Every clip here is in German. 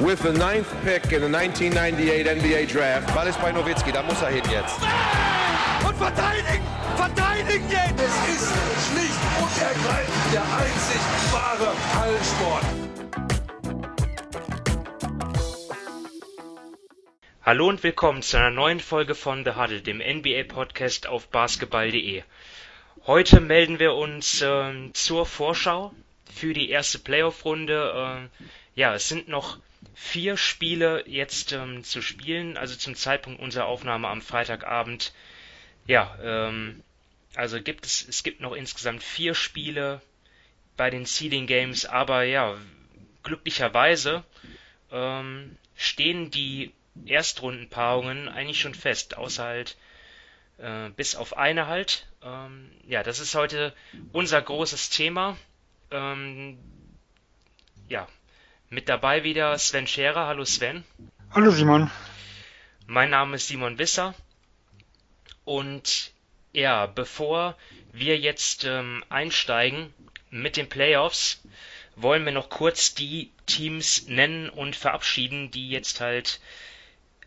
with the ninth pick in the 1998 NBA Draft. Ball ist bei Nowitzki, da muss er hin jetzt. Und verteidigen! Verteidigen jetzt! Es ist schlicht und ergreifend der einzig wahre Hallensport. Hallo und willkommen zu einer neuen Folge von The Huddle, dem NBA-Podcast auf basketball.de. Heute melden wir uns äh, zur Vorschau für die erste Playoff-Runde. Äh, ja, es sind noch vier Spiele jetzt ähm, zu spielen, also zum Zeitpunkt unserer Aufnahme am Freitagabend. Ja, ähm, also gibt es, es gibt noch insgesamt vier Spiele bei den Seeding Games, aber ja, glücklicherweise ähm, stehen die Erstrundenpaarungen eigentlich schon fest, außer halt äh, bis auf eine halt. Ähm, ja, das ist heute unser großes Thema. Ähm, ja, mit dabei wieder Sven Scherer. Hallo Sven. Hallo Simon. Mein Name ist Simon Wisser. Und ja, bevor wir jetzt ähm, einsteigen mit den Playoffs, wollen wir noch kurz die Teams nennen und verabschieden, die jetzt halt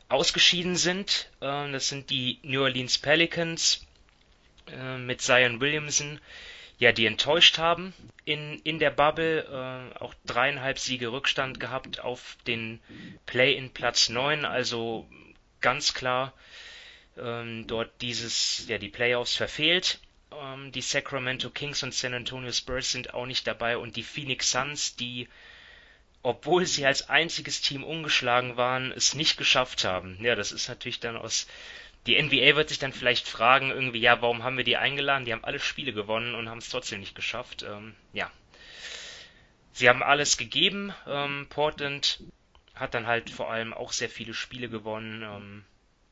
ausgeschieden sind. Äh, das sind die New Orleans Pelicans äh, mit Zion Williamson, ja, die enttäuscht haben in, in der Bubble, äh, auch dreieinhalb Siege Rückstand gehabt auf den Play-in Platz 9, also ganz klar ähm, dort dieses, ja, die Playoffs verfehlt. Ähm, die Sacramento Kings und San Antonio Spurs sind auch nicht dabei und die Phoenix Suns, die obwohl sie als einziges Team ungeschlagen waren, es nicht geschafft haben. Ja, das ist natürlich dann aus. Die NBA wird sich dann vielleicht fragen, irgendwie, ja, warum haben wir die eingeladen? Die haben alle Spiele gewonnen und haben es trotzdem nicht geschafft. Ähm, ja. Sie haben alles gegeben. Ähm, Portland hat dann halt vor allem auch sehr viele Spiele gewonnen. Ähm,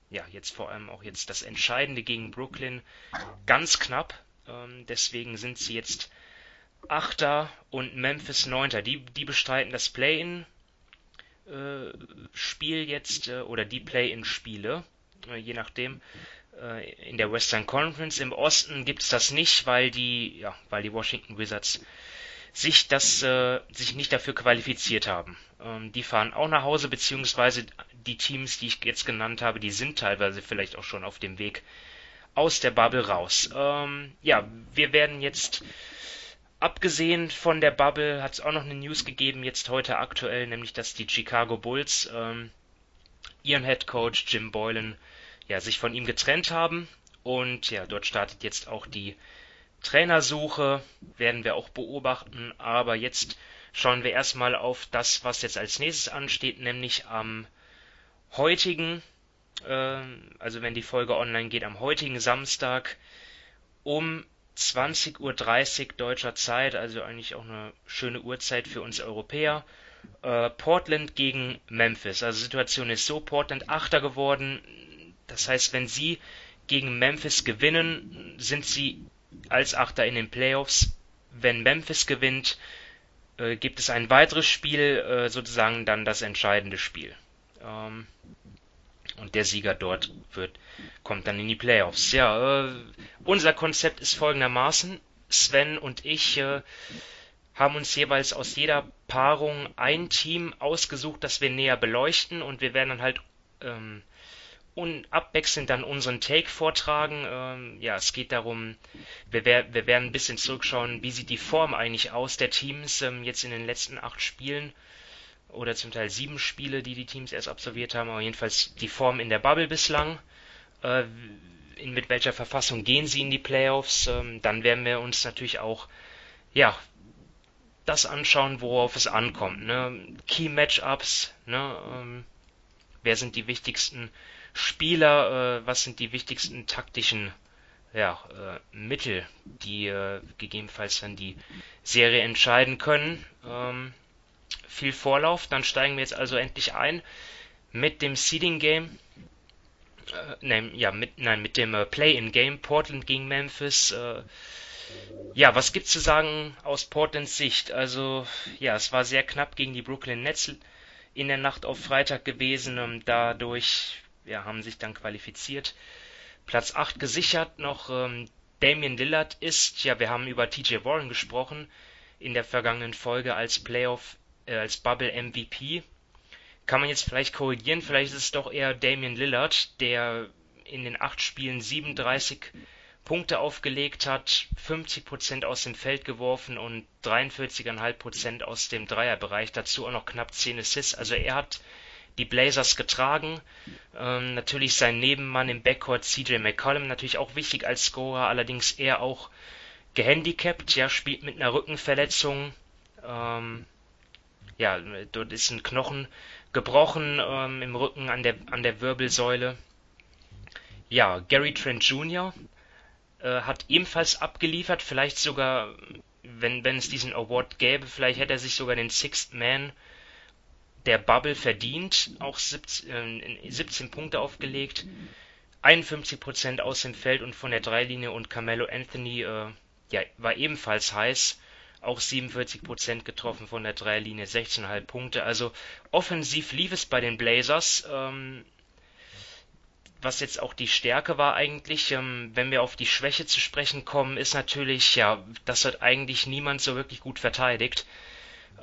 ja, jetzt vor allem auch jetzt das Entscheidende gegen Brooklyn ganz knapp. Ähm, deswegen sind sie jetzt Achter und Memphis Neunter. Die, die bestreiten das Play-in äh, Spiel jetzt äh, oder die Play-in-Spiele, je nachdem. Äh, in der Western Conference im Osten gibt es das nicht, weil die, ja, weil die Washington Wizards sich das, äh, sich nicht dafür qualifiziert haben. Ähm, die fahren auch nach Hause, beziehungsweise die Teams, die ich jetzt genannt habe, die sind teilweise vielleicht auch schon auf dem Weg aus der Bubble raus. Ähm, ja, wir werden jetzt Abgesehen von der Bubble hat es auch noch eine News gegeben, jetzt heute aktuell, nämlich dass die Chicago Bulls ähm, ihren Head Coach Jim Boylan ja, sich von ihm getrennt haben. Und ja, dort startet jetzt auch die Trainersuche, werden wir auch beobachten. Aber jetzt schauen wir erstmal auf das, was jetzt als nächstes ansteht, nämlich am heutigen, äh, also wenn die Folge online geht, am heutigen Samstag um 20.30 Uhr deutscher Zeit, also eigentlich auch eine schöne Uhrzeit für uns Europäer. Äh, Portland gegen Memphis. Also die Situation ist so, Portland Achter geworden. Das heißt, wenn sie gegen Memphis gewinnen, sind sie als Achter in den Playoffs. Wenn Memphis gewinnt, äh, gibt es ein weiteres Spiel, äh, sozusagen dann das entscheidende Spiel. Ähm, und der Sieger dort wird, kommt dann in die Playoffs. Ja, äh, unser Konzept ist folgendermaßen. Sven und ich äh, haben uns jeweils aus jeder Paarung ein Team ausgesucht, das wir näher beleuchten und wir werden dann halt ähm, un abwechselnd dann unseren Take vortragen. Ähm, ja, es geht darum, wir, wir, werden ein bisschen zurückschauen, wie sieht die Form eigentlich aus der Teams ähm, jetzt in den letzten acht Spielen oder zum Teil sieben Spiele, die die Teams erst absolviert haben, aber jedenfalls die Form in der Bubble bislang. Äh, in, mit welcher Verfassung gehen sie in die Playoffs? Ähm, dann werden wir uns natürlich auch, ja, das anschauen, worauf es ankommt. Ne? Key Matchups, ne? Ähm, wer sind die wichtigsten Spieler, äh, was sind die wichtigsten taktischen ja, äh, Mittel, die äh, gegebenenfalls dann die Serie entscheiden können. Ähm, viel Vorlauf. Dann steigen wir jetzt also endlich ein mit dem Seeding Game. Äh, nein, ja, mit, nein, mit dem äh, Play-in-Game Portland gegen Memphis. Äh, ja, was gibt's zu sagen aus Portlands Sicht? Also, ja, es war sehr knapp gegen die Brooklyn Nets in der Nacht auf Freitag gewesen. Ähm, dadurch ja, haben sich dann qualifiziert. Platz 8 gesichert noch. Ähm, Damian Lillard ist, ja, wir haben über TJ Warren gesprochen in der vergangenen Folge als Playoff äh, als Bubble MVP. kann man jetzt vielleicht korrigieren, vielleicht ist es doch eher Damian Lillard, der in den acht Spielen 37 Punkte aufgelegt hat, 50% aus dem Feld geworfen und 43,5% aus dem Dreierbereich, dazu auch noch knapp 10 Assists. Also er hat die Blazers getragen. Ähm, natürlich sein Nebenmann im Backcourt CJ McCollum, natürlich auch wichtig als Scorer, allerdings er auch gehandicapt, ja, spielt mit einer Rückenverletzung. Ähm, ja, dort ist ein Knochen gebrochen ähm, im Rücken an der, an der Wirbelsäule. Ja, Gary Trent Jr. Äh, hat ebenfalls abgeliefert, vielleicht sogar, wenn, wenn es diesen Award gäbe, vielleicht hätte er sich sogar den Sixth Man der Bubble verdient, auch 17, äh, 17 Punkte aufgelegt, 51% aus dem Feld und von der Dreilinie und Carmelo Anthony äh, ja, war ebenfalls heiß, auch 47% getroffen von der Dreilinie, 16,5 Punkte. Also offensiv lief es bei den Blazers. Ähm, was jetzt auch die Stärke war eigentlich, ähm, wenn wir auf die Schwäche zu sprechen kommen, ist natürlich, ja, das hat eigentlich niemand so wirklich gut verteidigt.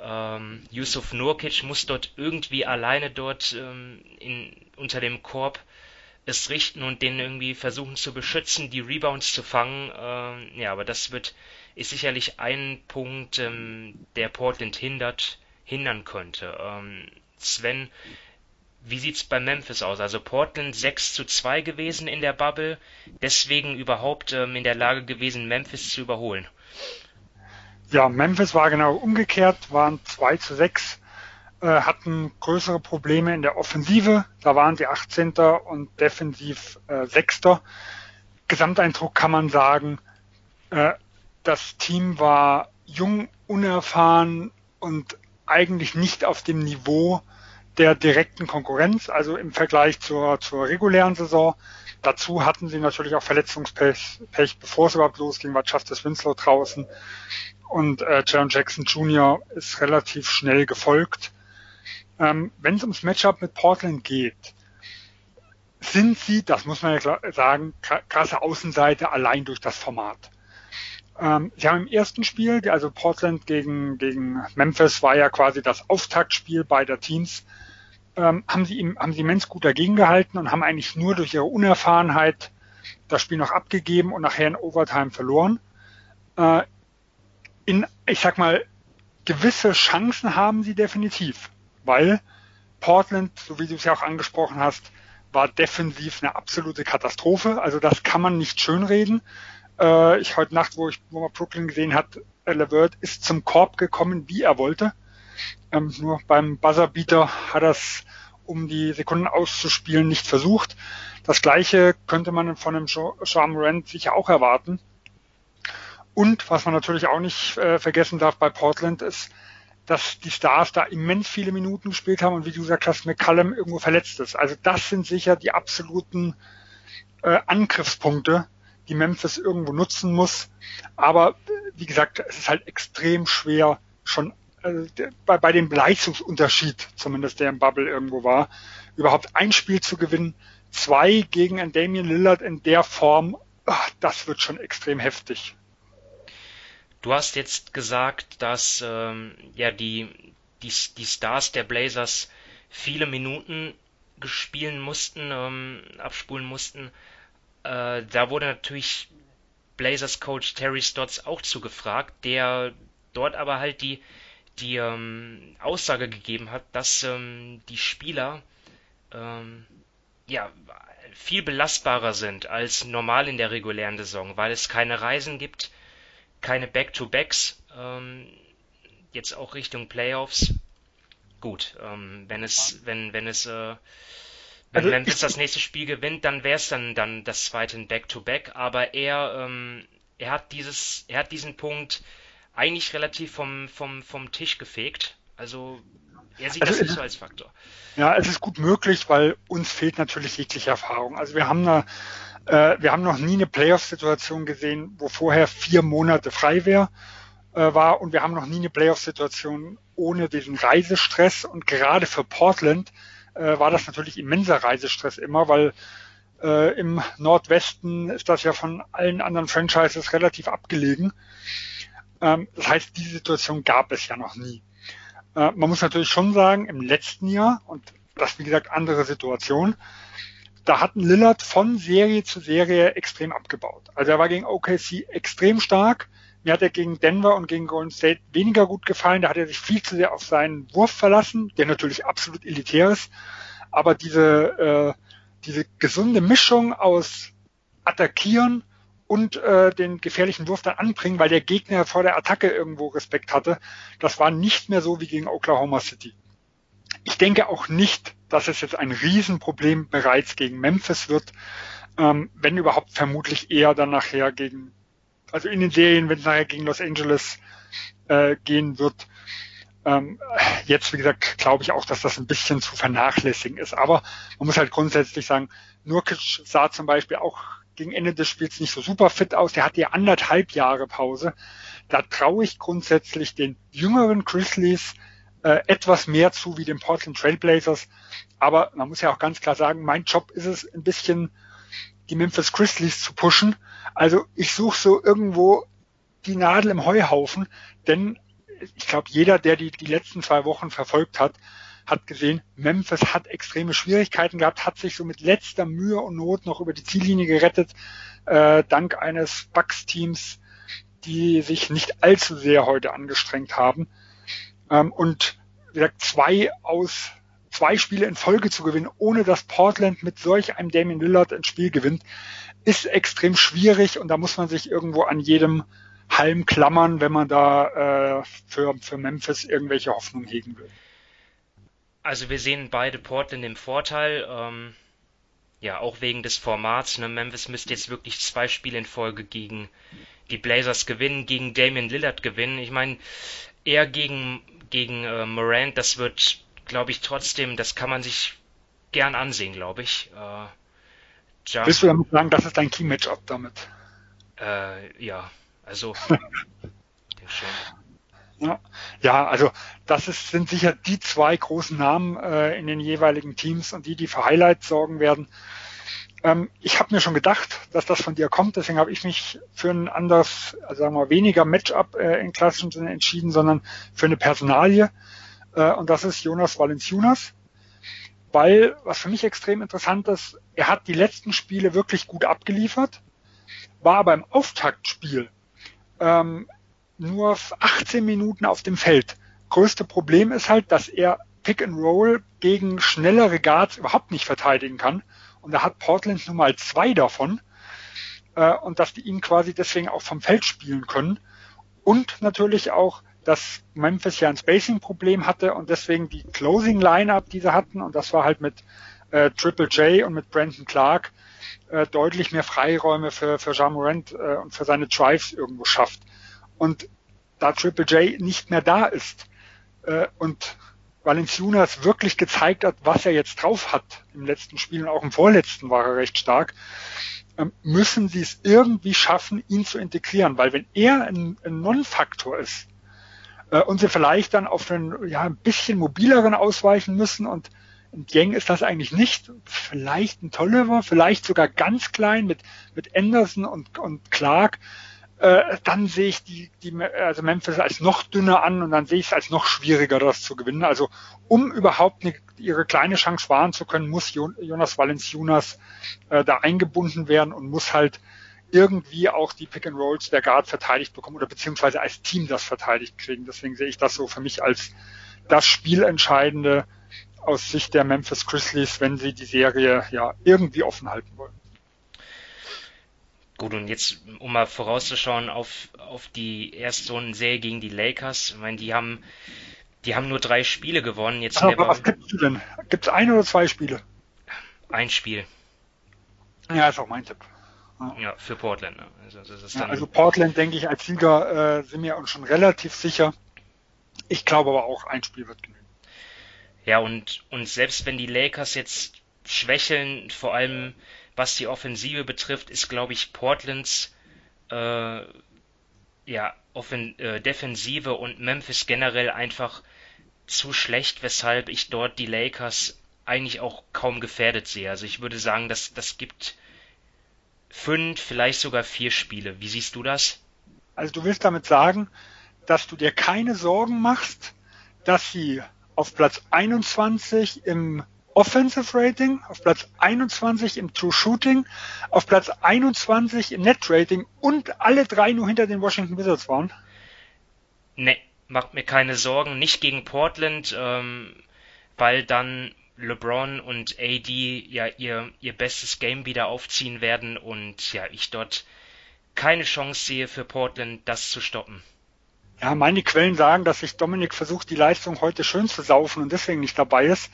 Ähm, Yusuf Nurkic muss dort irgendwie alleine dort ähm, in, unter dem Korb es richten und den irgendwie versuchen zu beschützen, die Rebounds zu fangen. Ähm, ja, aber das wird ist sicherlich ein Punkt, ähm, der Portland hindert, hindern könnte. Ähm, Sven, wie sieht's bei Memphis aus? Also Portland 6 zu 2 gewesen in der Bubble, deswegen überhaupt ähm, in der Lage gewesen, Memphis zu überholen. Ja, Memphis war genau umgekehrt, waren 2 zu 6, äh, hatten größere Probleme in der Offensive, da waren sie 18. und defensiv äh, 6. Gesamteindruck kann man sagen, äh, das Team war jung, unerfahren und eigentlich nicht auf dem Niveau der direkten Konkurrenz, also im Vergleich zur, zur regulären Saison. Dazu hatten sie natürlich auch Verletzungspech, Pech, bevor es überhaupt losging, war Justice Winslow draußen und äh, Jaron Jackson Jr. ist relativ schnell gefolgt. Ähm, Wenn es ums Matchup mit Portland geht, sind sie, das muss man ja sagen, krasse Außenseite allein durch das Format. Ähm, sie haben im ersten Spiel, also Portland gegen, gegen Memphis war ja quasi das Auftaktspiel beider Teams, ähm, haben sie haben sie immens gut dagegen gehalten und haben eigentlich nur durch ihre Unerfahrenheit das Spiel noch abgegeben und nachher in Overtime verloren. Äh, in, ich sag mal, gewisse Chancen haben sie definitiv, weil Portland, so wie du es ja auch angesprochen hast, war defensiv eine absolute Katastrophe. Also das kann man nicht schönreden. Äh, ich heute Nacht, wo ich wo man Brooklyn gesehen hat, äh, Levert ist zum Korb gekommen, wie er wollte. Ähm, nur beim Buzzerbeater hat er es, um die Sekunden auszuspielen, nicht versucht. Das gleiche könnte man von einem Sean Morant sicher auch erwarten. Und was man natürlich auch nicht äh, vergessen darf bei Portland ist, dass die Stars da immens viele Minuten gespielt haben und wie du gesagt hast, McCallum irgendwo verletzt ist. Also das sind sicher die absoluten äh, Angriffspunkte, die Memphis irgendwo nutzen muss. Aber wie gesagt, es ist halt extrem schwer, schon äh, bei, bei dem Leistungsunterschied, zumindest der im Bubble irgendwo war, überhaupt ein Spiel zu gewinnen. Zwei gegen ein Damian Lillard in der Form, ach, das wird schon extrem heftig. Du hast jetzt gesagt, dass ähm, ja die, die, die Stars der Blazers viele Minuten gespielen mussten, ähm, abspulen mussten. Äh, da wurde natürlich Blazers Coach Terry Stotts auch zugefragt, der dort aber halt die, die ähm, Aussage gegeben hat, dass ähm, die Spieler ähm, ja viel belastbarer sind als normal in der regulären Saison, weil es keine Reisen gibt, keine Back-to-Backs, ähm, jetzt auch Richtung Playoffs. Gut, ähm, wenn es, wenn, wenn es äh, wenn also Memphis das nächste Spiel gewinnt, dann wäre es dann, dann das zweite Back-to-Back. -Back. Aber er, ähm, er hat dieses, er hat diesen Punkt eigentlich relativ vom, vom, vom Tisch gefegt. Also er sieht also das nicht so als Faktor. Ja, es ist gut möglich, weil uns fehlt natürlich jegliche Erfahrung. Also wir haben eine, äh, wir haben noch nie eine Playoff-Situation gesehen, wo vorher vier Monate frei wäre, äh, war und wir haben noch nie eine Playoff-Situation ohne diesen Reisestress und gerade für Portland äh, war das natürlich immenser Reisestress immer, weil äh, im Nordwesten ist das ja von allen anderen Franchises relativ abgelegen. Ähm, das heißt, diese Situation gab es ja noch nie. Äh, man muss natürlich schon sagen, im letzten Jahr, und das wie gesagt andere Situation, da hatten Lillard von Serie zu Serie extrem abgebaut. Also er war gegen OKC extrem stark. Mir hat er gegen Denver und gegen Golden State weniger gut gefallen. Da hat er sich viel zu sehr auf seinen Wurf verlassen, der natürlich absolut elitär ist. Aber diese, äh, diese gesunde Mischung aus Attackieren und äh, den gefährlichen Wurf dann anbringen, weil der Gegner vor der Attacke irgendwo Respekt hatte, das war nicht mehr so wie gegen Oklahoma City. Ich denke auch nicht, dass es jetzt ein Riesenproblem bereits gegen Memphis wird, ähm, wenn überhaupt vermutlich eher dann nachher gegen, also in den Serien, wenn es nachher gegen Los Angeles äh, gehen wird. Ähm, jetzt, wie gesagt, glaube ich auch, dass das ein bisschen zu vernachlässigen ist. Aber man muss halt grundsätzlich sagen, Nurkic sah zum Beispiel auch gegen Ende des Spiels nicht so super fit aus. Der hatte ja anderthalb Jahre Pause. Da traue ich grundsätzlich den jüngeren Grizzlies äh, etwas mehr zu wie den Portland Trailblazers. Aber man muss ja auch ganz klar sagen, mein Job ist es ein bisschen die Memphis Grizzlies zu pushen. Also ich suche so irgendwo die Nadel im Heuhaufen, denn ich glaube, jeder, der die, die letzten zwei Wochen verfolgt hat, hat gesehen, Memphis hat extreme Schwierigkeiten gehabt, hat sich so mit letzter Mühe und Not noch über die Ziellinie gerettet, äh, dank eines Bucks-Teams, die sich nicht allzu sehr heute angestrengt haben. Ähm, und wie gesagt, zwei aus zwei Spiele in Folge zu gewinnen, ohne dass Portland mit solch einem Damien Lillard ein Spiel gewinnt, ist extrem schwierig und da muss man sich irgendwo an jedem Halm klammern, wenn man da äh, für, für Memphis irgendwelche Hoffnung hegen will. Also wir sehen beide Portland im Vorteil. Ähm, ja, auch wegen des Formats. Ne? Memphis müsste jetzt wirklich zwei Spiele in Folge gegen die Blazers gewinnen, gegen Damian Lillard gewinnen. Ich meine, er gegen gegen äh, Morant, das wird, glaube ich, trotzdem, das kann man sich gern ansehen, glaube ich. Äh, ja. Willst du damit sagen, das ist dein Key-Matchup damit? Äh, ja, also Ja, ja, also das ist, sind sicher die zwei großen Namen äh, in den jeweiligen Teams und die, die für Highlights sorgen werden. Ähm, ich habe mir schon gedacht, dass das von dir kommt, deswegen habe ich mich für ein anderes, also sagen wir weniger Matchup äh, in klassischen Sinne entschieden, sondern für eine Personalie. Äh, und das ist Jonas Valenciunas. Weil, was für mich extrem interessant ist, er hat die letzten Spiele wirklich gut abgeliefert, war aber im Auftaktspiel ähm, nur 18 Minuten auf dem Feld. Größte Problem ist halt, dass er Pick and Roll gegen schnellere Guards überhaupt nicht verteidigen kann und da hat Portland nun mal zwei davon. Äh, und dass die ihn quasi deswegen auch vom Feld spielen können. Und natürlich auch, dass Memphis ja ein Spacing-Problem hatte und deswegen die Closing-Line-Up, die sie hatten, und das war halt mit äh, Triple J und mit Brandon Clark, äh, deutlich mehr Freiräume für, für Jean Morant äh, und für seine Drives irgendwo schafft. Und da Triple J nicht mehr da ist äh, und Valenciunas wirklich gezeigt hat, was er jetzt drauf hat im letzten Spiel und auch im vorletzten war er recht stark, ähm, müssen sie es irgendwie schaffen, ihn zu integrieren. Weil wenn er ein, ein Non-Faktor ist äh, und sie vielleicht dann auf einen ja, ein bisschen mobileren ausweichen müssen und ein Gang ist das eigentlich nicht. Vielleicht ein Tolliver, vielleicht sogar ganz klein mit, mit Anderson und, und Clark äh, dann sehe ich die, die also Memphis als noch dünner an und dann sehe ich es als noch schwieriger, das zu gewinnen. Also um überhaupt eine, ihre kleine Chance wahren zu können, muss Jonas Valenciunas äh, da eingebunden werden und muss halt irgendwie auch die Pick and Rolls der Guard verteidigt bekommen oder beziehungsweise als Team das verteidigt kriegen. Deswegen sehe ich das so für mich als das Spielentscheidende aus Sicht der Memphis Grizzlies, wenn sie die Serie ja irgendwie offen halten wollen. Gut, und jetzt, um mal vorauszuschauen auf, auf die Erstrundenserie gegen die Lakers, ich meine, die haben, die haben nur drei Spiele gewonnen. Jetzt aber, was gibt's denn? Gibt's ein oder zwei Spiele? Ein Spiel. Ja, ist auch mein Tipp. Ja, ja für Portland. Ne? Also, ja, also, Portland, denke ich, als Sieger äh, sind wir uns schon relativ sicher. Ich glaube aber auch, ein Spiel wird genügen. Ja, und, und selbst wenn die Lakers jetzt schwächeln, vor allem was die Offensive betrifft, ist, glaube ich, Portlands äh, ja, Offen äh, Defensive und Memphis generell einfach zu schlecht, weshalb ich dort die Lakers eigentlich auch kaum gefährdet sehe. Also ich würde sagen, das, das gibt fünf, vielleicht sogar vier Spiele. Wie siehst du das? Also du willst damit sagen, dass du dir keine Sorgen machst, dass sie auf Platz 21 im Offensive Rating, auf Platz 21 im True Shooting, auf Platz 21 im Net Rating und alle drei nur hinter den Washington Wizards waren? Nee, macht mir keine Sorgen. Nicht gegen Portland, ähm, weil dann LeBron und AD ja ihr, ihr bestes Game wieder aufziehen werden und ja, ich dort keine Chance sehe für Portland, das zu stoppen. Ja, meine Quellen sagen, dass sich Dominik versucht, die Leistung heute schön zu saufen und deswegen nicht dabei ist.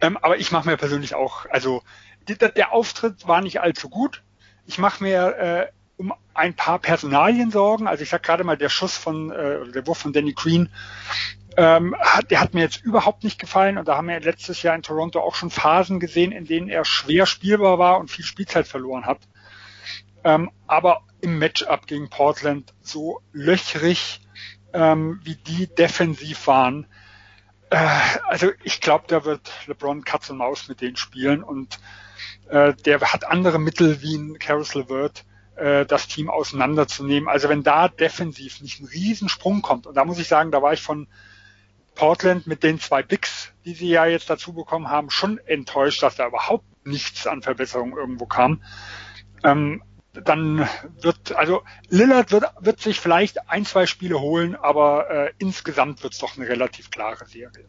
Ähm, aber ich mache mir persönlich auch, also die, der Auftritt war nicht allzu gut. Ich mache mir äh, um ein paar Personalien sorgen. Also ich sag gerade mal, der Schuss von, äh, der Wurf von Danny Green, ähm, hat, der hat mir jetzt überhaupt nicht gefallen. Und da haben wir letztes Jahr in Toronto auch schon Phasen gesehen, in denen er schwer spielbar war und viel Spielzeit verloren hat. Ähm, aber im Matchup gegen Portland so löchrig, ähm, wie die defensiv waren. Äh, also ich glaube, da wird LeBron Katz und Maus mit denen spielen und äh, der hat andere Mittel wie ein Caris LeVert, äh, das Team auseinanderzunehmen. Also wenn da defensiv nicht ein Riesensprung kommt, und da muss ich sagen, da war ich von Portland mit den zwei Bigs, die sie ja jetzt dazu bekommen haben, schon enttäuscht, dass da überhaupt nichts an Verbesserung irgendwo kam. Ähm, dann wird, also Lillard wird, wird sich vielleicht ein, zwei Spiele holen, aber äh, insgesamt wird es doch eine relativ klare Serie.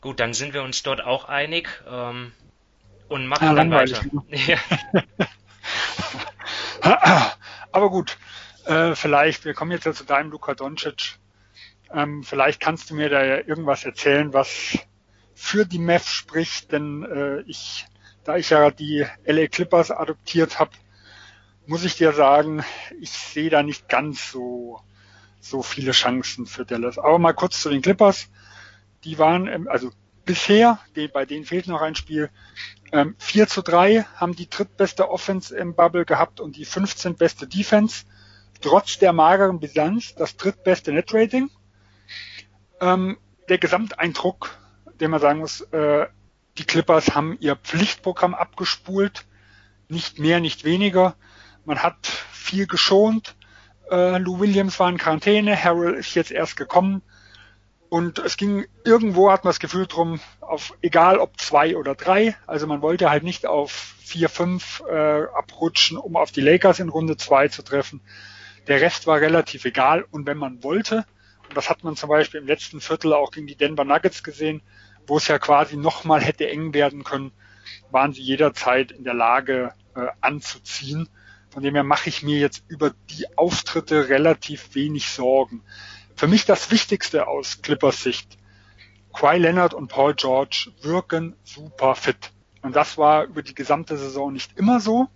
Gut, dann sind wir uns dort auch einig ähm, und machen ja, dann weiter. aber gut, äh, vielleicht, wir kommen jetzt ja zu deinem Luka Doncic. Ähm, vielleicht kannst du mir da ja irgendwas erzählen, was für die MEF spricht, denn äh, ich da ich ja die LA Clippers adoptiert habe, muss ich dir sagen, ich sehe da nicht ganz so, so viele Chancen für Dallas. Aber mal kurz zu den Clippers. Die waren, also bisher, bei denen fehlt noch ein Spiel, ähm, 4 zu 3 haben die drittbeste Offense im Bubble gehabt und die 15 beste Defense. Trotz der mageren Bilanz das drittbeste Netrating. Ähm, der Gesamteindruck, den man sagen muss, äh, die Clippers haben ihr Pflichtprogramm abgespult, nicht mehr, nicht weniger. Man hat viel geschont. Äh, Lou Williams war in Quarantäne, Harrell ist jetzt erst gekommen. Und es ging irgendwo, hat man das Gefühl drum, auf egal ob zwei oder drei. Also man wollte halt nicht auf vier, fünf äh, abrutschen, um auf die Lakers in Runde zwei zu treffen. Der Rest war relativ egal. Und wenn man wollte, und das hat man zum Beispiel im letzten Viertel auch gegen die Denver Nuggets gesehen, wo es ja quasi nochmal hätte eng werden können, waren sie jederzeit in der Lage äh, anzuziehen. Von dem her mache ich mir jetzt über die Auftritte relativ wenig Sorgen. Für mich das Wichtigste aus Clippers Sicht. Kawhi Leonard und Paul George wirken super fit. Und das war über die gesamte Saison nicht immer so.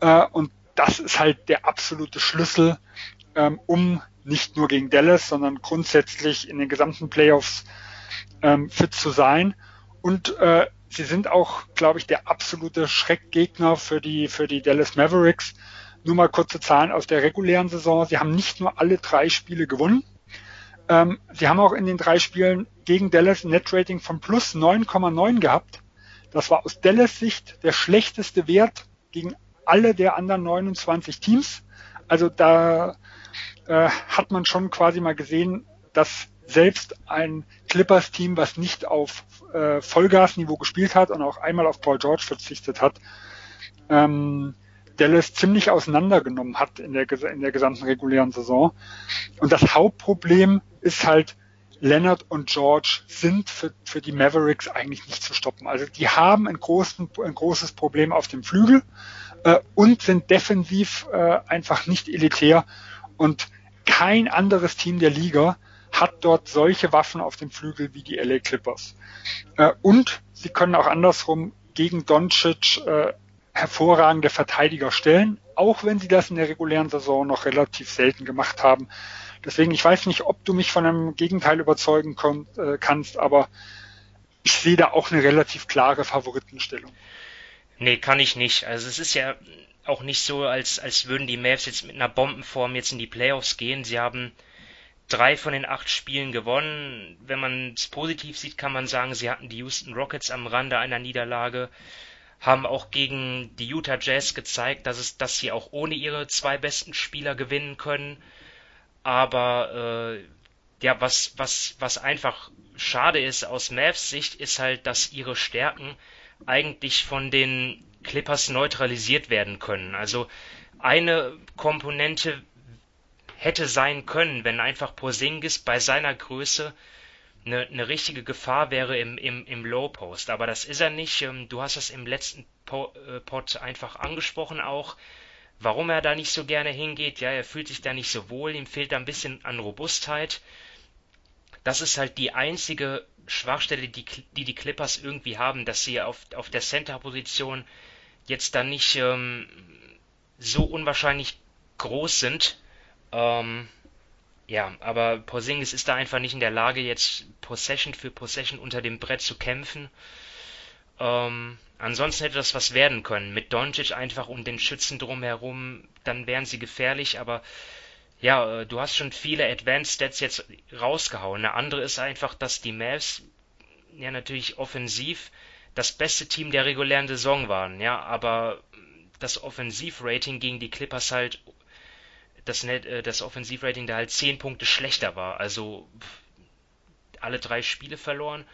Äh, und das ist halt der absolute Schlüssel, ähm, um nicht nur gegen Dallas, sondern grundsätzlich in den gesamten Playoffs ähm, fit zu sein. Und äh, sie sind auch, glaube ich, der absolute Schreckgegner für die, für die Dallas Mavericks. Nur mal kurze Zahlen aus der regulären Saison. Sie haben nicht nur alle drei Spiele gewonnen. Ähm, sie haben auch in den drei Spielen gegen Dallas ein Netrating von plus 9,9 gehabt. Das war aus Dallas Sicht der schlechteste Wert gegen alle der anderen 29 Teams. Also da äh, hat man schon quasi mal gesehen, dass selbst ein Clippers-Team, was nicht auf äh, Vollgasniveau gespielt hat und auch einmal auf Paul George verzichtet hat, ähm, Dallas ziemlich auseinandergenommen hat in der, in der gesamten regulären Saison. Und das Hauptproblem ist halt, Leonard und George sind für, für die Mavericks eigentlich nicht zu stoppen. Also die haben ein, großen, ein großes Problem auf dem Flügel äh, und sind defensiv äh, einfach nicht elitär. Und kein anderes Team der Liga hat dort solche Waffen auf dem Flügel wie die LA Clippers. Äh, und sie können auch andersrum gegen Doncic äh, hervorragende Verteidiger stellen, auch wenn sie das in der regulären Saison noch relativ selten gemacht haben. Deswegen, ich weiß nicht, ob du mich von einem Gegenteil überzeugen äh, kannst, aber ich sehe da auch eine relativ klare Favoritenstellung. Nee, kann ich nicht. Also es ist ja auch nicht so, als, als würden die Mavs jetzt mit einer Bombenform jetzt in die Playoffs gehen. Sie haben drei von den acht Spielen gewonnen. Wenn man es positiv sieht, kann man sagen, sie hatten die Houston Rockets am Rande einer Niederlage, haben auch gegen die Utah Jazz gezeigt, dass es, dass sie auch ohne ihre zwei besten Spieler gewinnen können. Aber äh, ja, was, was, was einfach schade ist aus Mavs Sicht, ist halt, dass ihre Stärken eigentlich von den Clippers neutralisiert werden können. Also eine Komponente hätte sein können, wenn einfach Porzingis bei seiner Größe eine, eine richtige Gefahr wäre im, im, im Low Post. Aber das ist er nicht. Ähm, du hast das im letzten äh, Pod einfach angesprochen auch, warum er da nicht so gerne hingeht. Ja, er fühlt sich da nicht so wohl, ihm fehlt da ein bisschen an Robustheit. Das ist halt die einzige Schwachstelle, die die, die Clippers irgendwie haben, dass sie auf, auf der Center-Position jetzt dann nicht ähm, so unwahrscheinlich groß sind. Ähm, ja, aber Porzingis ist da einfach nicht in der Lage, jetzt Possession für Possession unter dem Brett zu kämpfen. Ähm, ansonsten hätte das was werden können. Mit Doncic einfach um den Schützen drumherum, dann wären sie gefährlich, aber ja, äh, du hast schon viele Advanced Stats jetzt rausgehauen. Eine andere ist einfach, dass die Mavs ja natürlich offensiv das beste Team der regulären Saison waren, ja, aber das Offensivrating gegen die Clippers halt das, äh, das Offensivrating da halt 10 Punkte schlechter war. Also alle drei Spiele verloren.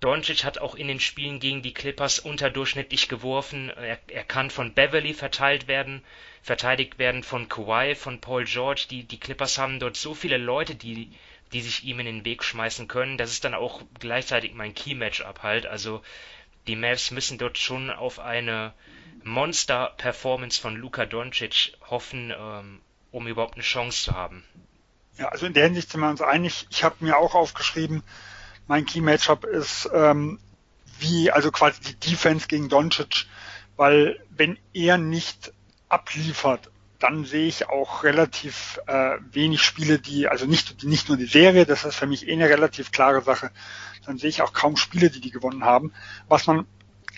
Doncic hat auch in den Spielen gegen die Clippers unterdurchschnittlich geworfen. Er, er kann von Beverly verteilt werden, verteidigt werden von Kawhi, von Paul George. Die, die Clippers haben dort so viele Leute, die, die sich ihm in den Weg schmeißen können. Das ist dann auch gleichzeitig mein Key-Matchup halt. Also die Mavs müssen dort schon auf eine Monster-Performance von Luka Doncic hoffen, ähm, um überhaupt eine Chance zu haben. Ja, also in der Hinsicht sind wir uns einig. Ich habe mir auch aufgeschrieben, mein Key Matchup ist ähm, wie, also quasi die Defense gegen Doncic, weil wenn er nicht abliefert, dann sehe ich auch relativ äh, wenig Spiele, die, also nicht, nicht nur die Serie, das ist für mich eh eine relativ klare Sache, dann sehe ich auch kaum Spiele, die die gewonnen haben. Was man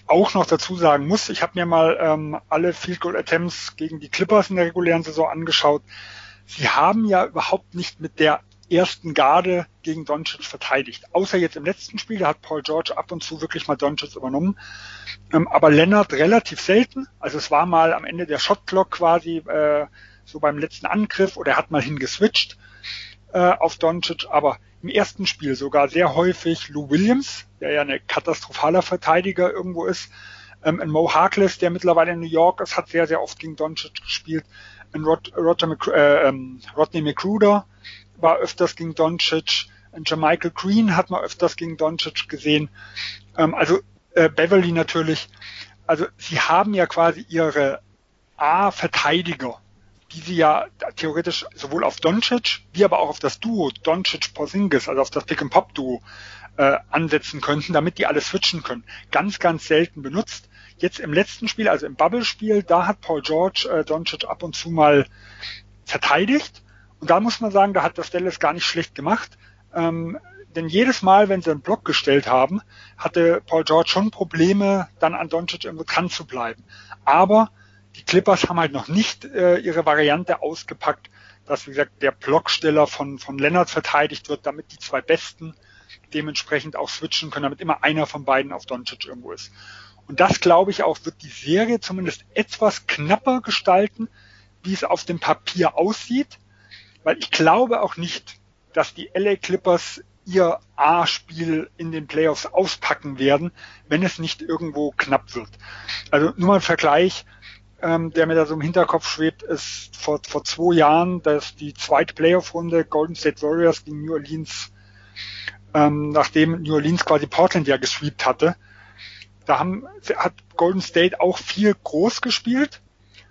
auch noch dazu sagen muss, ich habe mir mal ähm, alle Field Goal Attempts gegen die Clippers in der regulären Saison angeschaut. Sie haben ja überhaupt nicht mit der ersten Garde gegen Doncic verteidigt. Außer jetzt im letzten Spiel, da hat Paul George ab und zu wirklich mal Doncic übernommen. Ähm, aber Leonard relativ selten. Also es war mal am Ende der Shotclock quasi äh, so beim letzten Angriff oder er hat mal hingeswitcht äh, auf Doncic. Aber im ersten Spiel sogar sehr häufig Lou Williams, der ja ein katastrophaler Verteidiger irgendwo ist. Ähm, ein Mo Harkless, der mittlerweile in New York ist, hat sehr, sehr oft gegen Doncic gespielt. Ein Rod, Roger Mc, äh, ähm, Rodney McGruder war öfters gegen Doncic. Ein Jermichael Green hat man öfters gegen Doncic gesehen. Ähm, also äh, Beverly natürlich. Also sie haben ja quasi ihre A-Verteidiger die sie ja theoretisch sowohl auf Doncic wie aber auch auf das Duo Doncic-Porzingis, also auf das Pick-and-Pop-Duo äh, ansetzen könnten, damit die alle switchen können. Ganz, ganz selten benutzt. Jetzt im letzten Spiel, also im Bubble-Spiel, da hat Paul George äh, Doncic ab und zu mal verteidigt. Und da muss man sagen, da hat das Dallas gar nicht schlecht gemacht. Ähm, denn jedes Mal, wenn sie einen Block gestellt haben, hatte Paul George schon Probleme, dann an Doncic irgendwo dran zu bleiben. Aber die Clippers haben halt noch nicht äh, ihre Variante ausgepackt, dass, wie gesagt, der Blocksteller von, von Leonard verteidigt wird, damit die zwei Besten dementsprechend auch switchen können, damit immer einer von beiden auf Doncic irgendwo ist. Und das, glaube ich, auch wird die Serie zumindest etwas knapper gestalten, wie es auf dem Papier aussieht, weil ich glaube auch nicht, dass die LA Clippers ihr A-Spiel in den Playoffs auspacken werden, wenn es nicht irgendwo knapp wird. Also nur mal ein Vergleich ähm, der mir da so im Hinterkopf schwebt, ist vor, vor zwei Jahren, dass die zweite Playoff-Runde Golden State Warriors gegen New Orleans, ähm, nachdem New Orleans quasi Portland ja gesweept hatte, da haben, hat Golden State auch viel groß gespielt,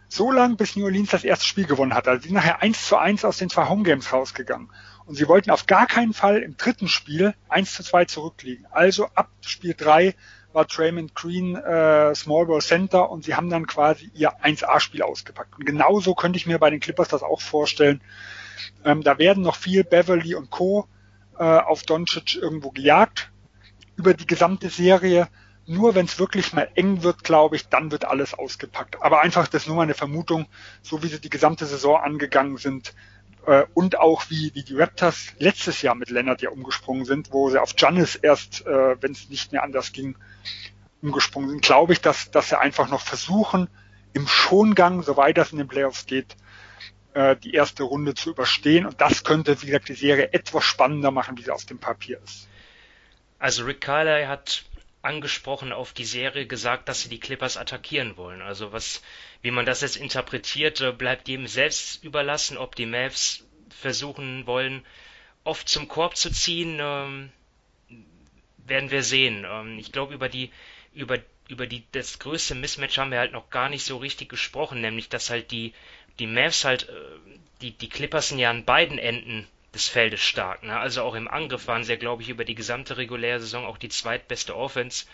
so lang, bis New Orleans das erste Spiel gewonnen hat. Also sie sind nachher eins zu eins aus den zwei Home Games rausgegangen. Und sie wollten auf gar keinen Fall im dritten Spiel eins zu zwei zurückliegen. Also ab Spiel drei war Draymond Green äh, Small Ball Center und sie haben dann quasi ihr 1A-Spiel ausgepackt. Und genauso könnte ich mir bei den Clippers das auch vorstellen. Ähm, da werden noch viel Beverly und Co. Äh, auf Doncic irgendwo gejagt über die gesamte Serie. Nur wenn es wirklich mal eng wird, glaube ich, dann wird alles ausgepackt. Aber einfach, das ist nur mal eine Vermutung, so wie sie die gesamte Saison angegangen sind, äh, und auch wie, wie die Raptors letztes Jahr mit Leonard ja umgesprungen sind, wo sie auf Giannis erst, äh, wenn es nicht mehr anders ging, umgesprungen sind, glaube ich, dass, dass sie einfach noch versuchen, im Schongang, soweit das in den Playoffs geht, äh, die erste Runde zu überstehen. Und das könnte, wie gesagt, die Serie etwas spannender machen, wie sie auf dem Papier ist. Also Rick Carlyle hat angesprochen auf die Serie gesagt, dass sie die Clippers attackieren wollen. Also was, wie man das jetzt interpretiert, äh, bleibt jedem selbst überlassen, ob die Mavs versuchen wollen, oft zum Korb zu ziehen, ähm, werden wir sehen. Ähm, ich glaube, über die, über, über die, das größte Mismatch haben wir halt noch gar nicht so richtig gesprochen, nämlich, dass halt die, die Mavs halt, äh, die, die Clippers sind ja an beiden Enden des Feldes stark. Ne? Also auch im Angriff waren sie ja, glaube ich, über die gesamte reguläre Saison auch die zweitbeste Offense.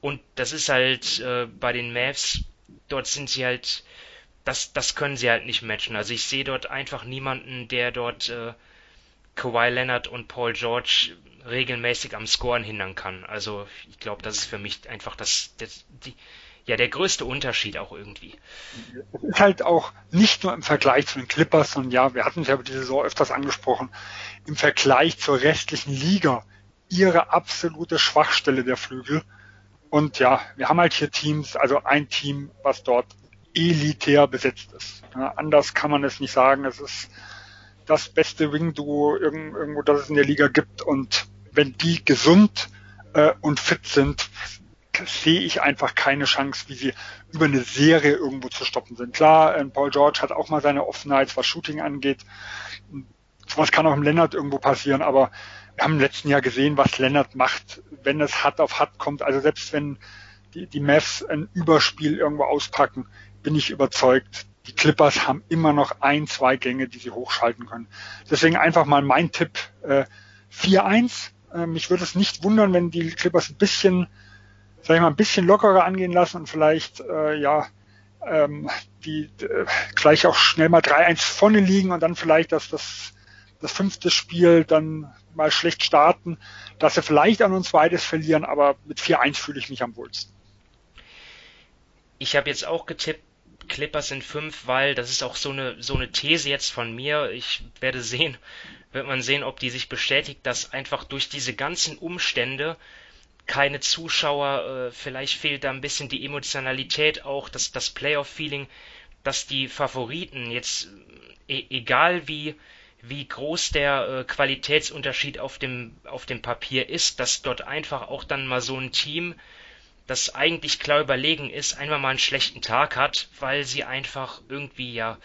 Und das ist halt äh, bei den Mavs, dort sind sie halt, das, das können sie halt nicht matchen. Also ich sehe dort einfach niemanden, der dort äh, Kawhi Leonard und Paul George regelmäßig am Scoren hindern kann. Also ich glaube, das ist für mich einfach das, das die, ja der größte Unterschied auch irgendwie. Es ist halt auch nicht nur im Vergleich zu den Clippers, sondern ja, wir hatten es ja über die Saison öfters angesprochen, im Vergleich zur restlichen Liga ihre absolute Schwachstelle der Flügel. Und ja, wir haben halt hier Teams, also ein Team, was dort elitär besetzt ist. Ja, anders kann man es nicht sagen. Es ist das beste Wing-Duo irgendwo, das es in der Liga gibt. Und wenn die gesund äh, und fit sind, sehe ich einfach keine Chance, wie sie über eine Serie irgendwo zu stoppen sind. Klar, äh, Paul George hat auch mal seine Offenheit, was Shooting angeht. Was kann auch im Lennart irgendwo passieren, aber wir haben im letzten Jahr gesehen, was Lennart macht, wenn es hart auf hart kommt. Also selbst wenn die, die Mavs ein Überspiel irgendwo auspacken, bin ich überzeugt, die Clippers haben immer noch ein, zwei Gänge, die sie hochschalten können. Deswegen einfach mal mein Tipp äh, 4-1. Äh, mich würde es nicht wundern, wenn die Clippers ein bisschen, sag ich mal, ein bisschen lockerer angehen lassen und vielleicht äh, ja ähm, die äh, gleich auch schnell mal 3-1 vorne liegen und dann vielleicht das, das, das fünfte Spiel dann mal schlecht starten, dass sie vielleicht an uns beides verlieren, aber mit 4-1 fühle ich mich am wohlsten. Ich habe jetzt auch getippt Clippers in fünf, weil das ist auch so eine, so eine These jetzt von mir. Ich werde sehen, wird man sehen, ob die sich bestätigt, dass einfach durch diese ganzen Umstände keine Zuschauer, äh, vielleicht fehlt da ein bisschen die Emotionalität auch, das, das Playoff-Feeling, dass die Favoriten jetzt, e egal wie, wie groß der äh, Qualitätsunterschied auf dem, auf dem Papier ist, dass dort einfach auch dann mal so ein Team das eigentlich klar überlegen ist, einmal mal einen schlechten Tag hat, weil sie einfach irgendwie ja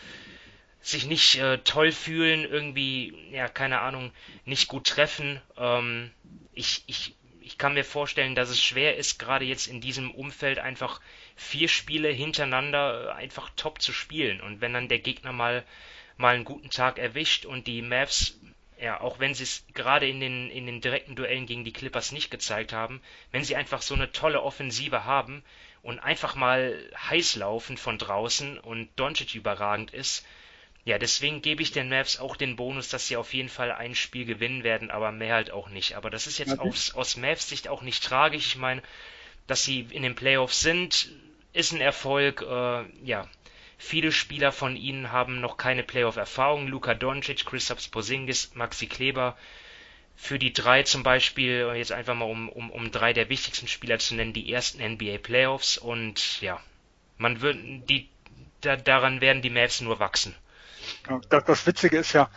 sich nicht äh, toll fühlen, irgendwie, ja, keine Ahnung, nicht gut treffen. Ähm, ich, ich, ich kann mir vorstellen, dass es schwer ist, gerade jetzt in diesem Umfeld einfach vier Spiele hintereinander äh, einfach top zu spielen. Und wenn dann der Gegner mal, mal einen guten Tag erwischt und die Mavs ja, auch wenn sie es gerade in den, in den direkten Duellen gegen die Clippers nicht gezeigt haben, wenn sie einfach so eine tolle Offensive haben und einfach mal heiß laufen von draußen und Doncic überragend ist, ja, deswegen gebe ich den Mavs auch den Bonus, dass sie auf jeden Fall ein Spiel gewinnen werden, aber mehr halt auch nicht. Aber das ist jetzt aus, aus Mavs Sicht auch nicht tragisch. Ich meine, dass sie in den Playoffs sind, ist ein Erfolg. Äh, ja, Viele Spieler von ihnen haben noch keine Playoff-Erfahrung. Luka Doncic, Kristaps Porzingis, Maxi Kleber. Für die drei zum Beispiel, jetzt einfach mal um, um, um drei der wichtigsten Spieler zu nennen, die ersten NBA Playoffs. Und ja, man wird, die, da, daran werden die Mavs nur wachsen. Das, das Witzige ist ja,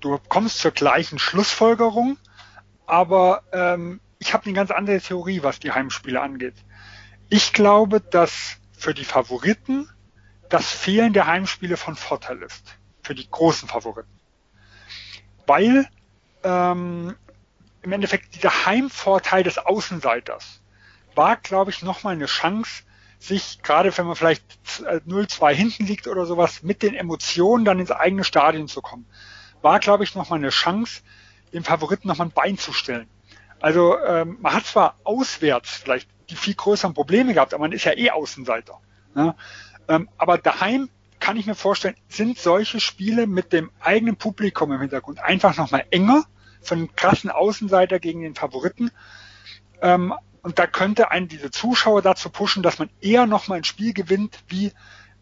du kommst zur gleichen Schlussfolgerung, aber ähm, ich habe eine ganz andere Theorie, was die Heimspiele angeht. Ich glaube, dass für die Favoriten das Fehlen der Heimspiele von Vorteil ist für die großen Favoriten. Weil ähm, im Endeffekt dieser Heimvorteil des Außenseiters war, glaube ich, nochmal eine Chance, sich, gerade wenn man vielleicht 0-2 hinten liegt oder sowas, mit den Emotionen dann ins eigene Stadion zu kommen. War, glaube ich, nochmal eine Chance, dem Favoriten nochmal ein Bein zu stellen. Also ähm, man hat zwar auswärts vielleicht die viel größeren Probleme gehabt, aber man ist ja eh Außenseiter. Ne? Ähm, aber daheim kann ich mir vorstellen, sind solche Spiele mit dem eigenen Publikum im Hintergrund einfach nochmal enger, von einem krassen Außenseiter gegen den Favoriten. Ähm, und da könnte einen diese Zuschauer dazu pushen, dass man eher nochmal ein Spiel gewinnt, wie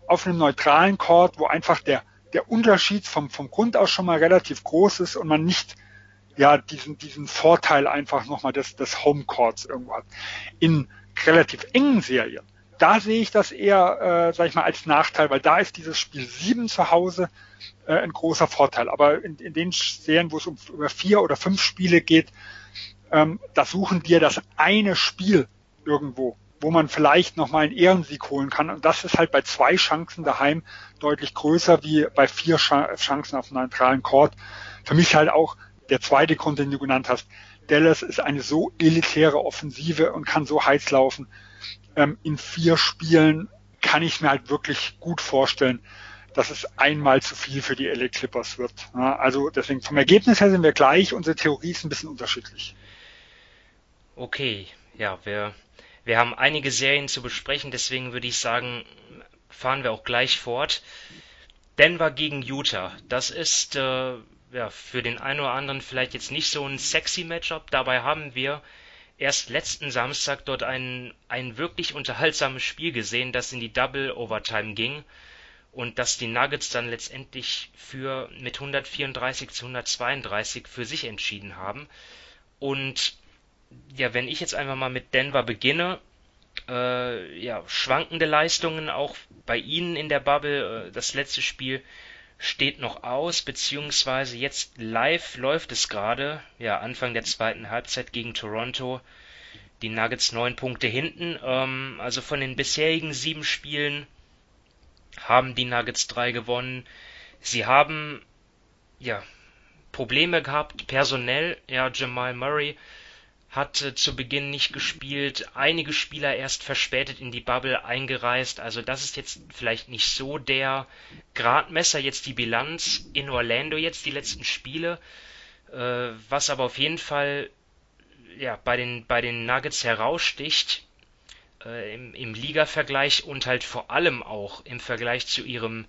auf einem neutralen Court, wo einfach der, der Unterschied vom, vom Grund aus schon mal relativ groß ist und man nicht ja diesen, diesen Vorteil einfach nochmal des, des Homecourts irgendwo hat. In relativ engen Serien da sehe ich das eher, äh, sag ich mal, als Nachteil, weil da ist dieses Spiel 7 zu Hause äh, ein großer Vorteil. Aber in, in den Serien, wo es um über vier oder fünf Spiele geht, ähm, da suchen dir das eine Spiel irgendwo, wo man vielleicht nochmal einen Ehrensieg holen kann. Und das ist halt bei zwei Chancen daheim deutlich größer wie bei vier Chancen auf einem neutralen Court. Für mich halt auch der zweite Grund, den du genannt hast. Dallas ist eine so elitäre Offensive und kann so heiß laufen. Ähm, in vier Spielen kann ich mir halt wirklich gut vorstellen, dass es einmal zu viel für die LA Clippers wird. Also deswegen vom Ergebnis her sind wir gleich, unsere Theorie ist ein bisschen unterschiedlich. Okay, ja, wir, wir haben einige Serien zu besprechen, deswegen würde ich sagen, fahren wir auch gleich fort. Denver gegen Utah, das ist äh, ja, für den einen oder anderen vielleicht jetzt nicht so ein sexy Matchup. Dabei haben wir erst letzten Samstag dort ein, ein wirklich unterhaltsames Spiel gesehen, das in die Double Overtime ging und dass die Nuggets dann letztendlich für mit 134 zu 132 für sich entschieden haben. Und ja, wenn ich jetzt einfach mal mit Denver beginne, äh, ja, schwankende Leistungen auch bei ihnen in der Bubble. Äh, das letzte Spiel steht noch aus, beziehungsweise jetzt live läuft es gerade, ja, Anfang der zweiten Halbzeit gegen Toronto. Die Nuggets neun Punkte hinten. Ähm, also von den bisherigen sieben Spielen haben die Nuggets drei gewonnen. Sie haben, ja, Probleme gehabt, personell. Ja, Jamal Murray hat äh, zu Beginn nicht gespielt, einige Spieler erst verspätet in die Bubble eingereist, also das ist jetzt vielleicht nicht so der Gradmesser jetzt die Bilanz in Orlando jetzt die letzten Spiele, äh, was aber auf jeden Fall ja bei den bei den Nuggets heraussticht äh, im, im Liga-Vergleich und halt vor allem auch im Vergleich zu ihrem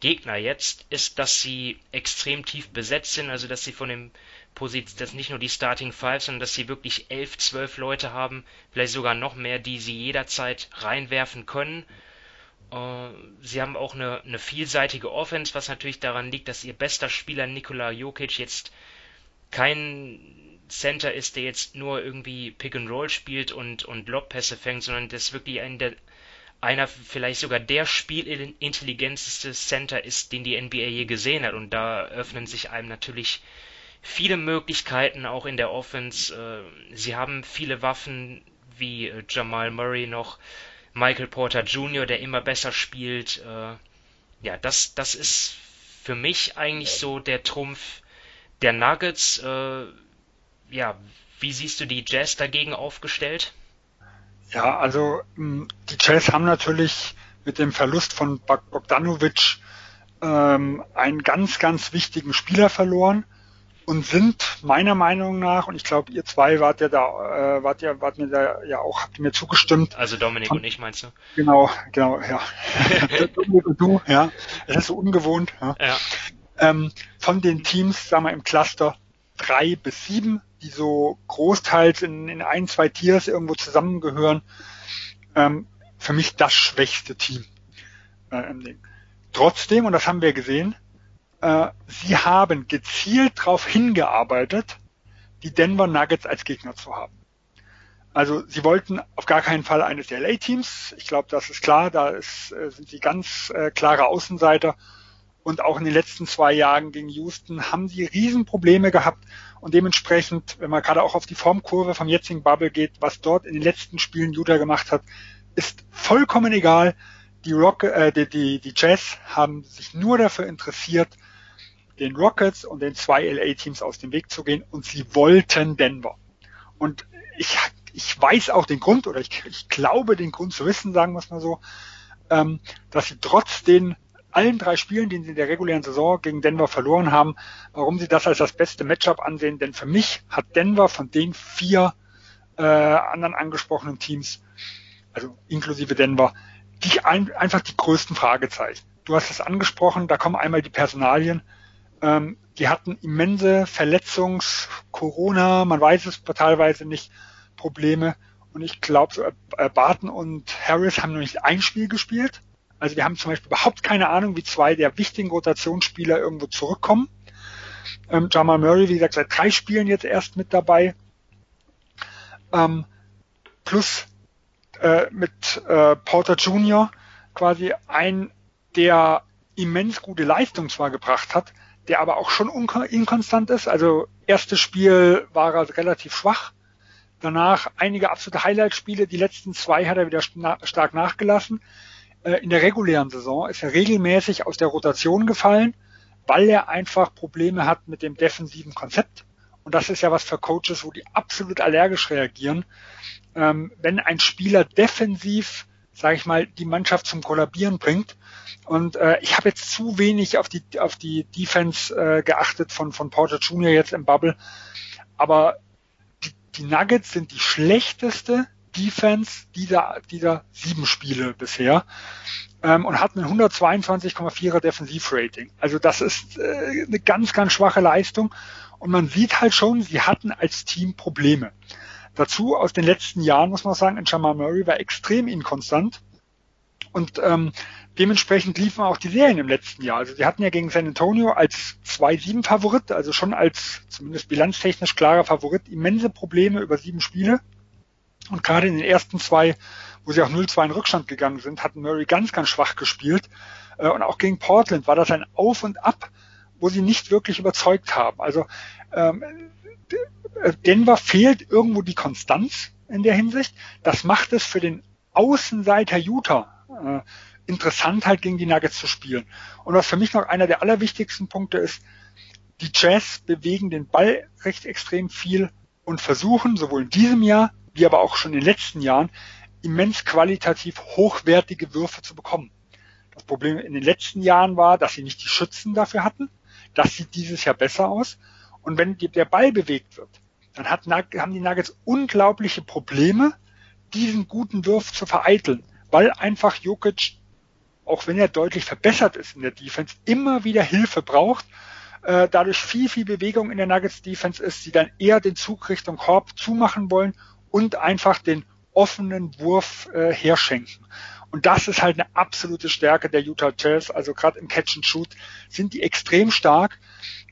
Gegner jetzt, ist, dass sie extrem tief besetzt sind, also dass sie von dem Position, dass nicht nur die Starting Five, sondern dass sie wirklich elf, zwölf Leute haben, vielleicht sogar noch mehr, die sie jederzeit reinwerfen können. Äh, sie haben auch eine, eine vielseitige Offense, was natürlich daran liegt, dass ihr bester Spieler Nikola Jokic jetzt kein Center ist, der jetzt nur irgendwie Pick and Roll spielt und, und Lobpässe fängt, sondern das wirklich ein der, einer, vielleicht sogar der spielintelligenteste Center ist, den die NBA je gesehen hat. Und da öffnen sich einem natürlich viele Möglichkeiten auch in der Offense. Äh, sie haben viele Waffen wie äh, Jamal Murray noch, Michael Porter Jr., der immer besser spielt. Äh, ja, das, das ist für mich eigentlich so der Trumpf der Nuggets. Ja, wie siehst du die Jazz dagegen aufgestellt? Ja, also hm, die Jazz haben natürlich mit dem Verlust von Bogdanovic ähm, einen ganz, ganz wichtigen Spieler verloren und sind meiner Meinung nach, und ich glaube, ihr zwei wart ja da, äh, wart ja, wart mir da ja auch, habt ihr mir zugestimmt. Also Dominik von, und ich meinst du? Genau, genau, ja. Dominik und du, ja. Es ist so ungewohnt. Ja. ja. Ähm, von den Teams, sagen wir im Cluster drei bis sieben, die so großteils in, in ein, zwei Tiers irgendwo zusammengehören, ähm, für mich das schwächste Team äh, im Ding. Trotzdem, und das haben wir gesehen, äh, sie haben gezielt darauf hingearbeitet, die Denver Nuggets als Gegner zu haben. Also sie wollten auf gar keinen Fall eines LA-Teams. Ich glaube, das ist klar, da ist, äh, sind sie ganz äh, klare Außenseiter. Und auch in den letzten zwei Jahren gegen Houston haben sie Riesenprobleme gehabt. Und dementsprechend, wenn man gerade auch auf die Formkurve vom jetzigen Bubble geht, was dort in den letzten Spielen Utah gemacht hat, ist vollkommen egal. Die, Rock, äh, die, die, die Jazz haben sich nur dafür interessiert, den Rockets und den zwei LA-Teams aus dem Weg zu gehen und sie wollten Denver. Und ich, ich weiß auch den Grund, oder ich, ich glaube den Grund zu wissen, sagen wir es mal so, ähm, dass sie trotz den allen drei Spielen, die sie in der regulären Saison gegen Denver verloren haben, warum sie das als das beste Matchup ansehen. Denn für mich hat Denver von den vier äh, anderen angesprochenen Teams, also inklusive Denver, die ein, einfach die größten Fragezeichen. Du hast es angesprochen, da kommen einmal die Personalien. Ähm, die hatten immense Verletzungs-, Corona, man weiß es teilweise nicht, Probleme. Und ich glaube, so, äh, Barton und Harris haben noch nicht ein Spiel gespielt. Also wir haben zum Beispiel überhaupt keine Ahnung, wie zwei der wichtigen Rotationsspieler irgendwo zurückkommen. Ähm, Jamal Murray, wie gesagt, seit drei Spielen jetzt erst mit dabei. Ähm, plus äh, mit äh, Porter Jr. quasi ein, der immens gute Leistung zwar gebracht hat, der aber auch schon inkonstant ist. Also erstes Spiel war er relativ schwach. Danach einige absolute Highlight-Spiele. Die letzten zwei hat er wieder stark nachgelassen. Äh, in der regulären Saison ist er regelmäßig aus der Rotation gefallen, weil er einfach Probleme hat mit dem defensiven Konzept. Und das ist ja was für Coaches, wo die absolut allergisch reagieren. Ähm, wenn ein Spieler defensiv, sage ich mal, die Mannschaft zum Kollabieren bringt. Und äh, ich habe jetzt zu wenig auf die auf die Defense äh, geachtet von von Porter Jr. jetzt im Bubble. Aber die, die Nuggets sind die schlechteste Defense dieser dieser sieben Spiele bisher ähm, und hatten ein 122,4er Defensivrating. Also das ist äh, eine ganz ganz schwache Leistung und man sieht halt schon, sie hatten als Team Probleme. Dazu aus den letzten Jahren muss man sagen, Jamal Murray war extrem inkonstant. Und ähm, dementsprechend liefen auch die Serien im letzten Jahr. Also sie hatten ja gegen San Antonio als 2-7-Favorit, also schon als zumindest bilanztechnisch klarer Favorit, immense Probleme über sieben Spiele. Und gerade in den ersten zwei, wo sie auch 0-2 in Rückstand gegangen sind, hatten Murray ganz, ganz schwach gespielt. Äh, und auch gegen Portland war das ein Auf und Ab wo sie nicht wirklich überzeugt haben. Also ähm, Denver fehlt irgendwo die Konstanz in der Hinsicht. Das macht es für den Außenseiter Utah äh, interessant, halt gegen die Nuggets zu spielen. Und was für mich noch einer der allerwichtigsten Punkte ist, die Jazz bewegen den Ball recht extrem viel und versuchen sowohl in diesem Jahr wie aber auch schon in den letzten Jahren immens qualitativ hochwertige Würfe zu bekommen. Das Problem in den letzten Jahren war, dass sie nicht die Schützen dafür hatten das sieht dieses Jahr besser aus. Und wenn der Ball bewegt wird, dann hat, haben die Nuggets unglaubliche Probleme, diesen guten Wurf zu vereiteln, weil einfach Jokic, auch wenn er deutlich verbessert ist in der Defense, immer wieder Hilfe braucht, äh, dadurch viel, viel Bewegung in der Nuggets Defense ist, sie dann eher den Zug Richtung Korb zumachen wollen und einfach den offenen Wurf äh, herschenken. Und das ist halt eine absolute Stärke der Utah Jazz. Also gerade im Catch and Shoot sind die extrem stark.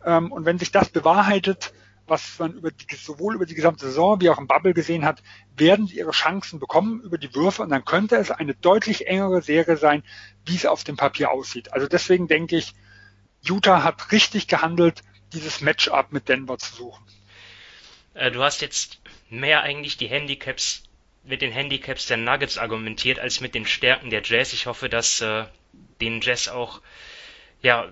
Ähm, und wenn sich das bewahrheitet, was man über die, sowohl über die gesamte Saison wie auch im Bubble gesehen hat, werden sie ihre Chancen bekommen über die Würfe und dann könnte es eine deutlich engere Serie sein, wie es auf dem Papier aussieht. Also deswegen denke ich, Utah hat richtig gehandelt, dieses Matchup mit Denver zu suchen. Äh, du hast jetzt mehr eigentlich die Handicaps mit den Handicaps der Nuggets argumentiert als mit den Stärken der Jazz. Ich hoffe, dass äh, den Jazz auch, ja,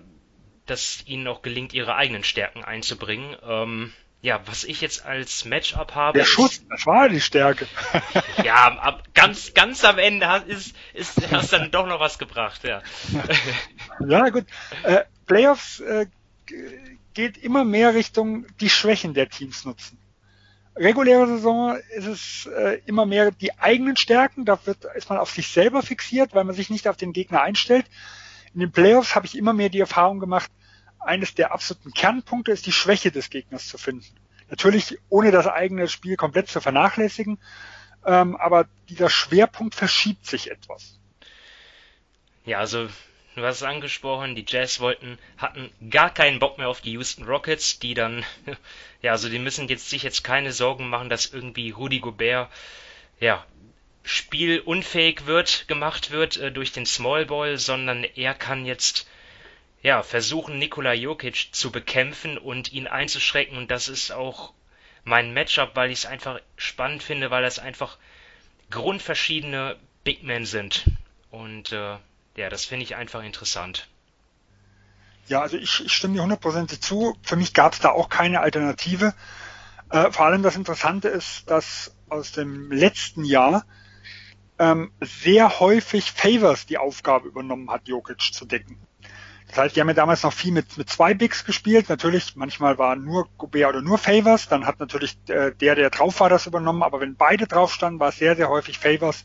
dass ihnen auch gelingt, ihre eigenen Stärken einzubringen. Ähm, ja, was ich jetzt als Matchup habe. Der Schuss, das war die Stärke. ja, ab, ganz, ganz am Ende hast, ist, ist, hast dann doch noch was gebracht, ja. ja, gut. Äh, Playoffs äh, geht immer mehr Richtung die Schwächen der Teams nutzen reguläre Saison ist es äh, immer mehr die eigenen Stärken. Da wird, ist man auf sich selber fixiert, weil man sich nicht auf den Gegner einstellt. In den Playoffs habe ich immer mehr die Erfahrung gemacht, eines der absoluten Kernpunkte ist die Schwäche des Gegners zu finden. Natürlich ohne das eigene Spiel komplett zu vernachlässigen, ähm, aber dieser Schwerpunkt verschiebt sich etwas. Ja, also Du hast es angesprochen, die Jazz wollten, hatten gar keinen Bock mehr auf die Houston Rockets, die dann, ja, also die müssen jetzt sich jetzt keine Sorgen machen, dass irgendwie Rudy Gobert, ja, spielunfähig wird, gemacht wird äh, durch den Small Ball, sondern er kann jetzt, ja, versuchen, Nikola Jokic zu bekämpfen und ihn einzuschrecken und das ist auch mein Matchup, weil ich es einfach spannend finde, weil das einfach grundverschiedene Big Men sind. Und äh, ja, das finde ich einfach interessant. Ja, also ich, ich stimme dir hundertprozentig zu. Für mich gab es da auch keine Alternative. Äh, vor allem das Interessante ist, dass aus dem letzten Jahr ähm, sehr häufig Favors die Aufgabe übernommen hat, Jokic zu decken. Das heißt, die haben ja damals noch viel mit, mit zwei Bigs gespielt. Natürlich, manchmal war nur Gobert oder nur Favors. Dann hat natürlich äh, der, der drauf war, das übernommen. Aber wenn beide drauf standen, war es sehr, sehr häufig Favors,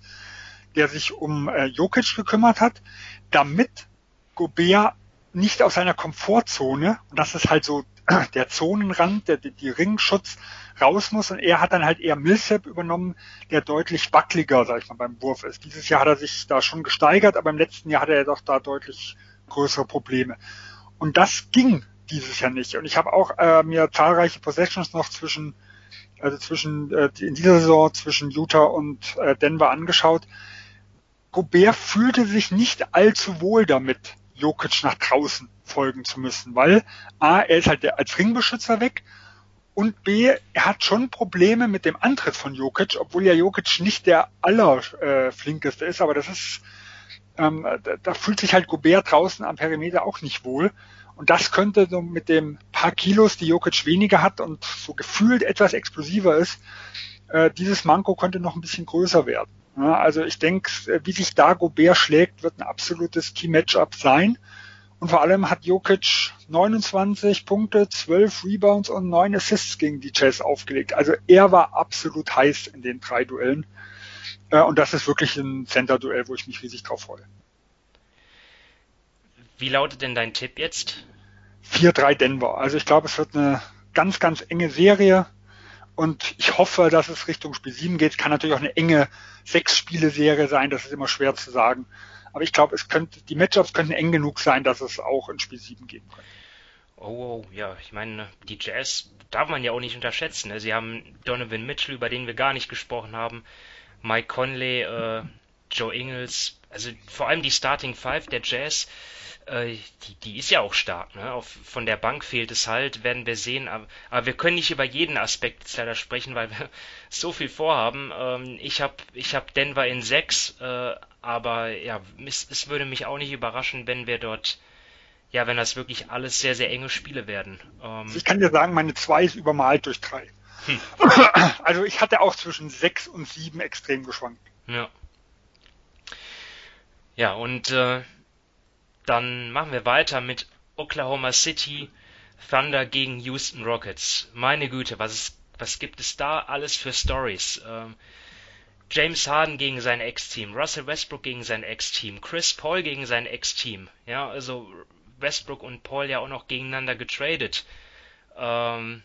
der sich um äh, Jokic gekümmert hat, damit Gobert nicht aus seiner Komfortzone, und das ist halt so der Zonenrand, der, die Ringschutz raus muss und er hat dann halt eher Millsap übernommen, der deutlich wackeliger, sag ich mal, beim Wurf ist. Dieses Jahr hat er sich da schon gesteigert, aber im letzten Jahr hatte er doch da deutlich größere Probleme. Und das ging dieses Jahr nicht. Und ich habe auch äh, mir zahlreiche Possessions noch zwischen also zwischen äh, in dieser Saison zwischen Utah und äh, Denver angeschaut. Gobert fühlte sich nicht allzu wohl damit, Jokic nach draußen folgen zu müssen, weil A, er ist halt als Ringbeschützer weg und B, er hat schon Probleme mit dem Antritt von Jokic, obwohl ja Jokic nicht der allerflinkeste äh, ist, aber das ist, ähm, da, da fühlt sich halt Gobert draußen am Perimeter auch nicht wohl. Und das könnte so mit dem paar Kilos, die Jokic weniger hat und so gefühlt etwas explosiver ist, äh, dieses Manko könnte noch ein bisschen größer werden. Ja, also ich denke, äh, wie sich da Gobert schlägt, wird ein absolutes Key-Matchup sein. Und vor allem hat Jokic 29 Punkte, 12 Rebounds und 9 Assists gegen die Jazz aufgelegt. Also er war absolut heiß in den drei Duellen. Äh, und das ist wirklich ein Center-Duell, wo ich mich riesig drauf freue. Wie lautet denn dein Tipp jetzt? 4-3 Denver. Also ich glaube, es wird eine ganz, ganz enge Serie. Und ich hoffe, dass es Richtung Spiel 7 geht. Kann natürlich auch eine enge Sechs-Spiele-Serie sein. Das ist immer schwer zu sagen. Aber ich glaube, es könnte, die Matchups könnten eng genug sein, dass es auch in Spiel 7 geben kann. Oh, oh, ja, ich meine, die Jazz darf man ja auch nicht unterschätzen. Ne? Sie haben Donovan Mitchell, über den wir gar nicht gesprochen haben, Mike Conley, äh, Joe Ingles, also vor allem die Starting Five der Jazz äh, die, die ist ja auch stark. Ne? Auf, von der Bank fehlt es halt, werden wir sehen. Aber, aber wir können nicht über jeden Aspekt jetzt leider sprechen, weil wir so viel vorhaben. Ähm, ich habe ich hab Denver in 6, äh, aber ja, es, es würde mich auch nicht überraschen, wenn wir dort ja, wenn das wirklich alles sehr, sehr enge Spiele werden. Ähm ich kann dir sagen, meine 2 ist übermalt durch 3. Hm. Also ich hatte auch zwischen 6 und 7 extrem geschwankt. Ja. Ja, und äh, dann machen wir weiter mit Oklahoma City Thunder gegen Houston Rockets. Meine Güte, was, ist, was gibt es da alles für Stories? Ähm, James Harden gegen sein Ex-Team, Russell Westbrook gegen sein Ex-Team, Chris Paul gegen sein Ex-Team. Ja, also Westbrook und Paul ja auch noch gegeneinander getradet. Ähm,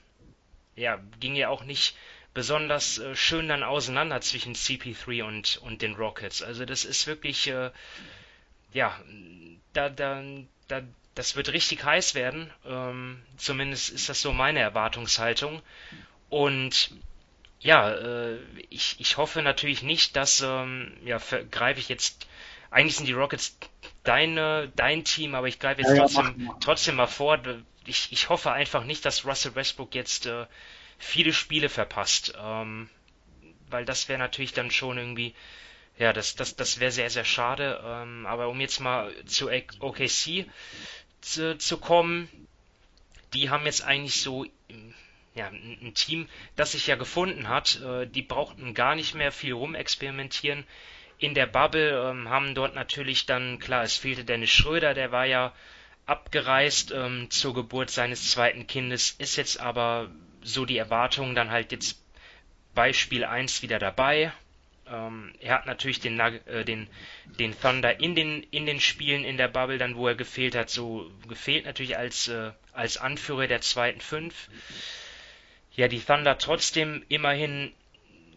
ja, ging ja auch nicht besonders äh, schön dann auseinander zwischen CP3 und, und den Rockets. Also das ist wirklich, äh, ja, da, da, da, das wird richtig heiß werden. Ähm, zumindest ist das so meine Erwartungshaltung. Und ja, äh, ich, ich hoffe natürlich nicht, dass, ähm, ja, greife ich jetzt, eigentlich sind die Rockets deine, dein Team, aber ich greife jetzt ja, trotzdem, ja, trotzdem mal vor. Ich, ich hoffe einfach nicht, dass Russell Westbrook jetzt äh, viele Spiele verpasst. Ähm, weil das wäre natürlich dann schon irgendwie ja, das, das, das wäre sehr, sehr schade. Ähm, aber um jetzt mal zu OKC zu, zu kommen, die haben jetzt eigentlich so ja, ein Team, das sich ja gefunden hat. Äh, die brauchten gar nicht mehr viel rumexperimentieren. In der Bubble ähm, haben dort natürlich dann, klar, es fehlte Dennis Schröder, der war ja abgereist ähm, zur Geburt seines zweiten Kindes, ist jetzt aber so die Erwartung dann halt jetzt bei Spiel 1 wieder dabei ähm, er hat natürlich den, äh, den, den Thunder in den, in den Spielen in der Bubble, dann wo er gefehlt hat, so gefehlt natürlich als, äh, als Anführer der zweiten Fünf. Ja, die Thunder trotzdem immerhin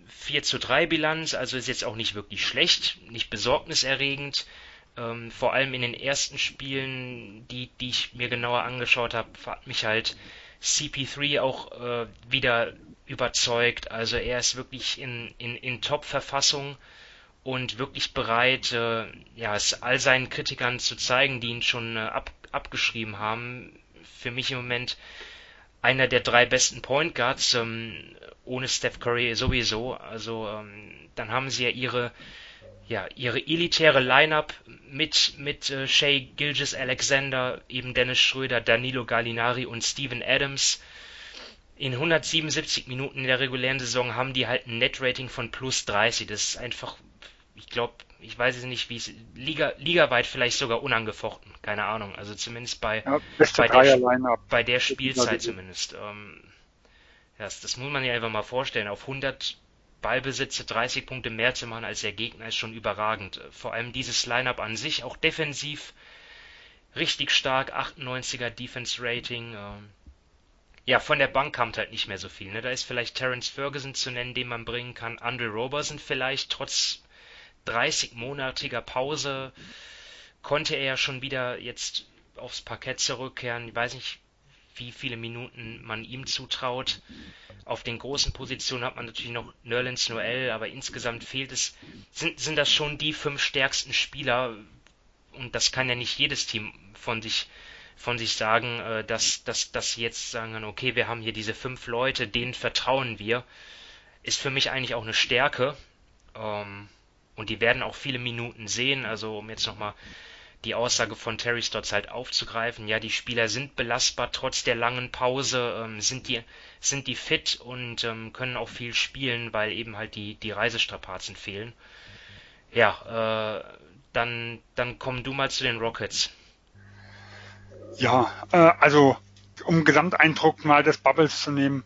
4 zu 3 Bilanz, also ist jetzt auch nicht wirklich schlecht, nicht besorgniserregend. Ähm, vor allem in den ersten Spielen, die, die ich mir genauer angeschaut habe, hat mich halt CP3 auch äh, wieder überzeugt. Also er ist wirklich in, in, in Top-Verfassung und wirklich bereit, äh, ja, es all seinen Kritikern zu zeigen, die ihn schon äh, ab, abgeschrieben haben. Für mich im Moment einer der drei besten Point Guards, ähm, ohne Steph Curry sowieso. Also ähm, dann haben sie ja ihre ja, ihre elitäre Line-up mit, mit äh, Shea Gilgis Alexander, eben Dennis Schröder, Danilo Gallinari und Steven Adams in 177 Minuten in der regulären Saison haben die halt ein Net-Rating von plus 30. Das ist einfach, ich glaube, ich weiß es nicht, wie es Liga, ligaweit vielleicht sogar unangefochten, keine Ahnung. Also zumindest bei, ja, bei, der, bei der Spielzeit zumindest. Ähm, das, das muss man ja einfach mal vorstellen. Auf 100 Ballbesitze 30 Punkte mehr zu machen als der Gegner ist schon überragend. Vor allem dieses Lineup an sich, auch defensiv richtig stark, 98er Defense Rating. Ähm, ja, von der Bank kommt halt nicht mehr so viel. Ne? Da ist vielleicht Terence Ferguson zu nennen, den man bringen kann. Andre Roberson vielleicht, trotz 30-monatiger Pause konnte er ja schon wieder jetzt aufs Parkett zurückkehren. Ich weiß nicht, wie viele Minuten man ihm zutraut. Auf den großen Positionen hat man natürlich noch Nerlens Noel, aber insgesamt fehlt es, sind, sind das schon die fünf stärksten Spieler, und das kann ja nicht jedes Team von sich von sich sagen, äh, dass, dass, dass sie jetzt sagen, okay, wir haben hier diese fünf Leute, denen vertrauen wir, ist für mich eigentlich auch eine Stärke. Ähm, und die werden auch viele Minuten sehen. Also um jetzt nochmal die Aussage von Terry Stotts halt aufzugreifen, ja, die Spieler sind belastbar trotz der langen Pause, ähm, sind die sind die fit und ähm, können auch viel spielen, weil eben halt die die Reisestrapazen fehlen. Ja, äh, dann dann komm du mal zu den Rockets. Ja, äh, also um Gesamteindruck mal des Bubbles zu nehmen,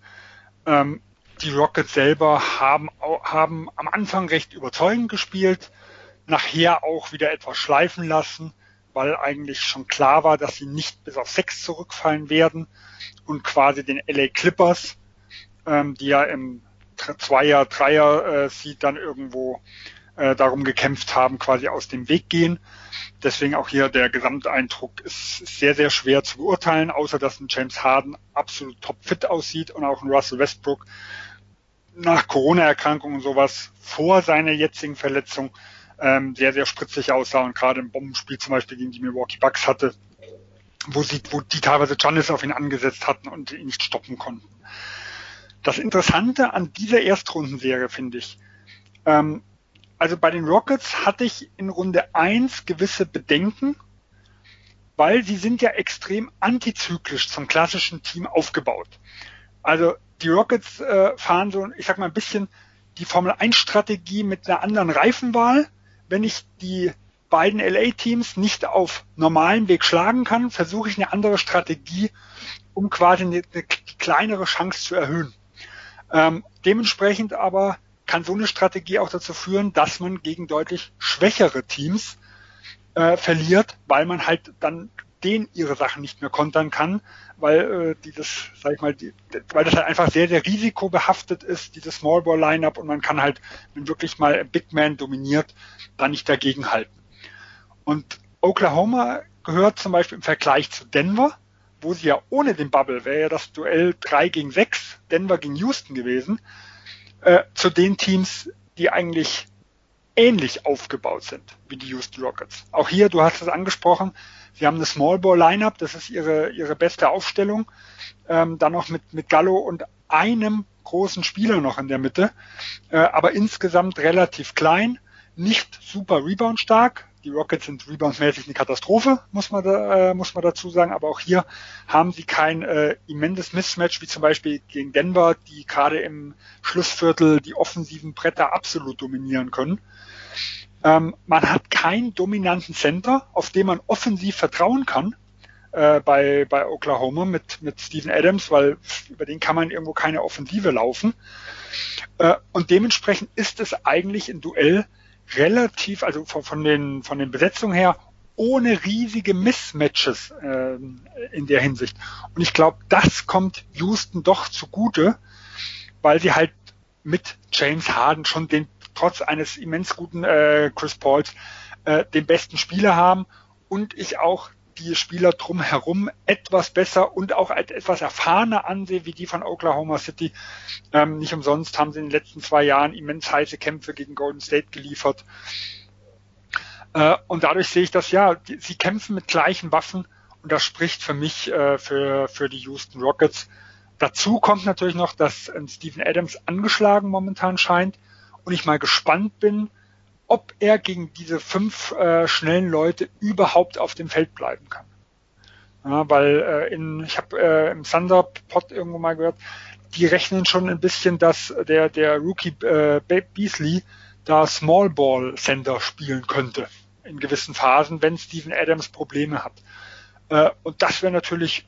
ähm, die Rockets selber haben, haben am Anfang recht überzeugend gespielt, nachher auch wieder etwas schleifen lassen, weil eigentlich schon klar war, dass sie nicht bis auf sechs zurückfallen werden und quasi den LA Clippers, ähm, die ja im Zweier, Dreier äh, Seed dann irgendwo äh, darum gekämpft haben, quasi aus dem Weg gehen. Deswegen auch hier der Gesamteindruck ist sehr, sehr schwer zu beurteilen, außer dass ein James Harden absolut topfit aussieht und auch ein Russell Westbrook nach Corona-Erkrankung und sowas vor seiner jetzigen Verletzung ähm, sehr, sehr spritzig aussah und gerade im Bombenspiel zum Beispiel gegen die Milwaukee Bucks hatte, wo sie, wo die teilweise Giannis auf ihn angesetzt hatten und ihn nicht stoppen konnten. Das Interessante an dieser Erstrundenserie finde ich, ähm, also bei den Rockets hatte ich in Runde eins gewisse Bedenken, weil sie sind ja extrem antizyklisch zum klassischen Team aufgebaut. Also die Rockets äh, fahren so, ich sag mal, ein bisschen die Formel 1 Strategie mit einer anderen Reifenwahl. Wenn ich die beiden LA-Teams nicht auf normalen Weg schlagen kann, versuche ich eine andere Strategie, um quasi eine, eine kleinere Chance zu erhöhen. Ähm, dementsprechend aber kann so eine Strategie auch dazu führen, dass man gegen deutlich schwächere Teams äh, verliert, weil man halt dann denen ihre Sachen nicht mehr kontern kann, weil äh, dieses, sag ich mal, die, weil das halt einfach sehr, sehr risikobehaftet ist, dieses Small Ball Lineup und man kann halt, wenn wirklich mal Big Man dominiert, dann nicht dagegen halten. Und Oklahoma gehört zum Beispiel im Vergleich zu Denver, wo sie ja ohne den Bubble wäre ja das Duell 3 gegen 6, Denver gegen Houston gewesen, äh, zu den Teams, die eigentlich ähnlich aufgebaut sind wie die Houston Rockets. Auch hier, du hast es angesprochen, sie haben eine Small Ball Lineup, das ist ihre, ihre beste Aufstellung. Ähm, dann noch mit, mit Gallo und einem großen Spieler noch in der Mitte, äh, aber insgesamt relativ klein, nicht super Rebound stark, die Rockets sind reboundmäßig eine Katastrophe, muss man, da, äh, muss man dazu sagen. Aber auch hier haben sie kein äh, immenses Mismatch, wie zum Beispiel gegen Denver, die gerade im Schlussviertel die offensiven Bretter absolut dominieren können. Ähm, man hat keinen dominanten Center, auf den man offensiv vertrauen kann äh, bei, bei Oklahoma mit, mit Steven Adams, weil über den kann man irgendwo keine Offensive laufen. Äh, und dementsprechend ist es eigentlich ein Duell, relativ, also von, von den, von den Besetzungen her, ohne riesige Mismatches äh, in der Hinsicht. Und ich glaube, das kommt Houston doch zugute, weil sie halt mit James Harden schon den, trotz eines immens guten äh, Chris Pauls, äh, den besten Spieler haben und ich auch die Spieler drumherum etwas besser und auch etwas erfahrener ansehe wie die von Oklahoma City. Ähm, nicht umsonst haben sie in den letzten zwei Jahren immens heiße Kämpfe gegen Golden State geliefert. Äh, und dadurch sehe ich das, ja, die, sie kämpfen mit gleichen Waffen und das spricht für mich äh, für, für die Houston Rockets. Dazu kommt natürlich noch, dass äh, Steven Adams angeschlagen momentan scheint und ich mal gespannt bin, ob er gegen diese fünf äh, schnellen Leute überhaupt auf dem Feld bleiben kann. Ja, weil äh, in, ich habe äh, im Thunder Pod irgendwo mal gehört, die rechnen schon ein bisschen, dass der, der Rookie äh, Beasley da Small Ball Center spielen könnte in gewissen Phasen, wenn Steven Adams Probleme hat. Äh, und das wäre natürlich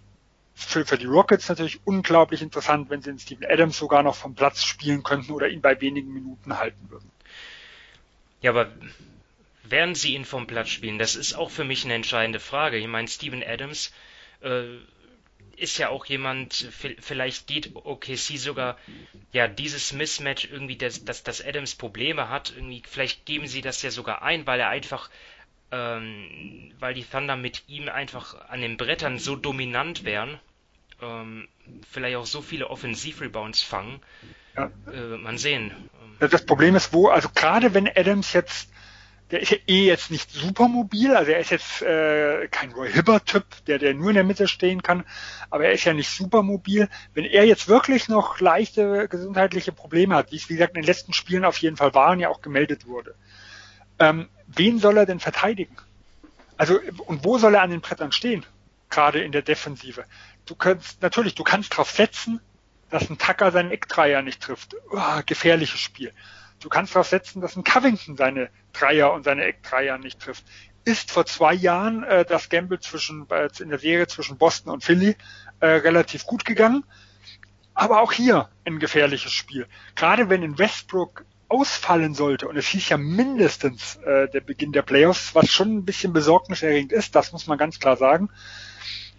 für, für die Rockets natürlich unglaublich interessant, wenn sie den Steven Adams sogar noch vom Platz spielen könnten oder ihn bei wenigen Minuten halten würden. Ja, aber werden sie ihn vom Platz spielen? Das ist auch für mich eine entscheidende Frage. Ich meine, Steven Adams äh, ist ja auch jemand, vielleicht geht OKC sogar, ja, dieses Mismatch irgendwie, dass, dass, dass Adams Probleme hat, irgendwie, vielleicht geben sie das ja sogar ein, weil er einfach, ähm, weil die Thunder mit ihm einfach an den Brettern so dominant wären, ähm, vielleicht auch so viele Offensivrebounds fangen. Ja. Äh, man sehen. Das Problem ist, wo, also gerade wenn Adams jetzt der ist ja eh jetzt nicht super mobil, also er ist jetzt äh, kein Roy Hibbert-Typ, der, der nur in der Mitte stehen kann, aber er ist ja nicht super mobil. Wenn er jetzt wirklich noch leichte gesundheitliche Probleme hat, wie es wie gesagt in den letzten Spielen auf jeden Fall waren, ja auch gemeldet wurde, ähm, wen soll er denn verteidigen? Also und wo soll er an den Brettern stehen? Gerade in der Defensive. Du kannst natürlich, du kannst darauf setzen, dass ein Tucker seinen Eckdreier nicht trifft. Oh, gefährliches Spiel. Du kannst darauf setzen, dass ein Covington seine Dreier und seine Eckdreier nicht trifft. Ist vor zwei Jahren äh, das Gamble zwischen äh, in der Serie zwischen Boston und Philly äh, relativ gut gegangen. Aber auch hier ein gefährliches Spiel. Gerade wenn in Westbrook ausfallen sollte, und es hieß ja mindestens äh, der Beginn der Playoffs, was schon ein bisschen besorgniserregend ist, das muss man ganz klar sagen.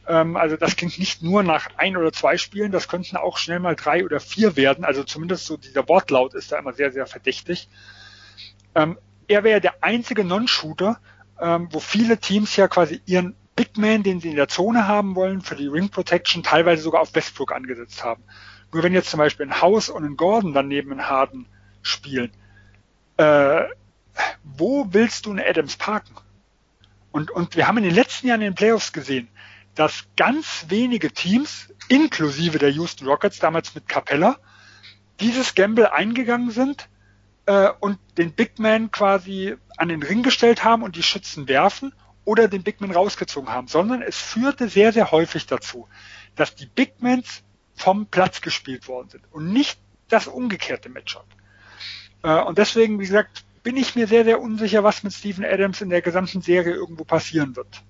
Ähm, also das klingt nicht nur nach ein oder zwei Spielen, das könnten auch schnell mal drei oder vier werden. Also zumindest so dieser Wortlaut ist da immer sehr, sehr verdächtig. Ähm, er wäre der einzige Non-Shooter, ähm, wo viele Teams ja quasi ihren Big Man, den sie in der Zone haben wollen, für die Ring Protection teilweise sogar auf Westbrook angesetzt haben. Nur wenn jetzt zum Beispiel ein House und ein Gordon daneben einen Harden spielen, äh, wo willst du einen Adams parken? Und, und wir haben in den letzten Jahren in den Playoffs gesehen, dass ganz wenige Teams, inklusive der Houston Rockets, damals mit Capella, dieses Gamble eingegangen sind äh, und den Big Man quasi an den Ring gestellt haben und die Schützen werfen oder den Big Man rausgezogen haben, sondern es führte sehr, sehr häufig dazu, dass die Big Mans vom Platz gespielt worden sind und nicht das umgekehrte Matchup. Äh, und deswegen, wie gesagt, bin ich mir sehr, sehr unsicher, was mit Steven Adams in der gesamten Serie irgendwo passieren wird.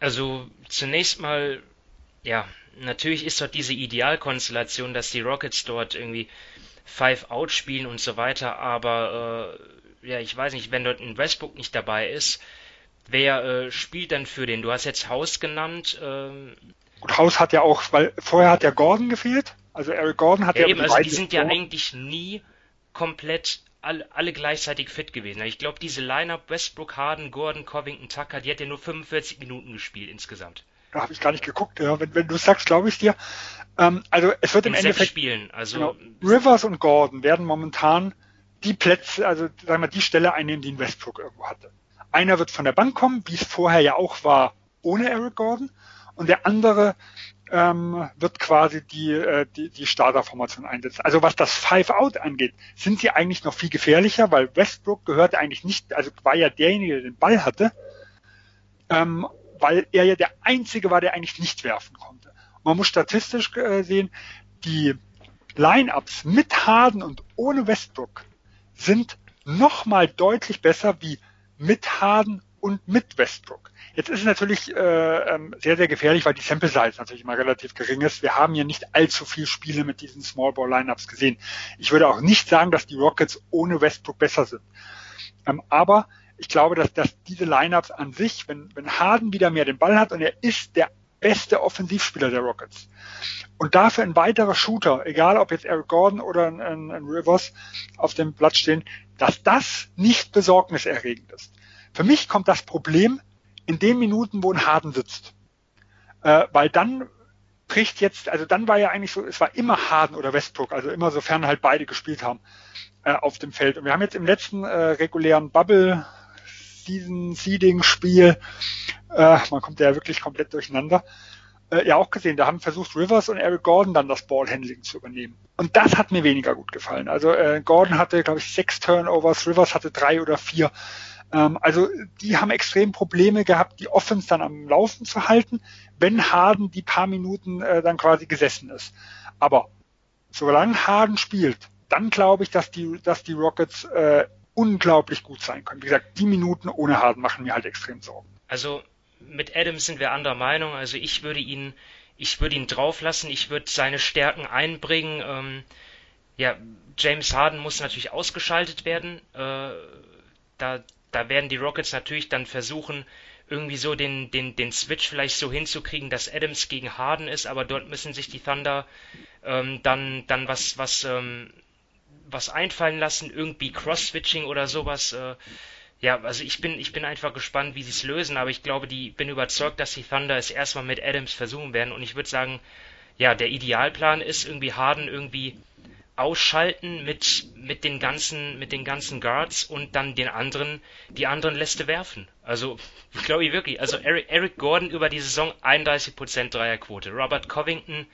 Also zunächst mal, ja, natürlich ist dort diese Idealkonstellation, dass die Rockets dort irgendwie Five Out spielen und so weiter, aber äh, ja, ich weiß nicht, wenn dort ein Westbrook nicht dabei ist, wer äh, spielt dann für den? Du hast jetzt Haus genannt. Ähm, Gut, Haus hat ja auch, weil vorher hat ja Gordon gefehlt, also Eric Gordon hat ja, ja eben, also die sind ja eigentlich nie komplett alle, alle gleichzeitig fit gewesen. Ich glaube, diese Lineup Westbrook, Harden, Gordon, Covington, Tucker, die hat ja nur 45 Minuten gespielt insgesamt. Da habe ich gar nicht geguckt. Ja. Wenn, wenn du sagst, glaube ich dir. Ähm, also es wird im In Endeffekt Spielen. Also genau, Rivers und Gordon werden momentan die Plätze, also sagen wir die Stelle einnehmen, die ein Westbrook irgendwo hatte. Einer wird von der Bank kommen, wie es vorher ja auch war, ohne Eric Gordon, und der andere ähm, wird quasi die, äh, die, die Starterformation einsetzen. Also was das Five-Out angeht, sind sie eigentlich noch viel gefährlicher, weil Westbrook gehörte eigentlich nicht, also war ja derjenige, der den Ball hatte, ähm, weil er ja der Einzige war, der eigentlich nicht werfen konnte. Und man muss statistisch äh, sehen, die Lineups mit Harden und ohne Westbrook sind nochmal deutlich besser wie mit Harden und mit Westbrook. Jetzt ist es natürlich äh, ähm, sehr, sehr gefährlich, weil die Sample Size natürlich immer relativ gering ist. Wir haben ja nicht allzu viel Spiele mit diesen Small Ball Lineups gesehen. Ich würde auch nicht sagen, dass die Rockets ohne Westbrook besser sind. Ähm, aber ich glaube, dass, dass diese Lineups an sich, wenn, wenn Harden wieder mehr den Ball hat und er ist der beste Offensivspieler der Rockets und dafür ein weiterer Shooter, egal ob jetzt Eric Gordon oder ein, ein, ein Rivers auf dem Platz stehen, dass das nicht besorgniserregend ist. Für mich kommt das Problem in den Minuten, wo ein Harden sitzt. Äh, weil dann bricht jetzt, also dann war ja eigentlich so, es war immer Harden oder Westbrook, also immer sofern halt beide gespielt haben äh, auf dem Feld. Und wir haben jetzt im letzten äh, regulären Bubble Season Seeding Spiel, äh, man kommt ja wirklich komplett durcheinander, äh, ja auch gesehen, da haben versucht Rivers und Eric Gordon dann das Ballhandling zu übernehmen. Und das hat mir weniger gut gefallen. Also äh, Gordon hatte, glaube ich, sechs Turnovers, Rivers hatte drei oder vier. Ähm, also die haben extrem Probleme gehabt, die Offense dann am Laufen zu halten, wenn Harden die paar Minuten äh, dann quasi gesessen ist. Aber solange Harden spielt, dann glaube ich, dass die, dass die Rockets äh, unglaublich gut sein können. Wie gesagt, die Minuten ohne Harden machen mir halt extrem Sorgen. Also mit Adams sind wir anderer Meinung. Also ich würde ihn, ich würde ihn drauflassen. Ich würde seine Stärken einbringen. Ähm, ja, James Harden muss natürlich ausgeschaltet werden. Äh, da da werden die Rockets natürlich dann versuchen, irgendwie so den, den, den Switch vielleicht so hinzukriegen, dass Adams gegen Harden ist, aber dort müssen sich die Thunder ähm, dann, dann was, was, ähm, was einfallen lassen, irgendwie Cross-Switching oder sowas. Äh, Ja, also ich bin, ich bin einfach gespannt, wie sie es lösen, aber ich glaube, die bin überzeugt, dass die Thunder es erstmal mit Adams versuchen werden und ich würde sagen, ja, der Idealplan ist irgendwie Harden irgendwie ausschalten mit, mit den ganzen, mit den ganzen Guards und dann den anderen, die anderen Läste werfen. Also, ich glaube wirklich, also Eric, Eric Gordon über die Saison 31% Dreierquote, Robert Covington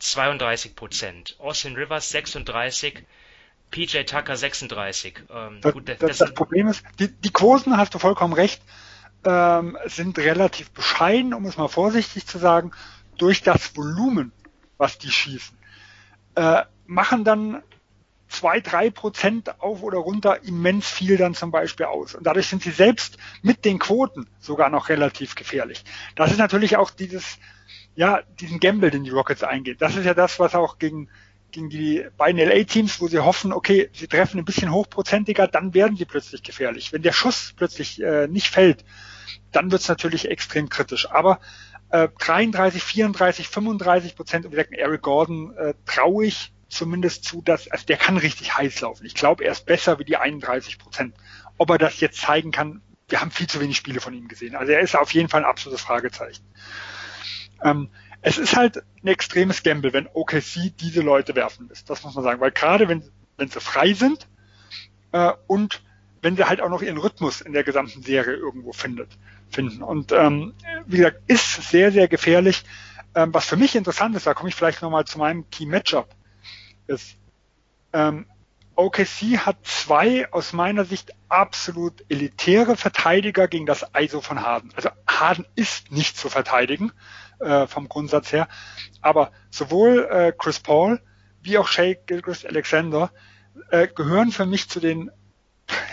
32%, Austin Rivers 36, PJ Tucker 36. Ähm, das, gut, das, das, das, Problem ist, die, die Quoten, hast du vollkommen recht, ähm, sind relativ bescheiden, um es mal vorsichtig zu sagen, durch das Volumen, was die schießen. Äh, machen dann zwei, drei Prozent auf oder runter immens viel dann zum Beispiel aus. Und dadurch sind sie selbst mit den Quoten sogar noch relativ gefährlich. Das ist natürlich auch dieses, ja, diesen Gamble, den die Rockets eingehen. Das ist ja das, was auch gegen, gegen die beiden LA-Teams, wo sie hoffen, okay, sie treffen ein bisschen hochprozentiger, dann werden sie plötzlich gefährlich. Wenn der Schuss plötzlich äh, nicht fällt, dann wird es natürlich extrem kritisch. Aber äh, 33, 34, 35 Prozent, und wie gesagt, Eric Gordon äh, traue ich zumindest zu, dass, also der kann richtig heiß laufen. Ich glaube, er ist besser wie die 31 Prozent. Ob er das jetzt zeigen kann, wir haben viel zu wenig Spiele von ihm gesehen. Also er ist auf jeden Fall ein absolutes Fragezeichen. Ähm, es ist halt ein extremes Gamble, wenn OKC diese Leute werfen lässt. Das muss man sagen. Weil gerade wenn, wenn sie frei sind äh, und wenn sie halt auch noch ihren Rhythmus in der gesamten Serie irgendwo findet, finden. Und ähm, wie gesagt, ist sehr, sehr gefährlich. Ähm, was für mich interessant ist, da komme ich vielleicht nochmal zu meinem Key Matchup ist. Ähm, OKC hat zwei aus meiner Sicht absolut elitäre Verteidiger gegen das ISO von Harden. Also Harden ist nicht zu verteidigen äh, vom Grundsatz her, aber sowohl äh, Chris Paul wie auch Shea Gilchrist Alexander äh, gehören für mich zu den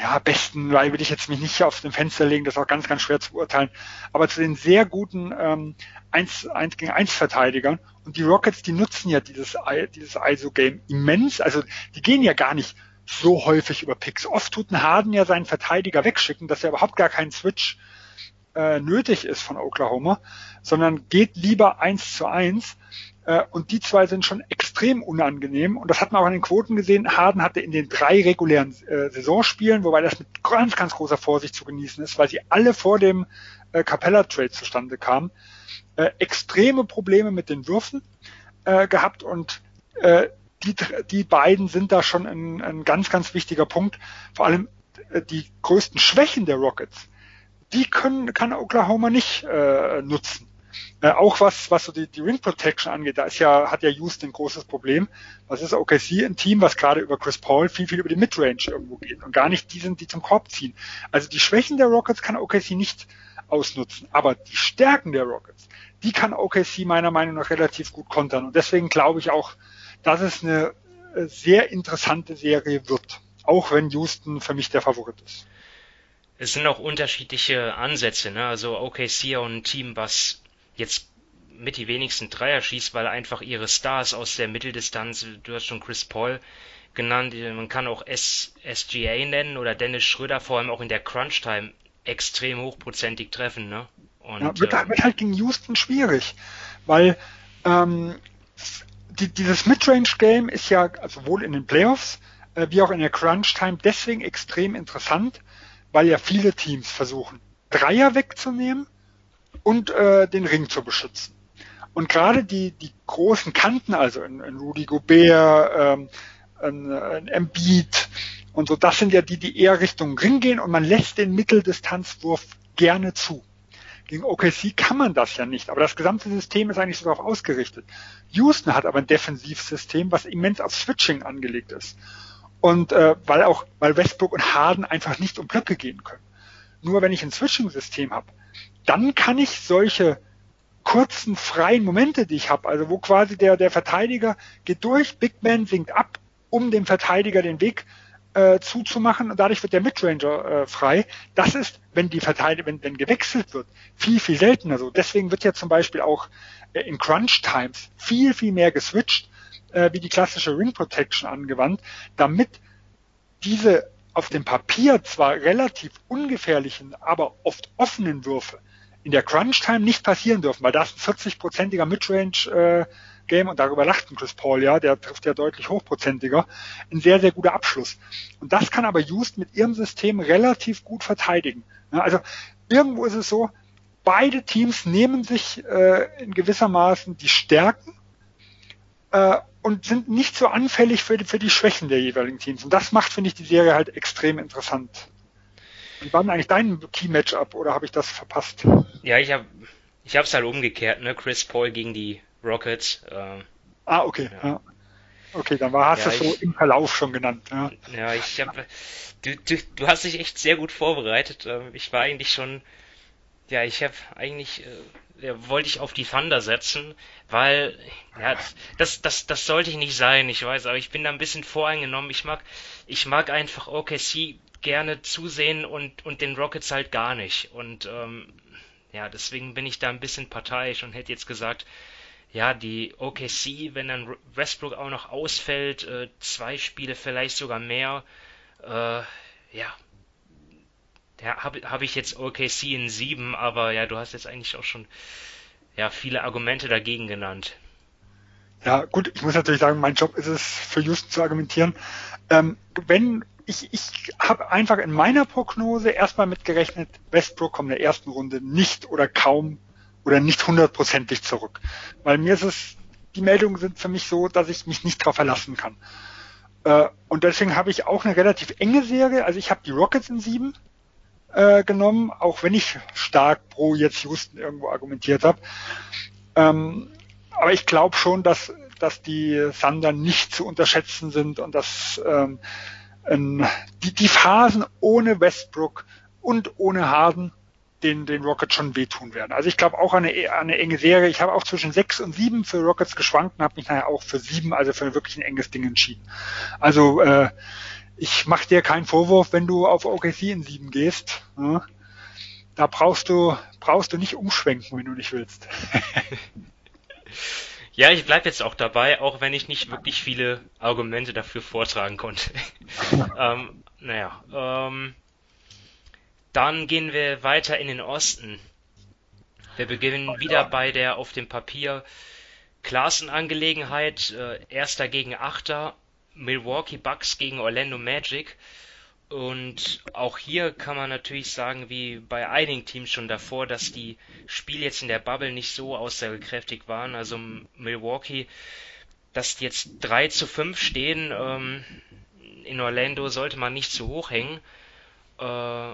ja, besten, weil will ich jetzt mich nicht auf dem Fenster legen, das ist auch ganz, ganz schwer zu beurteilen, aber zu den sehr guten ähm, 1, 1 gegen 1 Verteidigern. Und die Rockets, die nutzen ja dieses, dieses ISO-Game immens. Also die gehen ja gar nicht so häufig über Picks. Oft tut ein Harden ja seinen Verteidiger wegschicken, dass er überhaupt gar keinen Switch äh, nötig ist von Oklahoma, sondern geht lieber eins zu eins. Äh, und die zwei sind schon extrem unangenehm. Und das hat man auch an den Quoten gesehen. Harden hatte in den drei regulären äh, Saisonspielen, wobei das mit ganz, ganz großer Vorsicht zu genießen ist, weil sie alle vor dem äh, Capella-Trade zustande kamen, extreme Probleme mit den Würfen gehabt und die, die beiden sind da schon ein, ein ganz, ganz wichtiger Punkt. Vor allem die größten Schwächen der Rockets, die können, kann Oklahoma nicht nutzen. Äh, auch was, was so die, die Ring Protection angeht, da ist ja, hat ja Houston ein großes Problem. Das ist OKC ein Team, was gerade über Chris Paul viel, viel über die Midrange irgendwo geht und gar nicht die sind, die zum Korb ziehen. Also die Schwächen der Rockets kann OKC nicht ausnutzen. Aber die Stärken der Rockets, die kann OKC meiner Meinung nach relativ gut kontern. Und deswegen glaube ich auch, dass es eine äh, sehr interessante Serie wird. Auch wenn Houston für mich der Favorit ist. Es sind auch unterschiedliche Ansätze. Ne? Also OKC auch ein Team, was jetzt mit die wenigsten Dreier schießt, weil einfach ihre Stars aus der Mitteldistanz, du hast schon Chris Paul genannt, man kann auch S SGA nennen oder Dennis Schröder, vor allem auch in der Crunch Time extrem hochprozentig treffen. Ne? Und, ja, wird, äh, wird, halt gegen Houston schwierig, weil ähm, die, dieses Midrange-Game ist ja sowohl in den Playoffs äh, wie auch in der Crunch Time deswegen extrem interessant, weil ja viele Teams versuchen, Dreier wegzunehmen und äh, den Ring zu beschützen. Und gerade die, die großen Kanten, also in, in Rudy Gobert, ähm, ein, ein Embiid und so, das sind ja die, die eher Richtung Ring gehen und man lässt den Mitteldistanzwurf gerne zu. Gegen OKC kann man das ja nicht, aber das gesamte System ist eigentlich so darauf ausgerichtet. Houston hat aber ein Defensivsystem, was immens auf Switching angelegt ist. Und äh, weil auch, weil Westbrook und Harden einfach nicht um Blöcke gehen können. Nur wenn ich ein Switching-System habe, dann kann ich solche kurzen freien Momente, die ich habe, also wo quasi der, der Verteidiger geht durch, Big Man sinkt ab, um dem Verteidiger den Weg äh, zuzumachen und dadurch wird der Midranger äh, frei. Das ist, wenn die Verteidiger, wenn, wenn gewechselt wird, viel, viel seltener so. Deswegen wird ja zum Beispiel auch äh, in Crunch Times viel, viel mehr geswitcht, äh, wie die klassische Ring Protection angewandt, damit diese auf dem Papier zwar relativ ungefährlichen, aber oft offenen Würfe in der Crunch-Time nicht passieren dürfen, weil da ist ein 40-prozentiger Midrange äh, Game, und darüber lachten Chris Paul ja, der trifft ja deutlich hochprozentiger, ein sehr, sehr guter Abschluss. Und das kann aber Houston mit ihrem System relativ gut verteidigen. Ja, also irgendwo ist es so, beide Teams nehmen sich äh, in gewissermaßen die Stärken äh, und sind nicht so anfällig für die, für die Schwächen der jeweiligen Teams. Und das macht, finde ich, die Serie halt extrem interessant. Wie war denn eigentlich dein Key-Matchup oder habe ich das verpasst? Ja, ich habe ich habe es halt umgekehrt, ne? Chris Paul gegen die Rockets. Äh, ah, okay. Ja. ja. Okay, dann war, hast du ja, das so im Verlauf schon genannt. Ja, ja ich habe du, du, du hast dich echt sehr gut vorbereitet. Ähm, ich war eigentlich schon, ja, ich habe eigentlich, äh, ja, wollte ich auf die Thunder setzen, weil, ja, das, das, das sollte ich nicht sein, ich weiß, aber ich bin da ein bisschen voreingenommen. Ich mag, ich mag einfach OKC gerne zusehen und, und den Rockets halt gar nicht. Und ähm, ja, deswegen bin ich da ein bisschen parteiisch und hätte jetzt gesagt, ja, die OKC, wenn dann Westbrook auch noch ausfällt, äh, zwei Spiele vielleicht sogar mehr, äh, ja, ja habe hab ich jetzt OKC in sieben, aber ja, du hast jetzt eigentlich auch schon ja, viele Argumente dagegen genannt. Ja, gut, ich muss natürlich sagen, mein Job ist es, für Houston zu argumentieren. Ähm, wenn ich, ich habe einfach in meiner Prognose erstmal mitgerechnet, Westbrook kommt in der ersten Runde nicht oder kaum oder nicht hundertprozentig zurück. Weil mir ist es, die Meldungen sind für mich so, dass ich mich nicht darauf verlassen kann. Äh, und deswegen habe ich auch eine relativ enge Serie. Also ich habe die Rockets in sieben äh, genommen, auch wenn ich stark pro jetzt Houston irgendwo argumentiert habe. Ähm, aber ich glaube schon, dass, dass die Thunder nicht zu unterschätzen sind und dass ähm, ähm, die, die Phasen ohne Westbrook und ohne Harden den, den Rockets schon wehtun werden. Also ich glaube auch eine, eine enge Serie. Ich habe auch zwischen sechs und sieben für Rockets geschwankt und habe mich nachher auch für sieben, also für wirklich ein enges Ding entschieden. Also äh, ich mache dir keinen Vorwurf, wenn du auf OKC in sieben gehst. Ja? Da brauchst du, brauchst du nicht umschwenken, wenn du nicht willst. Ja, ich bleibe jetzt auch dabei, auch wenn ich nicht wirklich viele Argumente dafür vortragen konnte. ähm, naja, ähm, dann gehen wir weiter in den Osten. Wir beginnen wieder bei der auf dem Papier Klassenangelegenheit. Äh, Erster gegen Achter, Milwaukee Bucks gegen Orlando Magic. Und auch hier kann man natürlich sagen, wie bei einigen Teams schon davor, dass die Spiele jetzt in der Bubble nicht so aussagekräftig waren. Also Milwaukee, dass jetzt 3 zu 5 stehen, ähm, in Orlando sollte man nicht zu hoch hängen. Äh,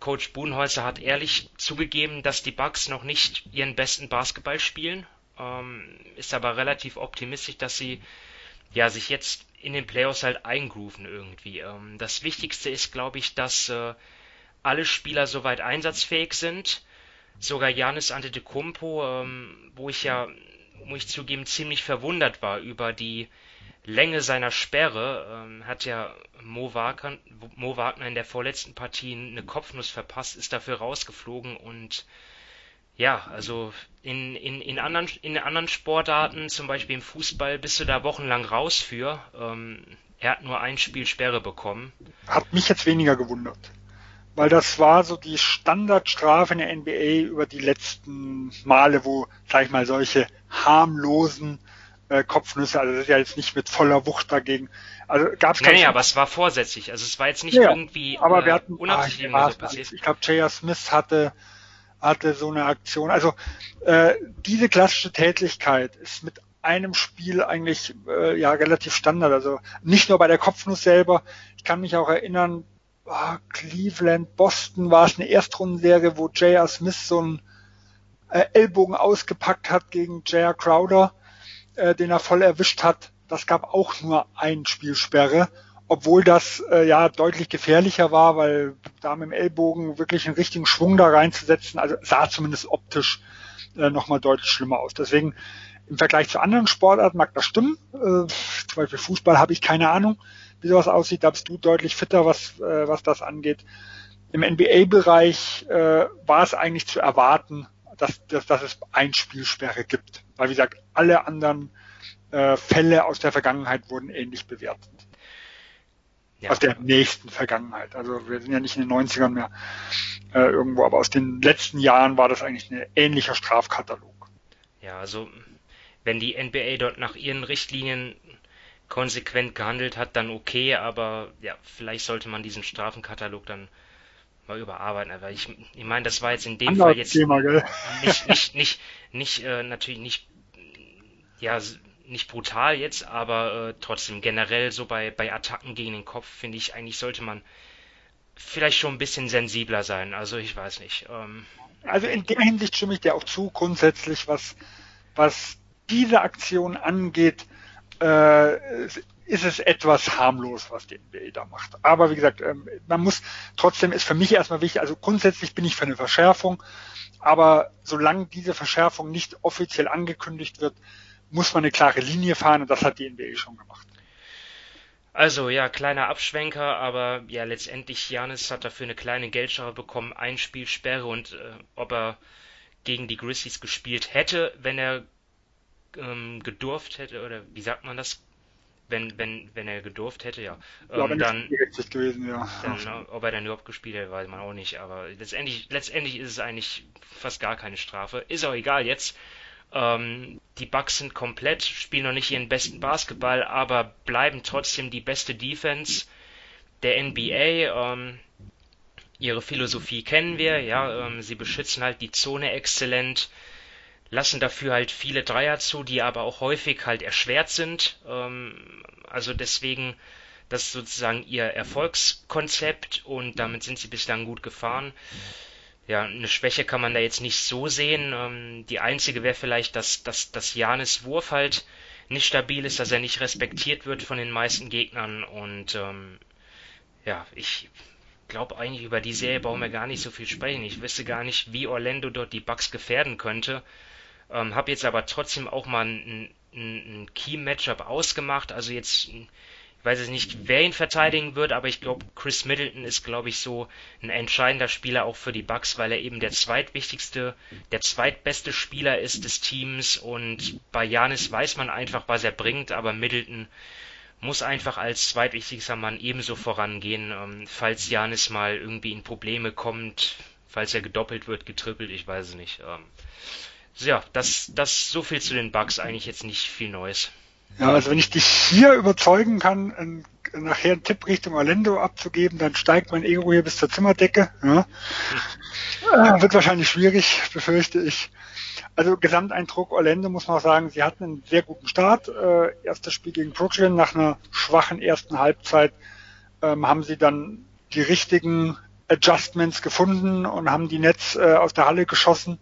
Coach Buhnholzer hat ehrlich zugegeben, dass die Bucks noch nicht ihren besten Basketball spielen, ähm, ist aber relativ optimistisch, dass sie ja sich jetzt in den Playoffs halt eingrooven irgendwie. Ähm, das Wichtigste ist, glaube ich, dass äh, alle Spieler soweit einsatzfähig sind. Sogar Janis Antetokounmpo, ähm, wo ich ja, muss ich zugeben, ziemlich verwundert war über die Länge seiner Sperre, ähm, hat ja Mo Wagner, Mo Wagner in der vorletzten Partie eine Kopfnuss verpasst, ist dafür rausgeflogen und ja, also in, in, in, anderen, in anderen Sportarten, zum Beispiel im Fußball, bist du da wochenlang raus für. Ähm, er hat nur ein Spiel Sperre bekommen. Hat mich jetzt weniger gewundert. Weil das war so die Standardstrafe in der NBA über die letzten Male, wo, sag ich mal, solche harmlosen äh, Kopfnüsse, also das ist ja jetzt nicht mit voller Wucht dagegen. Also gab es Nee, nee aber es war vorsätzlich. Also es war jetzt nicht ja, irgendwie aber äh, wir hatten, unabsichtlich ah, so passiert. Ich glaube, J.R. Smith hatte hatte so eine Aktion. Also äh, diese klassische Tätigkeit ist mit einem Spiel eigentlich äh, ja relativ Standard. Also nicht nur bei der Kopfnuss selber. Ich kann mich auch erinnern, oh, Cleveland, Boston war es eine Erstrundenserie, wo J.R. Smith so einen äh, Ellbogen ausgepackt hat gegen J.R. Crowder, äh, den er voll erwischt hat. Das gab auch nur ein Spielsperre obwohl das äh, ja deutlich gefährlicher war, weil da mit dem Ellbogen wirklich einen richtigen Schwung da reinzusetzen, also sah zumindest optisch äh, nochmal deutlich schlimmer aus. Deswegen im Vergleich zu anderen Sportarten mag das stimmen. Äh, zum Beispiel Fußball habe ich keine Ahnung, wie sowas aussieht. Da bist du deutlich fitter, was, äh, was das angeht. Im NBA-Bereich äh, war es eigentlich zu erwarten, dass, dass, dass es Einspielsperre gibt. Weil wie gesagt, alle anderen äh, Fälle aus der Vergangenheit wurden ähnlich bewertet ja. aus der nächsten Vergangenheit. Also wir sind ja nicht in den 90ern mehr äh, irgendwo, aber aus den letzten Jahren war das eigentlich ein ähnlicher Strafkatalog. Ja, also wenn die NBA dort nach ihren Richtlinien konsequent gehandelt hat, dann okay, aber ja, vielleicht sollte man diesen Strafenkatalog dann mal überarbeiten. Aber ich, ich meine, das war jetzt in dem Anderes Fall jetzt Thema, nicht, nicht, nicht, nicht, äh, natürlich nicht, ja, nicht brutal jetzt, aber äh, trotzdem generell so bei, bei Attacken gegen den Kopf, finde ich, eigentlich sollte man vielleicht schon ein bisschen sensibler sein. Also ich weiß nicht. Ähm, Also in der Hinsicht stimme ich dir auch zu, grundsätzlich, was, was diese Aktion angeht, äh, ist es etwas harmlos, was die NBA da macht. Aber wie gesagt, ähm, man muss, trotzdem ist für mich erstmal wichtig, also grundsätzlich bin ich für eine Verschärfung, aber solange diese Verschärfung nicht offiziell angekündigt wird, muss man eine klare Linie fahren und das hat die NBA schon gemacht. Also ja, kleiner Abschwenker, aber ja, letztendlich Janis hat dafür eine kleine Geldstrafe bekommen, ein Spiel Sperre und äh, ob er gegen die Grizzlies gespielt hätte, wenn er ähm, gedurft hätte, oder wie sagt man das? Wenn, wenn, wenn er gedurft hätte, ja. Ja, Ähm, wenn dann, gewesen, ja. dann, äh, ob er dann überhaupt gespielt hätte, weiß man auch nicht. Aber letztendlich, letztendlich ist es eigentlich fast gar keine Strafe. Ist auch egal jetzt. Ähm, die Bucks sind komplett, spielen noch nicht ihren besten Basketball, aber bleiben trotzdem die beste Defense der NBA. Ähm, ihre Philosophie kennen wir, ja. Ähm, sie beschützen halt die Zone exzellent, lassen dafür halt viele Dreier zu, die aber auch häufig halt erschwert sind. Ähm, also deswegen, das ist sozusagen ihr Erfolgskonzept und damit sind sie bislang gut gefahren. Ja, eine Schwäche kann man da jetzt nicht so sehen. Ähm, die einzige wäre vielleicht, dass, dass, dass Janis Wurf halt nicht stabil ist, dass er nicht respektiert wird von den meisten Gegnern. Und ähm, ja, ich glaube eigentlich über die Serie brauchen wir gar nicht so viel sprechen. Ich wüsste gar nicht, wie Orlando dort die Bucks gefährden könnte. Ähm, habe jetzt aber trotzdem auch mal ein, ein, ein Key-Matchup ausgemacht. Also jetzt weiß jetzt nicht, wer ihn verteidigen wird, aber ich glaube, Chris Middleton ist, glaube ich, so ein entscheidender Spieler auch für die Bucks, weil er eben der zweitwichtigste, der zweitbeste Spieler ist des Teams und bei Janis weiß man einfach, was er bringt, aber Middleton muss einfach als zweitwichtigster Mann ebenso vorangehen, ähm, falls Janis mal irgendwie in Probleme kommt, falls er gedoppelt wird, getrippelt, ich weiß es nicht. Ähm, so ja, das, das so viel zu den Bucks, eigentlich jetzt nicht viel Neues. Ja, also wenn ich dich hier überzeugen kann, ein, nachher einen Tipp Richtung Orlando abzugeben, dann steigt mein Ego hier bis zur Zimmerdecke. Ja. Äh, wird wahrscheinlich schwierig, befürchte ich. Also Gesamteindruck Orlando muss man auch sagen, sie hatten einen sehr guten Start. Äh, erstes Spiel gegen Brooklyn nach einer schwachen ersten Halbzeit ähm, haben sie dann die richtigen Adjustments gefunden und haben die Netz äh, aus der Halle geschossen.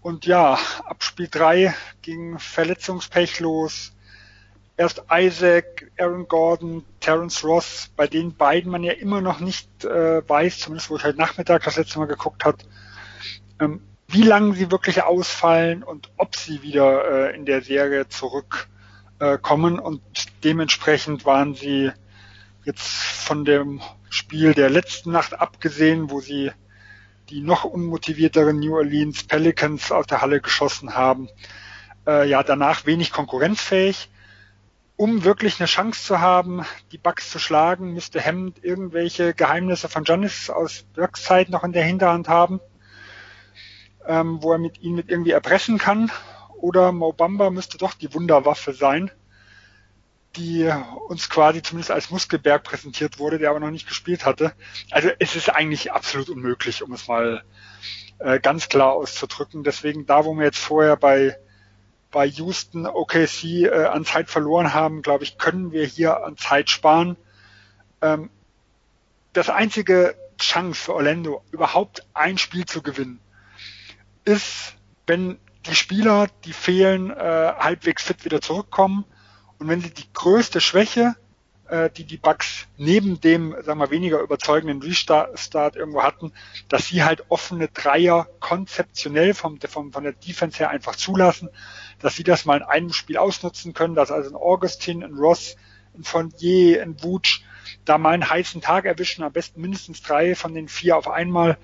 Und ja, ab Spiel 3 ging Verletzungspech los. Erst Isaac, Aaron Gordon, Terence Ross, bei den beiden man ja immer noch nicht äh, weiß, zumindest wo ich heute Nachmittag das letzte Mal geguckt hat, ähm, wie lange sie wirklich ausfallen und ob sie wieder äh, in der Serie zurückkommen. Äh, und dementsprechend waren sie jetzt von dem Spiel der letzten Nacht abgesehen, wo sie die noch unmotivierteren New Orleans Pelicans aus der Halle geschossen haben, äh, ja danach wenig konkurrenzfähig. Um wirklich eine Chance zu haben, die Bucks zu schlagen, müsste Hammond irgendwelche Geheimnisse von Giannis aus Dirks Zeit noch in der Hinterhand haben, ähm, wo er mit ihn mit irgendwie erpressen kann. Oder Mo Bamba müsste doch die Wunderwaffe sein, die uns quasi zumindest als Muskelberg präsentiert wurde, der aber noch nicht gespielt hatte. Also es ist eigentlich absolut unmöglich, um es mal äh, ganz klar auszudrücken. Deswegen da, wo wir jetzt vorher bei bei Houston, OKC äh, an Zeit verloren haben, glaube ich, können wir hier an Zeit sparen. Ähm, das einzige Chance für Orlando, überhaupt ein Spiel zu gewinnen, ist, wenn die Spieler, die fehlen, äh, halbwegs fit wieder zurückkommen und wenn sie die größte Schwäche, äh, die die Bucks neben dem, sagen wir, weniger überzeugenden Restart irgendwo hatten, dass sie halt offene Dreier konzeptionell vom, vom, von der Defense her einfach zulassen, dass sie das mal in einem Spiel ausnutzen können, dass also ein Augustin, ein Ross, ein Fournier, ein Wutsch da mal einen heißen Tag erwischen, am besten mindestens drei von den vier auf einmal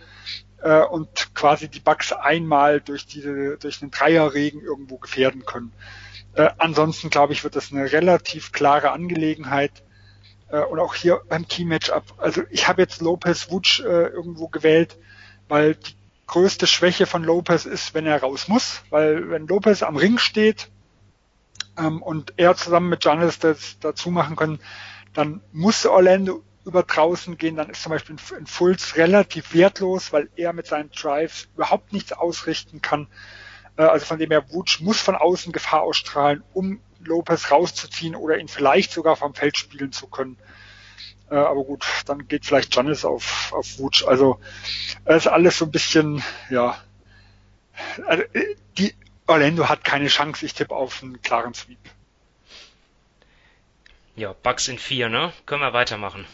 äh, und quasi die Bucks einmal durch diese durch den Dreierregen irgendwo gefährden können. Äh, ansonsten glaube ich, wird das eine relativ klare Angelegenheit. Äh, und auch hier beim Key-Matchup. Also ich habe jetzt Lopez Wutsch äh, irgendwo gewählt, weil die größte Schwäche von Lopez ist, wenn er raus muss. Weil wenn Lopez am Ring steht, ähm, und er zusammen mit Giannis das dazu machen können, dann muss Orlando über draußen gehen, dann ist zum Beispiel ein Fultz relativ wertlos, weil er mit seinen Drives überhaupt nichts ausrichten kann. Äh, also von dem her, Wutsch muss von außen Gefahr ausstrahlen, um Lopez rauszuziehen oder ihn vielleicht sogar vom Feld spielen zu können. Äh, aber gut, dann geht vielleicht Janis auf, auf Wutsch. Also es ist alles so ein bisschen, ja. Also, die Orlando hat keine Chance. Ich tippe auf einen klaren Sweep. Ja, Bugs in vier, ne? Können wir weitermachen.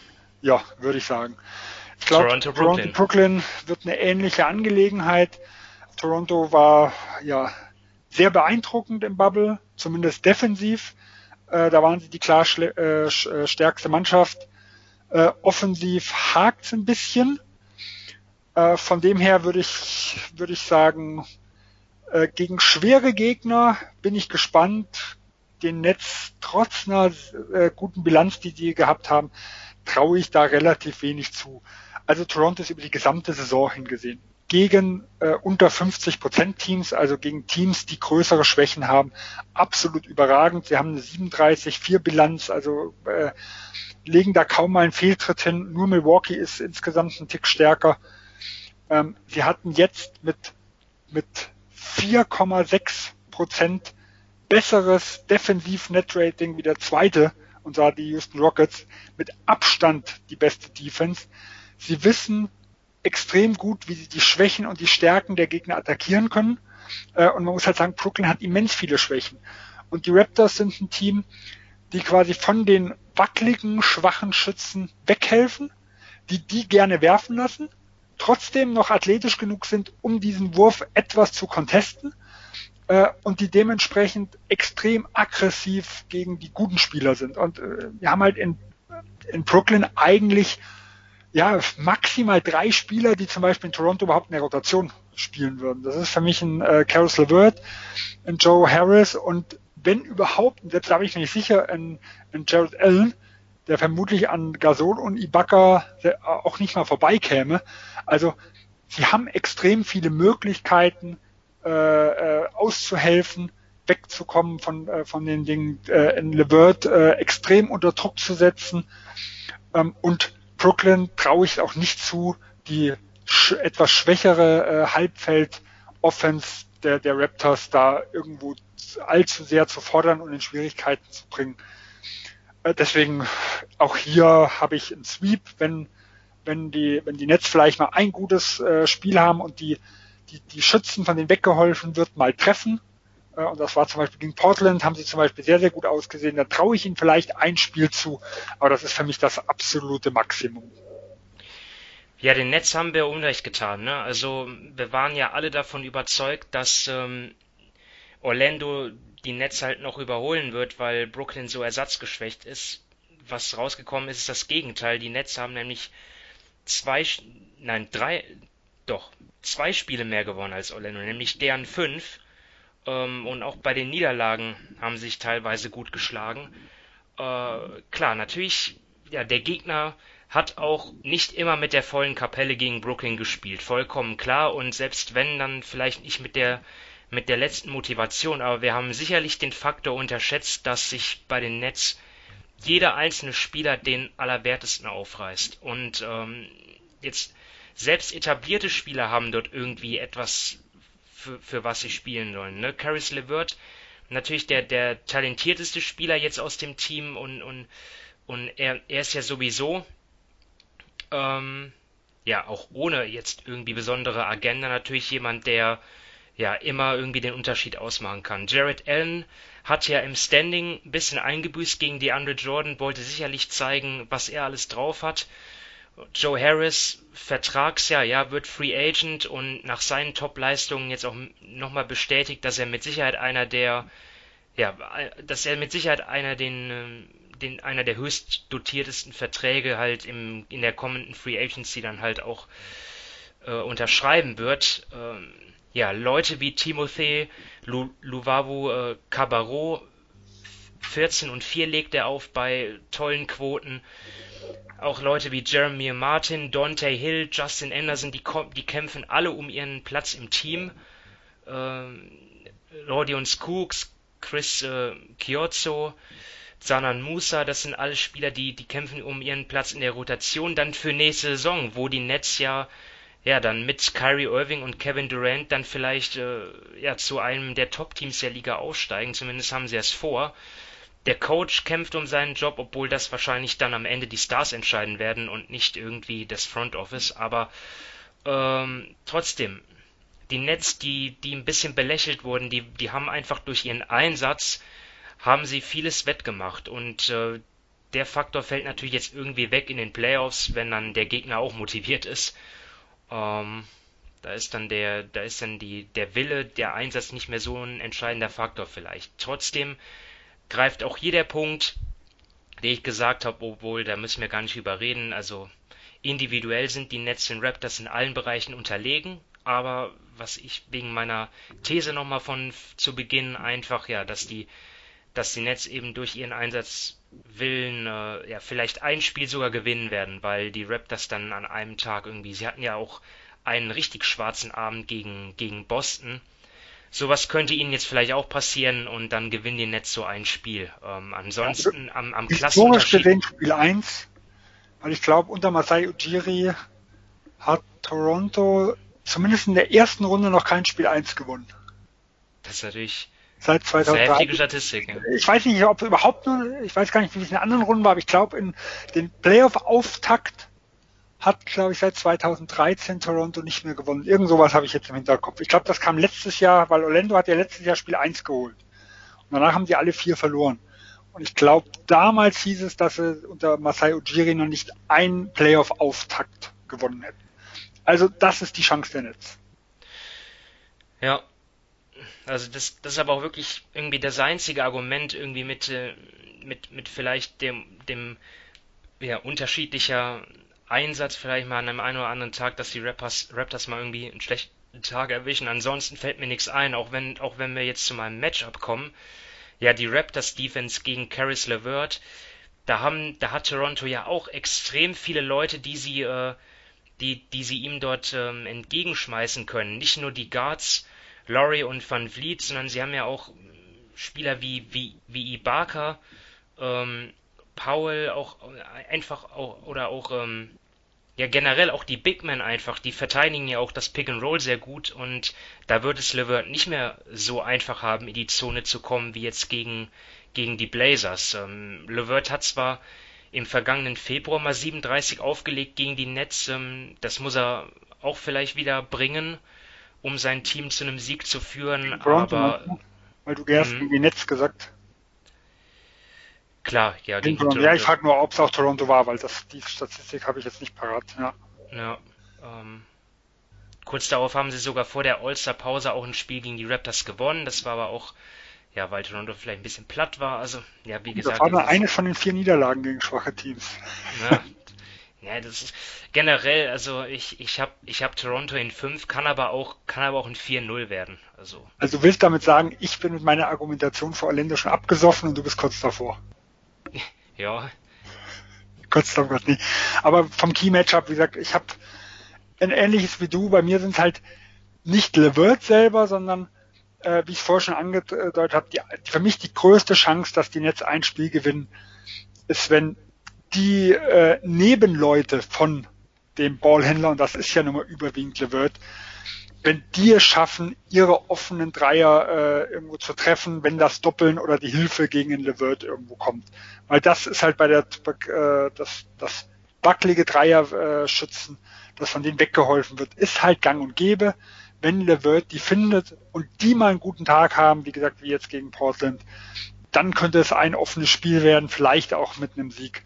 Ja, würde ich sagen. Ich glaube, Toronto, Brooklyn. Toronto, Brooklyn wird eine ähnliche Angelegenheit. Toronto war ja sehr beeindruckend im Bubble, zumindest defensiv. Äh, da waren sie die klar äh, äh, stärkste Mannschaft. Äh, offensiv hakt ein bisschen. Äh, von dem her würde ich, würde ich sagen, äh, gegen schwere Gegner bin ich gespannt. Den Netz trotz einer guten Bilanz, die sie gehabt haben, traue ich da relativ wenig zu. Also Toronto ist über die gesamte Saison hingesehen gegen äh, unter 50 Prozent Teams, also gegen Teams, die größere Schwächen haben, absolut überragend. Sie haben eine 37-4 Bilanz, also äh, legen da kaum mal einen Fehltritt hin. Nur Milwaukee ist insgesamt ein Tick stärker. Ähm, sie hatten jetzt mit, mit 4,6 Prozent besseres Defensiv-Net-Rating wie der zweite, und zwar die Houston Rockets, mit Abstand die beste Defense. Sie wissen extrem gut, wie sie die Schwächen und die Stärken der Gegner attackieren können. Äh, und man muss halt sagen, Brooklyn hat immens viele Schwächen. Und die Raptors sind ein Team, die quasi von den wackeligen, schwachen Schützen weghelfen, die die gerne werfen lassen, trotzdem noch athletisch genug sind, um diesen Wurf etwas zu contesten äh, und die dementsprechend extrem aggressiv gegen die guten Spieler sind. Und äh, wir haben halt in, in Brooklyn eigentlich ja, maximal drei Spieler, die zum Beispiel in Toronto überhaupt in der Rotation spielen würden. Das ist für mich ein äh, Caris LeVert, ein Joe Harris und wenn überhaupt, selbst da bin ich nicht sicher, ein, ein Jared Allen, der vermutlich an Gasol und Ibaka auch nicht mal vorbeikäme. Also sie haben extrem viele Möglichkeiten, äh, äh, auszuhelfen, wegzukommen von, äh, von den Dingen, äh, in LeVert äh, extrem unter Druck zu setzen ähm, und Brooklyn traue ich auch nicht zu, die sch etwas schwächere äh, Halbfeld-Offense der, der Raptors da irgendwo allzu sehr zu fordern und in Schwierigkeiten zu bringen. Äh, deswegen auch hier habe ich einen Sweep, wenn, wenn die, wenn die Nets vielleicht mal ein gutes äh, Spiel haben und die, die, die Schützen, von denen weggeholfen wird, mal treffen, äh, und das war zum Beispiel gegen Portland, haben sie zum Beispiel sehr, sehr gut ausgesehen. Da traue ich ihnen vielleicht ein Spiel zu, aber das ist für mich das absolute Maximum. Ja, den Netz haben wir Unrecht getan. Ne? Also wir waren ja alle davon überzeugt, dass ähm, Orlando die Netz halt noch überholen wird, weil Brooklyn so ersatzgeschwächt ist. Was rausgekommen ist, ist das Gegenteil. Die Nets haben nämlich zwei, nein, drei, doch, zwei Spiele mehr gewonnen als Orlando, nämlich deren fünf. Ähm, und auch bei den Niederlagen haben sie sich teilweise gut geschlagen. Äh, klar, natürlich, ja, der Gegner hat auch nicht immer mit der vollen Kapelle gegen Brooklyn gespielt, vollkommen klar. Und selbst wenn, dann vielleicht nicht mit der mit der letzten Motivation, aber wir haben sicherlich den Faktor unterschätzt, dass sich bei den Nets jeder einzelne Spieler den Allerwertesten aufreißt. Und ähm, jetzt selbst etablierte Spieler haben dort irgendwie etwas für, für was sie spielen sollen. Ne? Caris LeVert, natürlich der, der talentierteste Spieler jetzt aus dem Team und, und, und er, er ist ja sowieso, ähm, ja, auch ohne jetzt irgendwie besondere Agenda natürlich jemand, der ja immer irgendwie den Unterschied ausmachen kann. Jared Allen hat ja im Standing ein bisschen eingebüßt gegen die Andre Jordan, wollte sicherlich zeigen, was er alles drauf hat. Joe Harris, Vertragsjahr, ja, wird Free Agent und nach seinen Top-Leistungen jetzt auch nochmal bestätigt, dass er mit Sicherheit einer der, ja, dass er mit Sicherheit einer den, den, einer der höchst dotiertesten Verträge halt im, in der kommenden Free Agency dann halt auch äh, unterschreiben wird. Ähm, ja, Leute wie Timothy Lu, Luvavu äh, Cabarro, 14 und 4 legt er auf bei tollen Quoten auch Leute wie Jeremy Martin, Dante Hill, Justin Anderson, die, die kämpfen alle um ihren Platz im Team. Ähm, Rodion Skooks Chris äh, Zanan Musa, das sind alle Spieler, die, die kämpfen um ihren Platz in der Rotation dann für nächste Saison, wo die Nets ja ja, dann mit Kyrie Irving und Kevin Durant dann vielleicht äh, ja, zu einem der Top-Teams der Liga aussteigen. Zumindest haben sie es vor. Der Coach kämpft um seinen Job, obwohl das wahrscheinlich dann am Ende die Stars entscheiden werden und nicht irgendwie das Front Office. Aber ähm, trotzdem, die Nets, die, die ein bisschen belächelt wurden, die, die haben einfach durch ihren Einsatz, haben sie vieles wettgemacht. Und äh, der Faktor fällt natürlich jetzt irgendwie weg in den Playoffs, wenn dann der Gegner auch motiviert ist. Ähm, da ist dann der, da ist dann die, der Wille, der Einsatz nicht mehr so ein entscheidender Faktor vielleicht. Trotzdem greift auch hier der Punkt, den ich gesagt habe, obwohl da müssen wir gar nicht überreden. Also individuell sind die Nets den Raptors in allen Bereichen unterlegen, aber was ich wegen meiner These nochmal von zu Beginn einfach, ja, dass die, dass die Nets eben durch ihren Einsatz Willen äh, ja vielleicht ein Spiel sogar gewinnen werden, weil die Raptors dann an einem Tag irgendwie, sie hatten ja auch einen richtig schwarzen Abend gegen, gegen Boston. Sowas könnte ihnen jetzt vielleicht auch passieren und dann gewinnen die Nets so ein Spiel. Ähm, ansonsten ja, am, am Historisch gesehen Spiel 1, weil ich glaube, unter Masai Ujiri hat Toronto zumindest in der ersten Runde noch kein Spiel 1 gewonnen. Das ist natürlich seit 2003. Heftige Statistik. Ja. Ich weiß nicht, ob überhaupt nur, ich weiß gar nicht, wie es in anderen Runden war, aber ich glaube, in den Playoff-Auftakt hat, glaube ich, seit 2013 Toronto nicht mehr gewonnen. Irgend sowas habe ich jetzt im Hinterkopf. Ich glaube, das kam letztes Jahr, weil Orlando hat ja letztes Jahr Spiel 1 geholt. Und danach haben sie alle vier verloren. Und ich glaube, damals hieß es, dass sie unter Masai Ujiri noch nicht einen Playoff-Auftakt gewonnen hätten. Also das ist die Chance der Netz. Ja, also das, das ist aber auch wirklich irgendwie das einzige Argument irgendwie mit, äh, mit, mit vielleicht dem, dem ja, unterschiedlicher Einsatz vielleicht mal an einem einen oder anderen Tag, dass die Rappers, Raptors mal irgendwie einen schlechten Tag erwischen. Ansonsten fällt mir nichts ein, auch wenn, auch wenn wir jetzt zu meinem Matchup kommen. Ja, die Raptors Defense gegen Caris LeVert, da haben, da hat Toronto ja auch extrem viele Leute, die sie, äh, die, die sie ihm dort ähm, entgegenschmeißen können. Nicht nur die Guards, Laurie und Van Vliet, sondern sie haben ja auch Spieler wie, wie, wie Ibaka, ähm, Powell, auch einfach auch, oder auch, ähm, ja generell auch die Big Men einfach, die verteidigen ja auch das Pick and Roll sehr gut und da wird es Levert nicht mehr so einfach haben, in die Zone zu kommen, wie jetzt gegen, gegen die Blazers. Ähm, Levert hat zwar im vergangenen Februar mal 37 aufgelegt gegen die Nets, ähm, das muss er auch vielleicht wieder bringen um sein Team zu einem Sieg zu führen, Toronto, aber. Weil du erst gegen die Netz gesagt. Klar, ja, gegen Toronto. Ja, ich frage nur, ob es auch Toronto war, weil das, die Statistik habe ich jetzt nicht parat. Ja. ja ähm, kurz darauf haben sie sogar vor der All-Star-Pause auch ein Spiel gegen die Raptors gewonnen. Das war aber auch, ja, weil Toronto vielleicht ein bisschen platt war. Also, ja, wie gesagt. Das war nur eine von den vier Niederlagen gegen schwache Teams. Ja, Ja, das ist generell, also ich, ich habe ich hab Toronto in 5, kann aber auch, kann aber auch in 4-0 werden. Also. also du willst damit sagen, ich bin mit meiner Argumentation vor Orlando schon abgesoffen und du bist kurz davor. ja. Kurz davor, nee. Aber vom Key-Matchup, wie gesagt, ich habe ein ähnliches wie du, bei mir sind es halt nicht LeVert selber, sondern äh, wie ich vorher schon angedeutet habe, die, für mich die größte Chance, dass die Netz ein Spiel gewinnen, ist, wenn die äh, Nebenleute von dem Ballhändler, und das ist ja nun mal überwiegend LeVert, wenn die es schaffen, ihre offenen Dreier äh, irgendwo zu treffen, wenn das Doppeln oder die Hilfe gegen den LeVert irgendwo kommt. Weil das ist halt bei der äh, das, das wackelige Dreier äh, dass von denen weggeholfen wird, ist halt gang und gäbe. Wenn LeVert die findet und die mal einen guten Tag haben, wie gesagt, wie jetzt gegen Portland, dann könnte es ein offenes Spiel werden, vielleicht auch mit einem Sieg.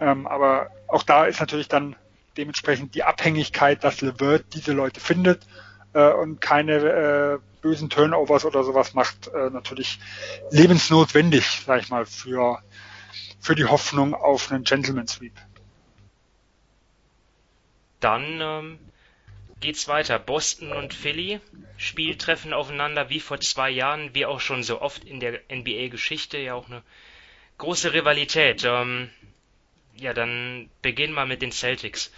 Ähm, aber auch da ist natürlich dann dementsprechend die Abhängigkeit, dass LeVert diese Leute findet äh, und keine äh, bösen Turnovers oder sowas macht, äh, natürlich lebensnotwendig, sag ich mal, für, für die Hoffnung auf einen Gentleman Sweep. Dann ähm, geht's weiter. Boston und Philly Spieltreffen aufeinander wie vor zwei Jahren, wie auch schon so oft in der NBA-Geschichte, ja auch eine große Rivalität. Ähm, ja, dann beginn mal mit den Celtics.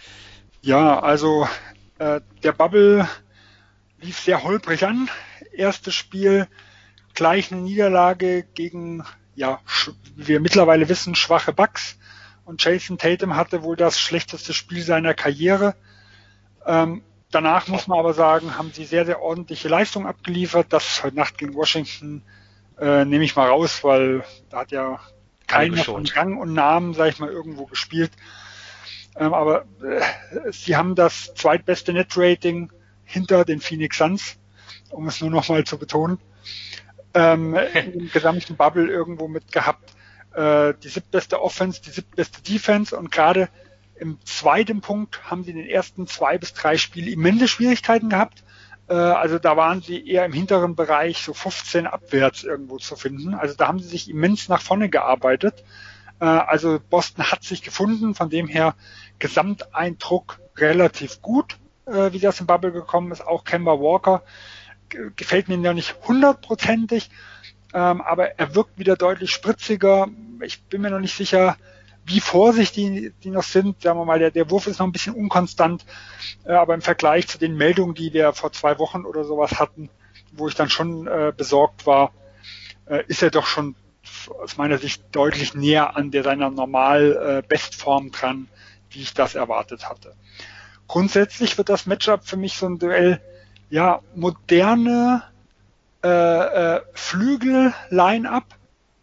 Ja, also äh, der Bubble lief sehr holprig an. Erstes Spiel gleich eine Niederlage gegen, ja, wie wir mittlerweile wissen, schwache Bucks. Und Jason Tatum hatte wohl das schlechteste Spiel seiner Karriere. Ähm, danach muss man aber sagen, haben sie sehr, sehr ordentliche Leistung abgeliefert. Das heute Nacht gegen Washington äh, nehme ich mal raus, weil da hat ja keiner von Rang und Namen, sag ich mal, irgendwo gespielt. Ähm, aber äh, sie haben das zweitbeste Net-Rating hinter den Phoenix Suns, um es nur noch mal zu betonen. Ähm, Im gesamten Bubble irgendwo mit gehabt. Äh, die siebtbeste Offense, die siebtbeste Defense und gerade im zweiten Punkt haben sie in den ersten zwei bis drei Spielen immense Schwierigkeiten gehabt. Äh, also da waren sie eher im hinteren Bereich, so 15 abwärts irgendwo zu finden. Also da haben sie sich immens nach vorne gearbeitet. Äh, also Boston hat sich gefunden, von dem her Gesamteindruck relativ gut, äh, wie das im Bubble gekommen ist. Auch Kemba Walker gefällt mir ja nicht hundertprozentig, ähm, aber er wirkt wieder deutlich spritziger. Ich bin mir noch nicht sicher, wie vorsichtig die noch sind. Sagen wir mal, der, der Wurf ist noch ein bisschen unkonstant, äh, aber im Vergleich zu den Meldungen, die wir vor zwei Wochen oder sowas hatten, wo ich dann schon äh, besorgt war, äh, ist er doch schon aus meiner Sicht deutlich näher an der seiner normal äh, Bestform dran, wie ich das erwartet hatte. Grundsätzlich wird das Matchup für mich so ein Duell, ja, moderne äh, äh, Flügel-Line-Up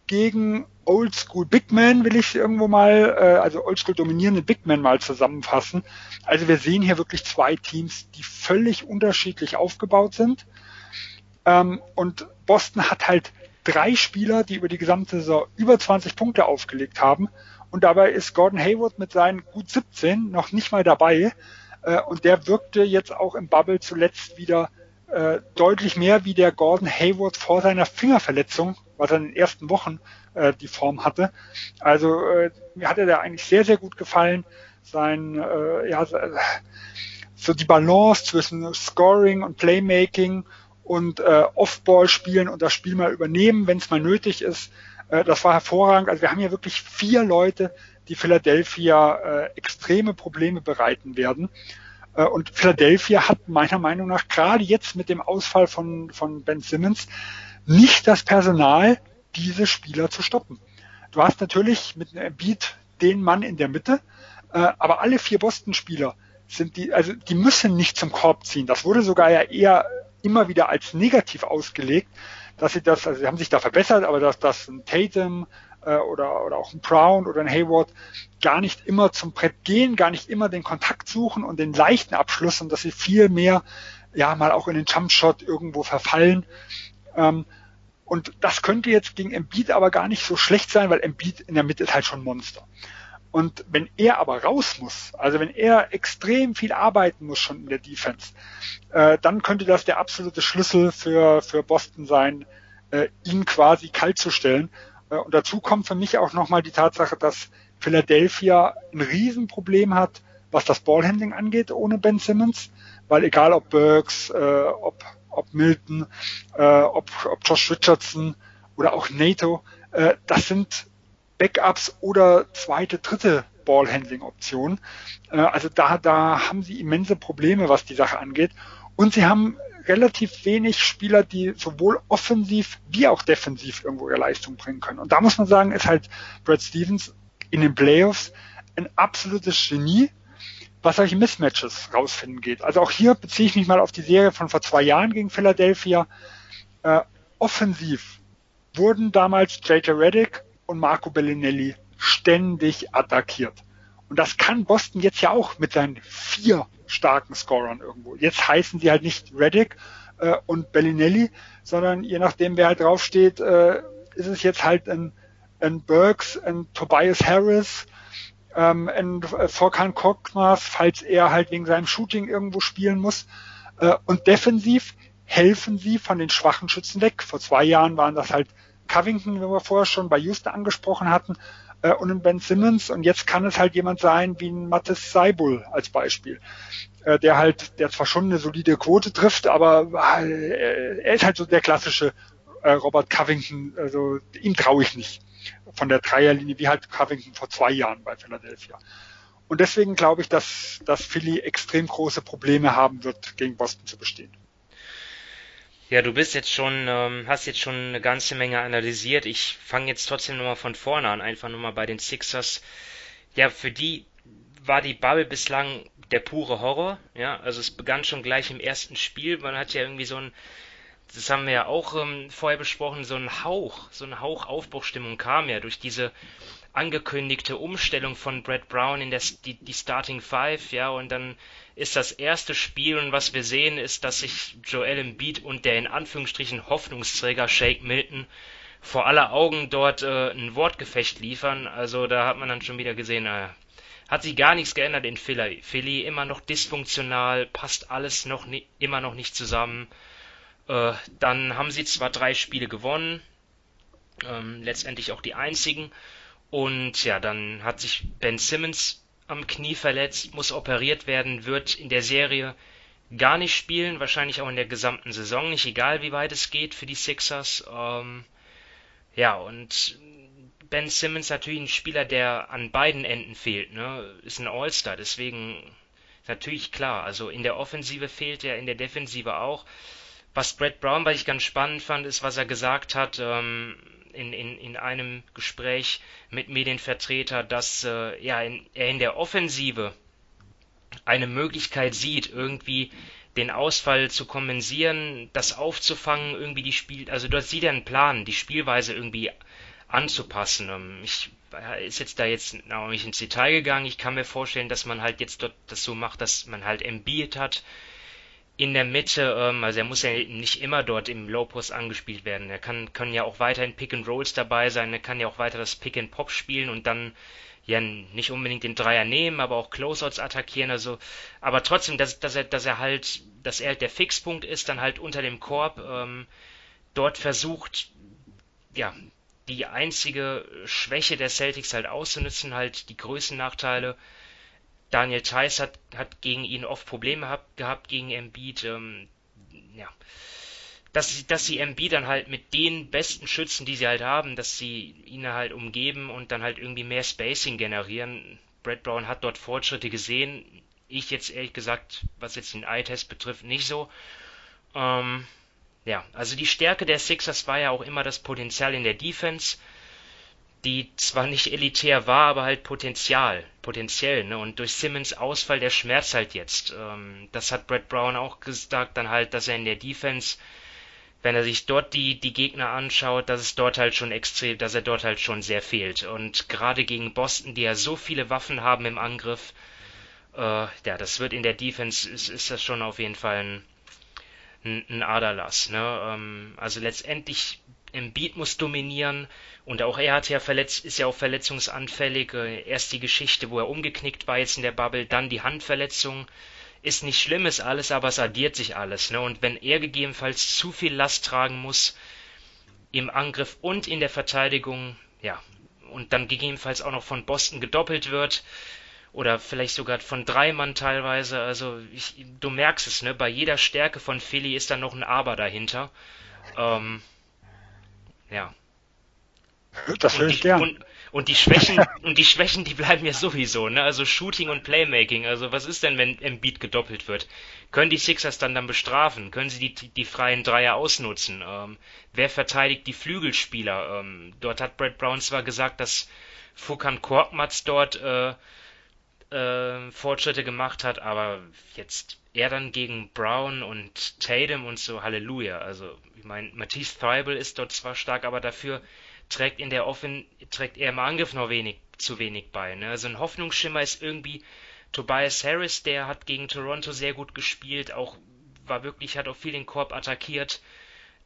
gegen Oldschool Big Man will ich irgendwo mal, äh, also Oldschool dominierende Big Man mal zusammenfassen. Also wir sehen hier wirklich zwei Teams, die völlig unterschiedlich aufgebaut sind. Ähm, und Boston hat halt drei Spieler, die über die gesamte Saison über 20 Punkte aufgelegt haben. Und dabei ist Gordon Hayward mit seinen gut 17 noch nicht mal dabei. Äh, und der wirkte jetzt auch im Bubble zuletzt wieder äh, deutlich mehr wie der Gordon Hayward vor seiner Fingerverletzung, was er in den ersten Wochen äh, die Form hatte. Also äh, mir hat er da eigentlich sehr, sehr gut gefallen. Sein, äh, ja, so die Balance zwischen Scoring und Playmaking und äh, Off-Ball spielen und das Spiel mal übernehmen, wenn es mal nötig ist. Äh, das war hervorragend. Also wir haben hier wirklich vier Leute, die Philadelphia äh, extreme Probleme bereiten werden. Äh, und Philadelphia hat meiner Meinung nach gerade jetzt mit dem Ausfall von, von Ben Simmons nicht das Personal, diese Spieler zu stoppen. Du hast natürlich mit einem Beat den Mann in der Mitte, äh, aber alle vier Boston-Spieler sind die, also die müssen nicht zum Korb ziehen. Das wurde sogar ja eher immer wieder als negativ ausgelegt, dass sie das, also sie haben sich da verbessert, aber dass das ein Tatum äh, oder, oder auch ein Brown oder ein Hayward gar nicht immer zum Brett gehen, gar nicht immer den Kontakt suchen und den leichten Abschluss und dass sie viel mehr ja mal auch in den Jumpshot irgendwo verfallen. Ähm, und das könnte jetzt gegen Embiid aber gar nicht so schlecht sein, weil Embiid in der Mitte ist halt schon Monster. Und wenn er aber raus muss, also wenn er extrem viel arbeiten muss schon in der Defense, äh, dann könnte das der absolute Schlüssel für, für Boston sein, äh, ihn quasi kalt zu stellen. Äh, und dazu kommt für mich auch nochmal die Tatsache, dass Philadelphia ein Riesenproblem hat, was das Ballhandling angeht ohne Ben Simmons, weil egal ob Burks, äh, ob ob Milton, äh, ob, ob Josh Richardson oder auch NATO, äh, das sind Backups oder zweite, dritte Ballhandling-Optionen. Äh, also da, da haben sie immense Probleme, was die Sache angeht. Und sie haben relativ wenig Spieler, die sowohl offensiv wie auch defensiv irgendwo ihre Leistung bringen können. Und da muss man sagen, ist halt Brad Stevens in den Playoffs ein absolutes Genie, was solche Mismatches rausfinden geht. Also auch hier beziehe ich mich mal auf die Serie von vor zwei Jahren gegen Philadelphia. Äh, offensiv wurden damals J.J. Reddick und Marco Bellinelli ständig attackiert. Und das kann Boston jetzt ja auch mit seinen vier starken Scorern irgendwo. Jetzt heißen sie halt nicht Reddick äh, und Bellinelli, sondern je nachdem, wer halt draufsteht, äh, ist es jetzt halt ein, ein Burks, ein Tobias Harris, ähm, in Vorkan Korkmaz, falls er halt wegen seinem Shooting irgendwo spielen muss. Äh, und defensiv helfen sie von den schwachen Schützen weg. Vor zwei Jahren waren das halt Covington, wie wir vorher schon bei Houston angesprochen hatten, äh, und ein Ben Simmons. Und jetzt kann es halt jemand sein wie ein Mattes Seibul als Beispiel, äh, der halt, der zwar schon eine solide Quote trifft, aber äh, er ist halt so der klassische äh, Robert Covington. Also ihm traue ich nicht von der Dreierlinie, wie halt Covington vor zwei Jahren bei Philadelphia. Und deswegen glaube ich, dass, dass Philly extrem große Probleme haben wird, gegen Boston zu bestehen. Ja, du bist jetzt schon, ähm, hast jetzt schon eine ganze Menge analysiert. Ich fange jetzt trotzdem nochmal von vorne an, einfach nochmal bei den Sixers. Ja, für die war die Bubble bislang der pure Horror. Ja, also es begann schon gleich im ersten Spiel. Man hat ja irgendwie so ein, das haben wir ja auch ähm, vorher besprochen, so ein Hauch, so ein Hauch Aufbruchstimmung kam ja durch diese angekündigte Umstellung von Brad Brown in der, die, die Starting Five, ja, und dann ist das erste Spiel und was wir sehen ist, dass sich Joel Embiid und der in Anführungsstrichen Hoffnungsträger Shake Milton vor aller Augen dort äh, ein Wortgefecht liefern. Also da hat man dann schon wieder gesehen, äh, hat sich gar nichts geändert in Philly. Philly immer noch dysfunktional, passt alles noch nie, immer noch nicht zusammen. Äh, dann haben sie zwar drei Spiele gewonnen, ähm, letztendlich auch die einzigen. Und ja, dann hat sich Ben Simmons am Knie verletzt, muss operiert werden, wird in der Serie gar nicht spielen, wahrscheinlich auch in der gesamten Saison nicht, egal wie weit es geht für die Sixers. Ähm, ja, und Ben Simmons natürlich ein Spieler, der an beiden Enden fehlt, ne? Ist ein All-Star, deswegen natürlich klar. Also in der Offensive fehlt er, in der Defensive auch. Was Brett Brown, was ich ganz spannend fand, ist, was er gesagt hat, ähm, in, in, in einem Gespräch mit Medienvertreter, dass äh, ja, in, er in der Offensive eine Möglichkeit sieht, irgendwie den Ausfall zu kompensieren, das aufzufangen, irgendwie die Spiel, also dort sieht er einen Plan, die Spielweise irgendwie anzupassen. Ähm, ich ist jetzt da jetzt noch nicht ins Detail gegangen. Ich kann mir vorstellen, dass man halt jetzt dort das so macht, dass man halt Embiid hat, in der Mitte, ähm, also er muss ja nicht immer dort im Low Post angespielt werden. Er kann, können ja auch weiterhin Pick and Rolls dabei sein, er kann ja auch weiter das Pick and Pop spielen und dann ja nicht unbedingt den Dreier nehmen, aber auch Closeouts attackieren, also aber trotzdem, dass, dass er, dass er halt, dass er halt der Fixpunkt ist, dann halt unter dem Korb ähm, dort versucht, ja, die einzige Schwäche der Celtics halt auszunutzen, halt die Größennachteile Nachteile Daniel Theiss hat, hat gegen ihn oft Probleme hab, gehabt, gegen Embiid. Ähm, ja. Dass sie, dass sie Embiid dann halt mit den besten Schützen, die sie halt haben, dass sie ihn halt umgeben und dann halt irgendwie mehr Spacing generieren. Brad Brown hat dort Fortschritte gesehen. Ich jetzt ehrlich gesagt, was jetzt den Eye-Test betrifft, nicht so. Ähm, ja, also die Stärke der Sixers war ja auch immer das Potenzial in der Defense die zwar nicht elitär war, aber halt Potenzial, potenziell, ne? Und durch Simmons Ausfall, der schmerzt halt jetzt. Ähm, das hat Brett Brown auch gesagt, dann halt, dass er in der Defense, wenn er sich dort die, die Gegner anschaut, dass es dort halt schon extrem, dass er dort halt schon sehr fehlt. Und gerade gegen Boston, die ja so viele Waffen haben im Angriff, äh, ja, das wird in der Defense, ist, ist das schon auf jeden Fall ein, ein, Aderlass, ne? Ähm, also letztendlich Embiid muss dominieren und auch er hat ja verletzt, ist ja auch verletzungsanfällig. Äh, erst die Geschichte, wo er umgeknickt war jetzt in der Bubble, dann die Handverletzung. Ist nicht schlimm, ist alles, aber es addiert sich alles. Ne? Und wenn er gegebenenfalls zu viel Last tragen muss im Angriff und in der Verteidigung, ja, und dann gegebenenfalls auch noch von Boston gedoppelt wird, oder vielleicht sogar von drei Mann teilweise. Also ich, du merkst es, ne? Bei jeder Stärke von Philly ist da noch ein Aber dahinter. Ähm, ja. Das höre ich gern. Und, und die Schwächen, und die Schwächen, die bleiben ja sowieso, ne? Also Shooting und Playmaking. Also was ist denn, wenn Embiid gedoppelt wird? Können die Sixers dann dann bestrafen? Können sie die, die freien Dreier ausnutzen? Ähm, wer verteidigt die Flügelspieler? Ähm, dort hat Brad Brown zwar gesagt, dass Fukan Korkmaz dort äh, äh, Fortschritte gemacht hat, aber jetzt er dann gegen Brown und Tatum und so, Halleluja. Also ich meine, Matisse Threibel ist dort zwar stark, aber dafür trägt in der Offen trägt er im Angriff noch wenig zu wenig bei. Ne? Also ein Hoffnungsschimmer ist irgendwie Tobias Harris, der hat gegen Toronto sehr gut gespielt, auch war wirklich hat auch viel den Korb attackiert.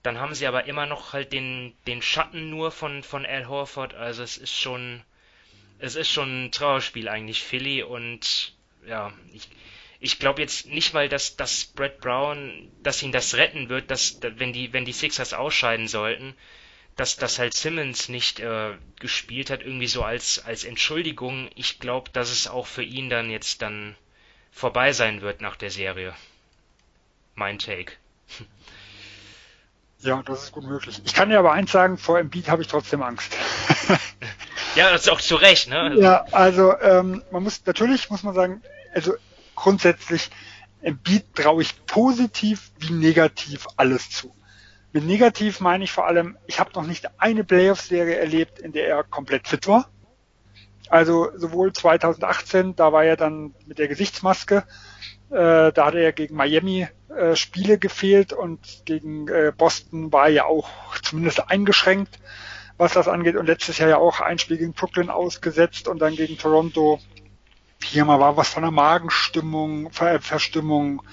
Dann haben sie aber immer noch halt den den Schatten nur von von Al Horford. Also es ist schon es ist schon ein Trauerspiel eigentlich Philly und ja ich ich glaube jetzt nicht mal, dass, dass Brett Brown, dass ihn das retten wird, dass, wenn die, wenn die Sixers ausscheiden sollten, dass, dass halt Simmons nicht äh, gespielt hat, irgendwie so als, als Entschuldigung. Ich glaube, dass es auch für ihn dann jetzt dann vorbei sein wird nach der Serie. Mein Take. Ja, das ist gut möglich. Ich kann dir aber eins sagen, vor Embiid habe ich trotzdem Angst. ja, das ist auch zu Recht, ne? Ja, also ähm, man muss natürlich muss man sagen, also grundsätzlich Embiid traue ich positiv wie negativ alles zu. Mit negativ meine ich vor allem, ich habe noch nicht eine Playoff-Serie erlebt, in der er komplett fit war. Also sowohl 2018, da war er dann mit der Gesichtsmaske, äh, da hat er gegen Miami äh, Spiele gefehlt und gegen äh, Boston war er ja auch zumindest eingeschränkt, was das angeht. Und letztes Jahr ja auch ein Spiel gegen Brooklyn ausgesetzt und dann gegen Toronto. Hier mal war was von der Magenstimmung, Ver Verstimmung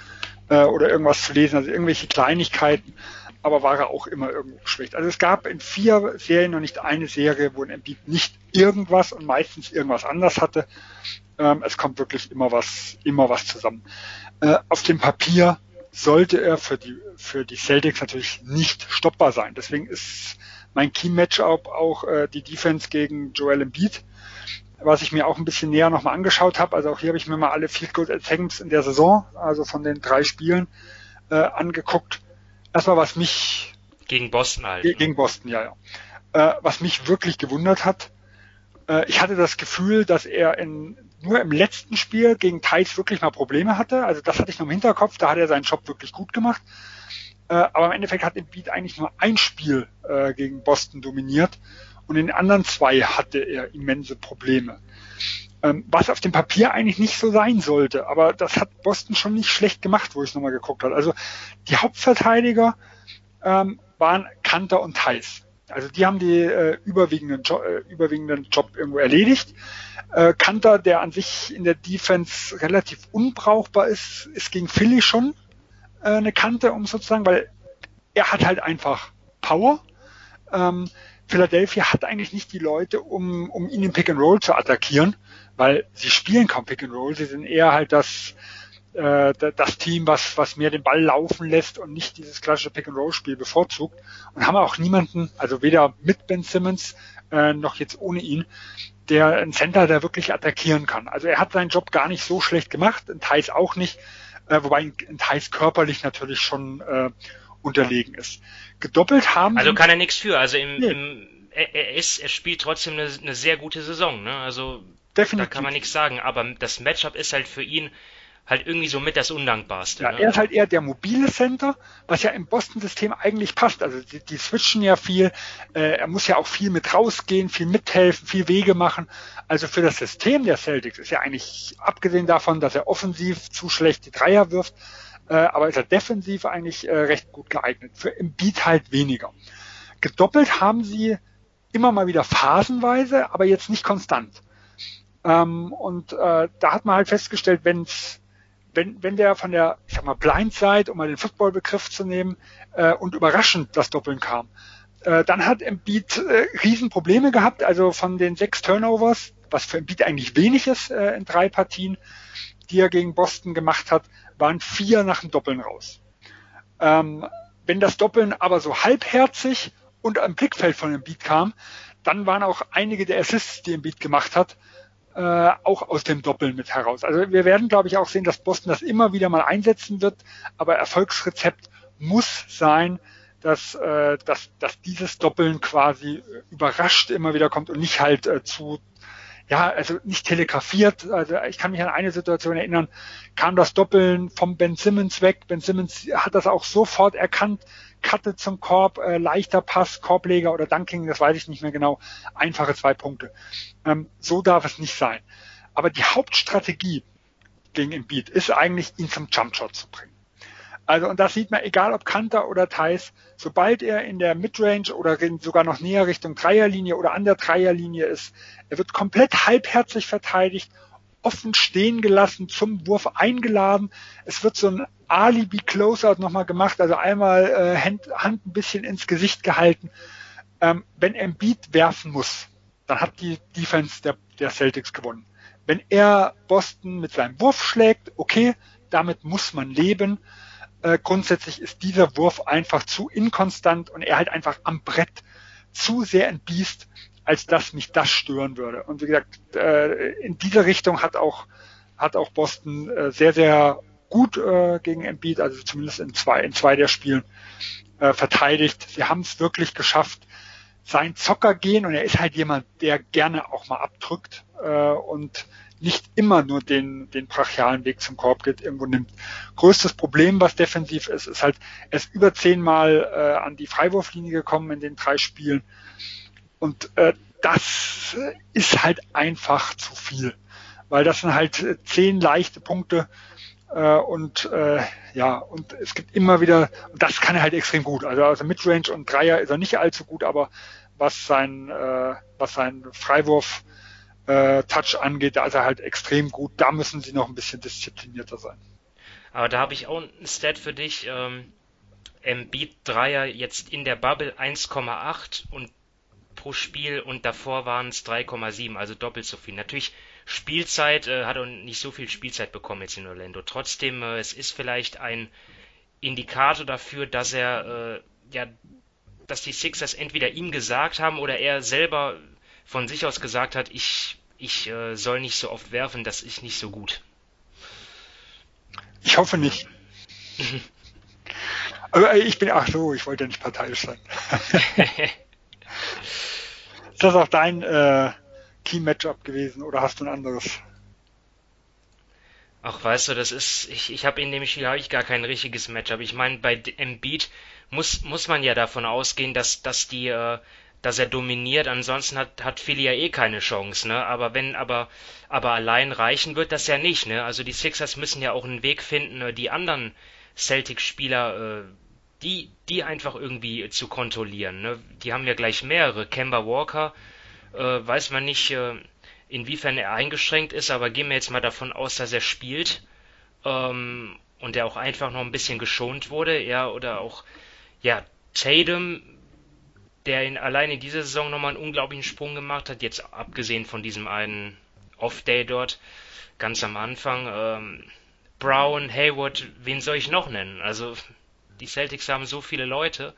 äh, oder irgendwas zu lesen, also irgendwelche Kleinigkeiten aber war er auch immer irgendwo geschwächt. Also es gab in vier Serien noch nicht eine Serie, wo ein Embiid nicht irgendwas und meistens irgendwas anders hatte. Ähm, es kommt wirklich immer was, immer was zusammen. Äh, auf dem Papier sollte er für die, für die Celtics natürlich nicht stoppbar sein. Deswegen ist mein Key-Matchup auch äh, die Defense gegen Joel Embiid, was ich mir auch ein bisschen näher nochmal angeschaut habe. Also auch hier habe ich mir mal alle Field Goal Attempts in der Saison, also von den drei Spielen, äh, angeguckt erstmal was mich gegen Boston halt. Gegen Boston, ja, ja. Äh, was mich wirklich gewundert hat, äh, ich hatte das Gefühl, dass er in, nur im letzten Spiel gegen Thais wirklich mal Probleme hatte. Also das hatte ich noch im Hinterkopf, da hat er seinen Job wirklich gut gemacht. Äh, aber im Endeffekt hat Embiid eigentlich nur ein Spiel äh, gegen Boston dominiert und in den anderen zwei hatte er immense Probleme. Ähm, was auf dem Papier eigentlich nicht so sein sollte. Aber das hat Boston schon nicht schlecht gemacht, wo ich nochmal geguckt habe. Also die Hauptverteidiger ähm, waren Kanter und Thais. Also die haben die äh, überwiegenden, jo äh, überwiegenden Job irgendwo erledigt. Äh, Kanter, der an sich in der Defense relativ unbrauchbar ist, ist gegen Philly schon äh, eine Kante, um sozusagen, weil er hat halt einfach Power. Ähm, Philadelphia hat eigentlich nicht die Leute, um, um ihn im Pick and Roll zu attackieren weil sie spielen kaum Pick and Roll, sie sind eher halt das äh, das Team, was was mehr den Ball laufen lässt und nicht dieses klassische Pick and Roll Spiel bevorzugt und haben auch niemanden, also weder mit Ben Simmons äh, noch jetzt ohne ihn, der ein Center, der wirklich attackieren kann. Also er hat seinen Job gar nicht so schlecht gemacht, in Thais auch nicht, äh, wobei in Thais körperlich natürlich schon äh, unterlegen ist. Gedoppelt haben. Also kann er nichts für. Also im, nee. im er, er, ist, er spielt trotzdem eine, eine sehr gute Saison. Ne? Also Definitiv. Da kann man nichts sagen, aber das Matchup ist halt für ihn halt irgendwie so mit das Undankbarste. Ja, ne? er ist halt eher der mobile Center, was ja im Boston-System eigentlich passt. Also die, die switchen ja viel, äh, er muss ja auch viel mit rausgehen, viel mithelfen, viel Wege machen. Also für das System der Celtics ist ja eigentlich, abgesehen davon, dass er offensiv zu schlecht die Dreier wirft, äh, aber ist er defensiv eigentlich äh, recht gut geeignet. Für Embiid halt weniger. Gedoppelt haben sie immer mal wieder phasenweise, aber jetzt nicht konstant. Ähm, und äh, da hat man halt festgestellt, wenn's, wenn, wenn der von der, ich sag mal, Blindside, um mal den Footballbegriff zu nehmen, äh, und überraschend das Doppeln kam, äh, dann hat Embiid äh, Riesenprobleme gehabt. Also von den sechs Turnovers, was für Embiid eigentlich wenig ist äh, in drei Partien, die er gegen Boston gemacht hat, waren vier nach dem Doppeln raus. Ähm, wenn das Doppeln aber so halbherzig und am Blickfeld von Embiid kam, dann waren auch einige der Assists, die Embiid gemacht hat, äh, auch aus dem Doppeln mit heraus. Also wir werden, glaube ich, auch sehen, dass Boston das immer wieder mal einsetzen wird, aber Erfolgsrezept muss sein, dass, äh, dass, dass dieses Doppeln quasi überrascht immer wieder kommt und nicht halt äh, zu ja, also nicht telegrafiert. Also ich kann mich an eine Situation erinnern, kam das Doppeln vom Ben Simmons weg. Ben Simmons hat das auch sofort erkannt, Cutte zum Korb, äh, leichter Pass, Korbleger oder Dunking, das weiß ich nicht mehr genau. Einfache zwei Punkte. Ähm, so darf es nicht sein. Aber die Hauptstrategie gegen Embiid ist eigentlich, ihn zum Jumpshot zu bringen. Also, und das sieht man, egal ob Kanter oder Thais, sobald er in der Midrange oder sogar noch näher Richtung Dreierlinie oder an der Dreierlinie ist, er wird komplett halbherzig verteidigt, offen stehen gelassen, zum Wurf eingeladen. Es wird so ein Alibi-Closeout nochmal gemacht, also einmal äh, Hand, Hand ein bisschen ins Gesicht gehalten. Ähm, wenn Embiid werfen muss, dann hat die Defense der, der Celtics gewonnen. Wenn er Boston mit seinem Wurf schlägt, okay, damit muss man leben. Äh, grundsätzlich ist dieser Wurf einfach zu inkonstant und er halt einfach am Brett zu sehr entbiest, als dass mich das stören würde. Und wie gesagt, äh, in diese Richtung hat auch hat auch Boston äh, sehr sehr gut äh, gegen Embiid, also zumindest in zwei, in zwei der Spielen äh, verteidigt. Sie haben es wirklich geschafft, sein Zocker gehen und er ist halt jemand, der gerne auch mal abdrückt äh, und nicht immer nur den, den brachialen Weg zum Korb geht, irgendwo nimmt. Größtes Problem, was defensiv ist, ist halt, er ist über zehnmal äh, an die Freiwurflinie gekommen in den drei Spielen. Und äh, das ist halt einfach zu viel. Weil das sind halt zehn leichte Punkte, äh, und äh, ja, und es gibt immer wieder, und das kann er halt extrem gut. Also, also Midrange und Dreier ist er nicht allzu gut, aber was sein, äh, was sein Freiwurf äh, Touch angeht, da ist er halt extrem gut. Da müssen sie noch ein bisschen disziplinierter sein. Aber da habe ich auch ein Stat für dich. Ähm, Embiid Dreier jetzt in der Bubble 1,8 und pro Spiel und davor waren es 3,7, also doppelt so viel. Natürlich Spielzeit, äh, hat er nicht so viel Spielzeit bekommen jetzt in Orlando. Trotzdem, äh, es ist vielleicht ein Indikator dafür, dass er, äh, ja, dass die Sixers entweder ihm gesagt haben oder er selber von sich aus gesagt hat, ich, ich äh, soll nicht so oft werfen, das ist nicht so gut. Ich hoffe nicht. Aber ich bin, ach so, ich wollte ja nicht parteiisch sein. ist das auch dein äh, Key-Matchup gewesen oder hast du ein anderes? Ach, weißt du, das ist, ich, ich habe in dem Spiel habe ich gar kein richtiges Matchup. Ich meine, bei Embiid muss, muss man ja davon ausgehen, dass, dass die, äh, dass er dominiert, ansonsten hat, hat Philly ja eh keine Chance, ne? Aber wenn, aber, aber allein reichen wird das ja nicht, ne? Also die Sixers müssen ja auch einen Weg finden, äh, die anderen Celtic-Spieler, äh, die, die einfach irgendwie zu kontrollieren, ne? Die haben ja gleich mehrere. Kemba Walker, äh, weiß man nicht, äh, inwiefern er eingeschränkt ist, aber gehen wir jetzt mal davon aus, dass er spielt ähm, und er auch einfach noch ein bisschen geschont wurde, ja, oder auch, ja, Tatum, der in, allein in dieser Saison nochmal einen unglaublichen Sprung gemacht hat, jetzt abgesehen von diesem einen Off-Day dort, ganz am Anfang. Ähm, Brown, Hayward, wen soll ich noch nennen? Also die Celtics haben so viele Leute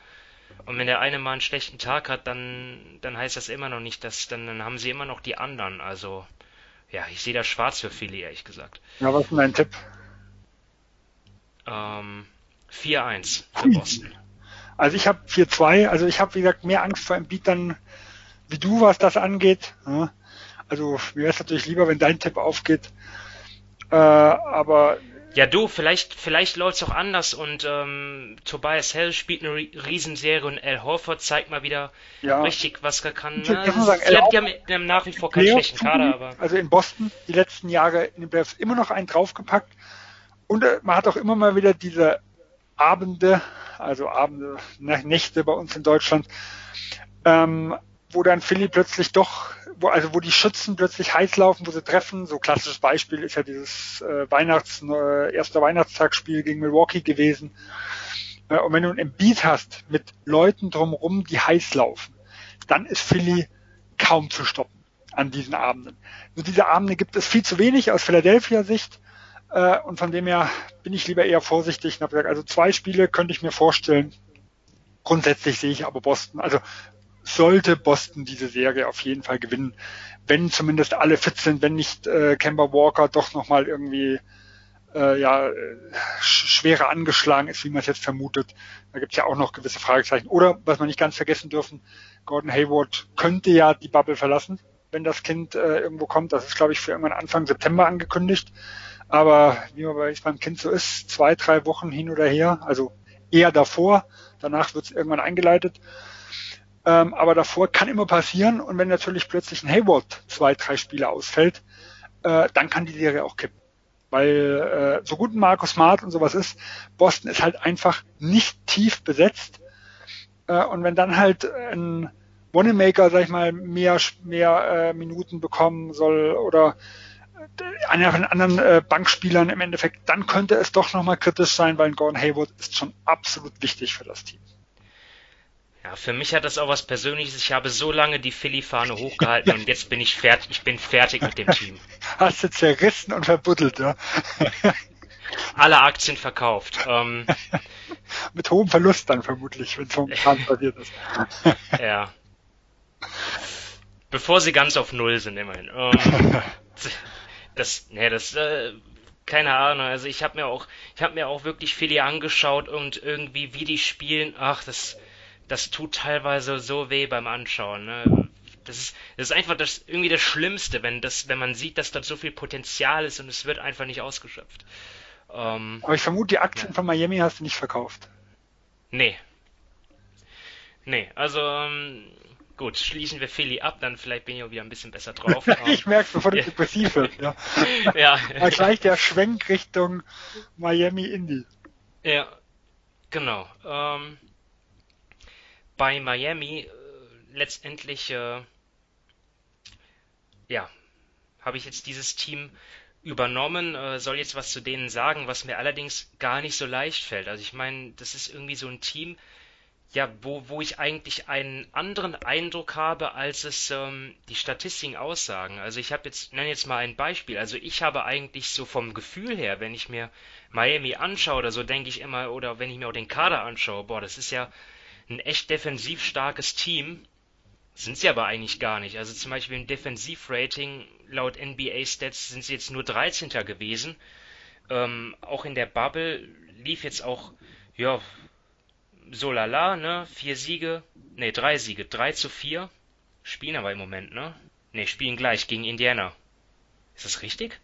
und wenn der eine mal einen schlechten Tag hat, dann, dann heißt das immer noch nicht, dass dann, dann haben sie immer noch die anderen. Also, ja, ich sehe da schwarz für Philly, ehrlich gesagt. Ja, was ist dein Tipp? Ähm, 4-1 für Boston. Also ich habe 4-2, also ich habe, wie gesagt, mehr Angst vor Embiid dann wie du, was das angeht. Also mir wäre es natürlich lieber, wenn dein Tipp aufgeht. Äh, aber ja, du, vielleicht, vielleicht läuft's auch anders und ähm, Tobias Hell spielt eine Riesenserie und Al Horford zeigt mal wieder ja. richtig, was er kann. Na, ich sagen, die, haben, die haben nach wie vor keinen schlechten Kader, aber. Also in Boston die letzten Jahre in den Playoffs immer noch einen draufgepackt und äh, man hat auch immer mal wieder diese Abende, also Abende, Nächte bei uns in Deutschland, ähm, wo dann Philly plötzlich doch, wo, also wo die Schützen plötzlich heiß laufen, wo sie treffen. So klassisches Beispiel ist ja dieses äh, Weihnachts, äh, erste Weihnachtstagsspiel gegen Milwaukee gewesen. Äh, und wenn du ein Embiid hast mit Leuten drumherum, die heiß laufen, dann ist Philly kaum zu stoppen an diesen Abenden. Nur diese Abende gibt es viel zu wenig aus Philadelphia Sicht. Äh, und von dem her bin ich lieber eher vorsichtig also zwei Spiele könnte ich mir vorstellen. Grundsätzlich sehe ich aber Boston, also sollte Boston diese Serie auf jeden Fall gewinnen, wenn zumindest alle fit sind, wenn nicht äh, Kemba Walker doch nochmal irgendwie äh, ja, schwerer angeschlagen ist, wie man es jetzt vermutet. Da gibt es ja auch noch gewisse Fragezeichen. Oder, was man nicht ganz vergessen dürfen, Gordon Hayward könnte ja die Bubble verlassen, wenn das Kind äh, irgendwo kommt. Das ist, glaube ich, für irgendwann Anfang September angekündigt. Aber wie man bei, beim Kind so ist, zwei, drei Wochen hin oder her, also eher davor, danach wird es irgendwann eingeleitet. Ähm, aber davor kann immer passieren und wenn natürlich plötzlich ein Hayward zwei, drei Spiele ausfällt, äh, dann kann die Serie auch kippen. Weil äh, so gut ein Markus Smart und sowas ist, Boston ist halt einfach nicht tief besetzt. Äh, und wenn dann halt ein Wanamaker, sag ich mal, mehr, mehr äh, Minuten bekommen soll oder einer von den anderen äh, Bankspielern im Endeffekt, dann könnte es doch nochmal kritisch sein, weil ein Gordon Hayward ist schon absolut wichtig für das Team. Ja, für mich hat das auch was Persönliches. Ich habe so lange die Philly-Fahne hochgehalten und jetzt bin ich fertig. Ich bin fertig mit dem Team. Hast du zerrissen und verbuddelt, ja? Alle Aktien verkauft. Ähm, mit hohem Verlust dann vermutlich, wenn es momentan passiert ist. ja. Bevor sie ganz auf Null sind, immerhin. Ähm, das, ne, das, äh, keine Ahnung. Also ich habe mir auch, ich habe mir auch wirklich Philly angeschaut und irgendwie wie die spielen. Ach, das das tut teilweise so weh beim Anschauen. Ne? Das ist, das ist einfach das, irgendwie das Schlimmste, wenn das, wenn man sieht, dass da so viel Potenzial ist und es wird einfach nicht ausgeschöpft. Ähm, Aber ich vermute, die Aktien ja. von Miami hast du nicht verkauft. Nee. Nee, also ähm, gut, schließen wir Philly ab, dann vielleicht bin ich auch wieder ein bisschen besser drauf. ich merke bevor du depressiv wird. Ja. ja. Aber gleich der Schwenk Richtung Miami Indy. Ja, genau. Ähm, bei Miami äh, letztendlich, äh, ja, habe ich jetzt dieses Team übernommen, äh, soll jetzt was zu denen sagen, was mir allerdings gar nicht so leicht fällt. Also ich meine, das ist irgendwie so ein Team, ja, wo, wo ich eigentlich einen anderen Eindruck habe, als es ähm, die Statistiken aussagen. Also ich habe jetzt, nenne jetzt mal ein Beispiel. Also ich habe eigentlich so vom Gefühl her, wenn ich mir Miami anschaue oder so, denke ich immer, oder wenn ich mir auch den Kader anschaue, boah, das ist ja ein echt defensiv starkes Team. Sind sie aber eigentlich gar nicht. Also zum Beispiel im Defensivrating laut NBA Stats sind sie jetzt nur 13. gewesen. Ähm, auch in der Bubble lief jetzt auch, ja, so lala, ne? Vier Siege, ne, drei Siege, drei zu vier. Spielen aber im Moment, ne? Ne, spielen gleich gegen Indiana. Ist das richtig?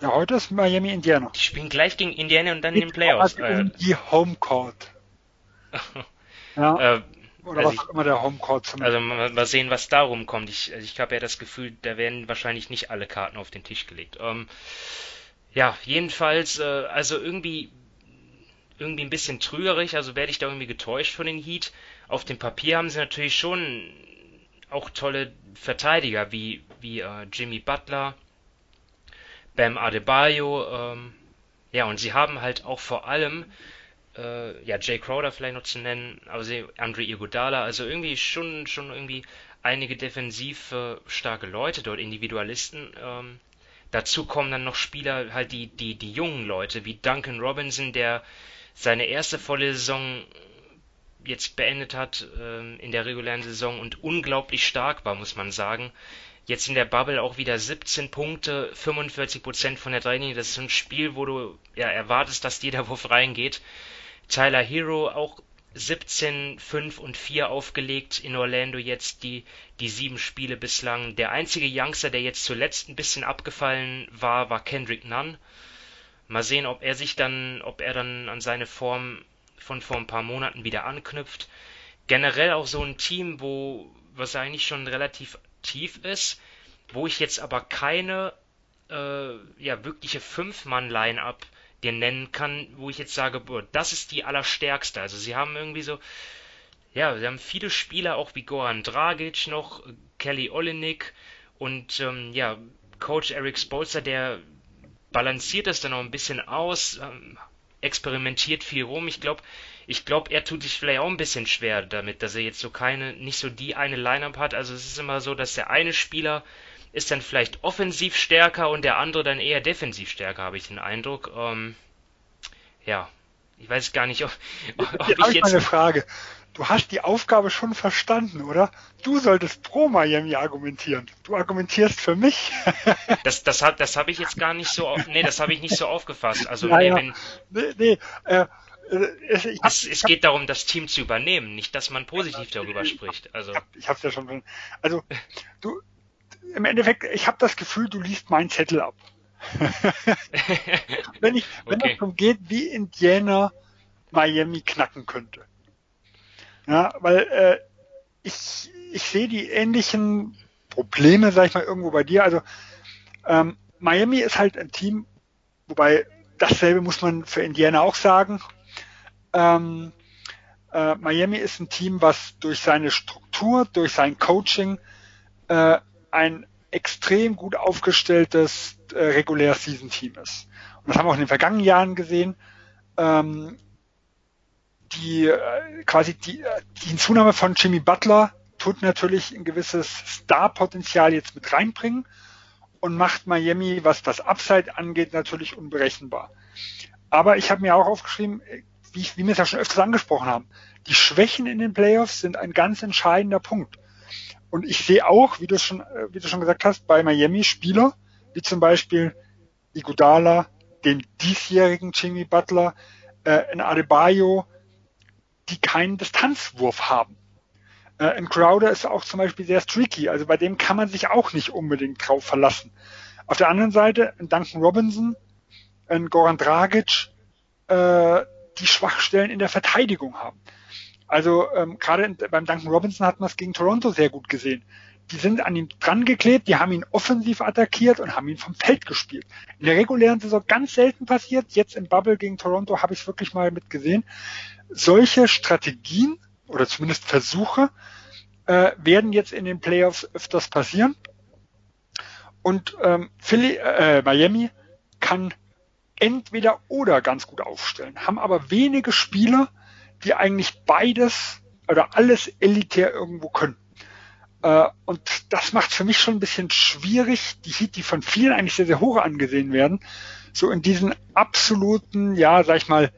Ja, heute ist Miami Indiana. Die spielen gleich gegen Indiana und dann in den Playoffs. Äh, die Homecourt. ja. Äh, oder also was ich, immer der Homecourt zum Also mal, mal, sehen, was darum kommt. Ich, also ich habe ja das Gefühl, da werden wahrscheinlich nicht alle Karten auf den Tisch gelegt. Ähm, ja, jedenfalls, äh, also irgendwie irgendwie ein bisschen trügerig, also werde ich da irgendwie getäuscht von den Heat. Auf dem Papier haben sie natürlich schon auch tolle Verteidiger wie, wie äh, Jimmy Butler, Bam Adebayo, ähm, ja, und sie haben halt auch vor allem, äh, ja, Jay Crowder vielleicht noch zu nennen, aber sie, Andre Iguodala, also irgendwie schon, schon irgendwie einige defensiv äh, starke Leute dort, Individualisten. Ähm, dazu kommen dann noch Spieler, halt die, die, die jungen Leute, wie Duncan Robinson, der seine erste volle Saison jetzt beendet hat äh, in der regulären Saison und unglaublich stark war, muss man sagen. Jetzt in der Bubble auch wieder 17 Punkte, 45 Prozent von der Dreilinie. Das ist ein Spiel, wo du ja erwartest, dass jeder Wurf reingeht. Tyler Hero auch 17, 5 und 4 aufgelegt in Orlando jetzt die, die sieben Spiele bislang. Der einzige Youngster, der jetzt zuletzt ein bisschen abgefallen war, war Kendrick Nunn. Mal sehen, ob er sich dann, ob er dann an seine Form von vor ein paar Monaten wieder anknüpft. Generell auch so ein Team, wo was eigentlich schon relativ tief ist, wo ich jetzt aber keine äh, ja wirkliche Fünf-Mann-Line-up dir nennen kann, wo ich jetzt sage, boah, das ist die allerstärkste. Also sie haben irgendwie so, ja, sie haben viele Spieler, auch wie Goran Dragic noch, Kelly Olenek und ähm, ja, Coach Eric Spolster, der balanciert das dann auch ein bisschen aus, ähm, experimentiert viel rum. Ich glaube, ich glaube, er tut sich vielleicht auch ein bisschen schwer damit, dass er jetzt so keine, nicht so die eine Line-Up hat. Also es ist immer so, dass der eine Spieler ist dann vielleicht offensiv stärker und der andere dann eher defensiv stärker, habe ich den Eindruck. Ähm, ja, ich weiß gar nicht, ob, ob ich jetzt. Eine Frage du hast die Aufgabe schon verstanden, oder? Du solltest pro Miami argumentieren. Du argumentierst für mich. das das habe das hab ich jetzt gar nicht so, nee, das habe ich nicht so aufgefasst. Also, naja, nee, wenn, nee, nee, äh, äh es, es, es geht darum, das Team zu übernehmen, nicht, dass man positiv darüber spricht. Also ich habe es ja schon. Also du, im Endeffekt, ich habe das Gefühl, du liest meinen Zettel ab. wenn ich, wenn okay. es darum geht, wie Indiana Miami knacken könnte. Ja, weil äh, ich, ich sehe die ähnlichen Probleme, sag ich mal, irgendwo bei dir. Also ähm, Miami ist halt ein Team, wobei dasselbe muss man für Indiana auch sagen. Ähm, äh, Miami ist ein Team, was durch seine Struktur, durch sein Coaching äh, ein extrem gut aufgestelltes äh, regulär Season Team ist. Und das haben wir auch in den vergangenen Jahren gesehen. Ähm, die äh, quasi die, äh, die Hinzunahme von Jimmy Butler tut natürlich ein gewisses Star-Potenzial jetzt mit reinbringen und macht Miami, was das Upside angeht, natürlich unberechenbar. Aber ich habe mir auch aufgeschrieben, wie, ich, wie wir es ja schon öfters angesprochen haben, die Schwächen in den Playoffs sind ein ganz entscheidender Punkt. Und ich sehe auch, wie du schon, äh, wie du schon gesagt hast, bei Miami Spieler, wie zum Beispiel Igudala, den diesjährigen Jimmy Butler, äh, in Adebayo, die keinen Distanzwurf haben. Äh, ein Crowder ist auch zum Beispiel sehr streaky, also bei dem kann man sich auch nicht unbedingt drauf verlassen. Auf der anderen Seite ein Duncan Robinson, ein Goran Dragic, äh, die Schwachstellen in der Verteidigung haben. Also ähm, gerade beim Duncan Robinson hat man es gegen Toronto sehr gut gesehen. Die sind an ihm dran geklebt, die haben ihn offensiv attackiert und haben ihn vom Feld gespielt. In der regulären Saison ganz selten passiert. Jetzt im Bubble gegen Toronto habe ich es wirklich mal mitgesehen. Solche Strategien oder zumindest Versuche äh, werden jetzt in den Playoffs öfters passieren. Und ähm, Philly, äh, Miami kann entweder oder ganz gut aufstellen, haben aber wenige Spieler, die eigentlich beides oder alles elitär irgendwo können. Äh, und das macht für mich schon ein bisschen schwierig, die Heat, die von vielen eigentlich sehr, sehr hoch angesehen werden, so in diesen absoluten, ja, sag ich mal,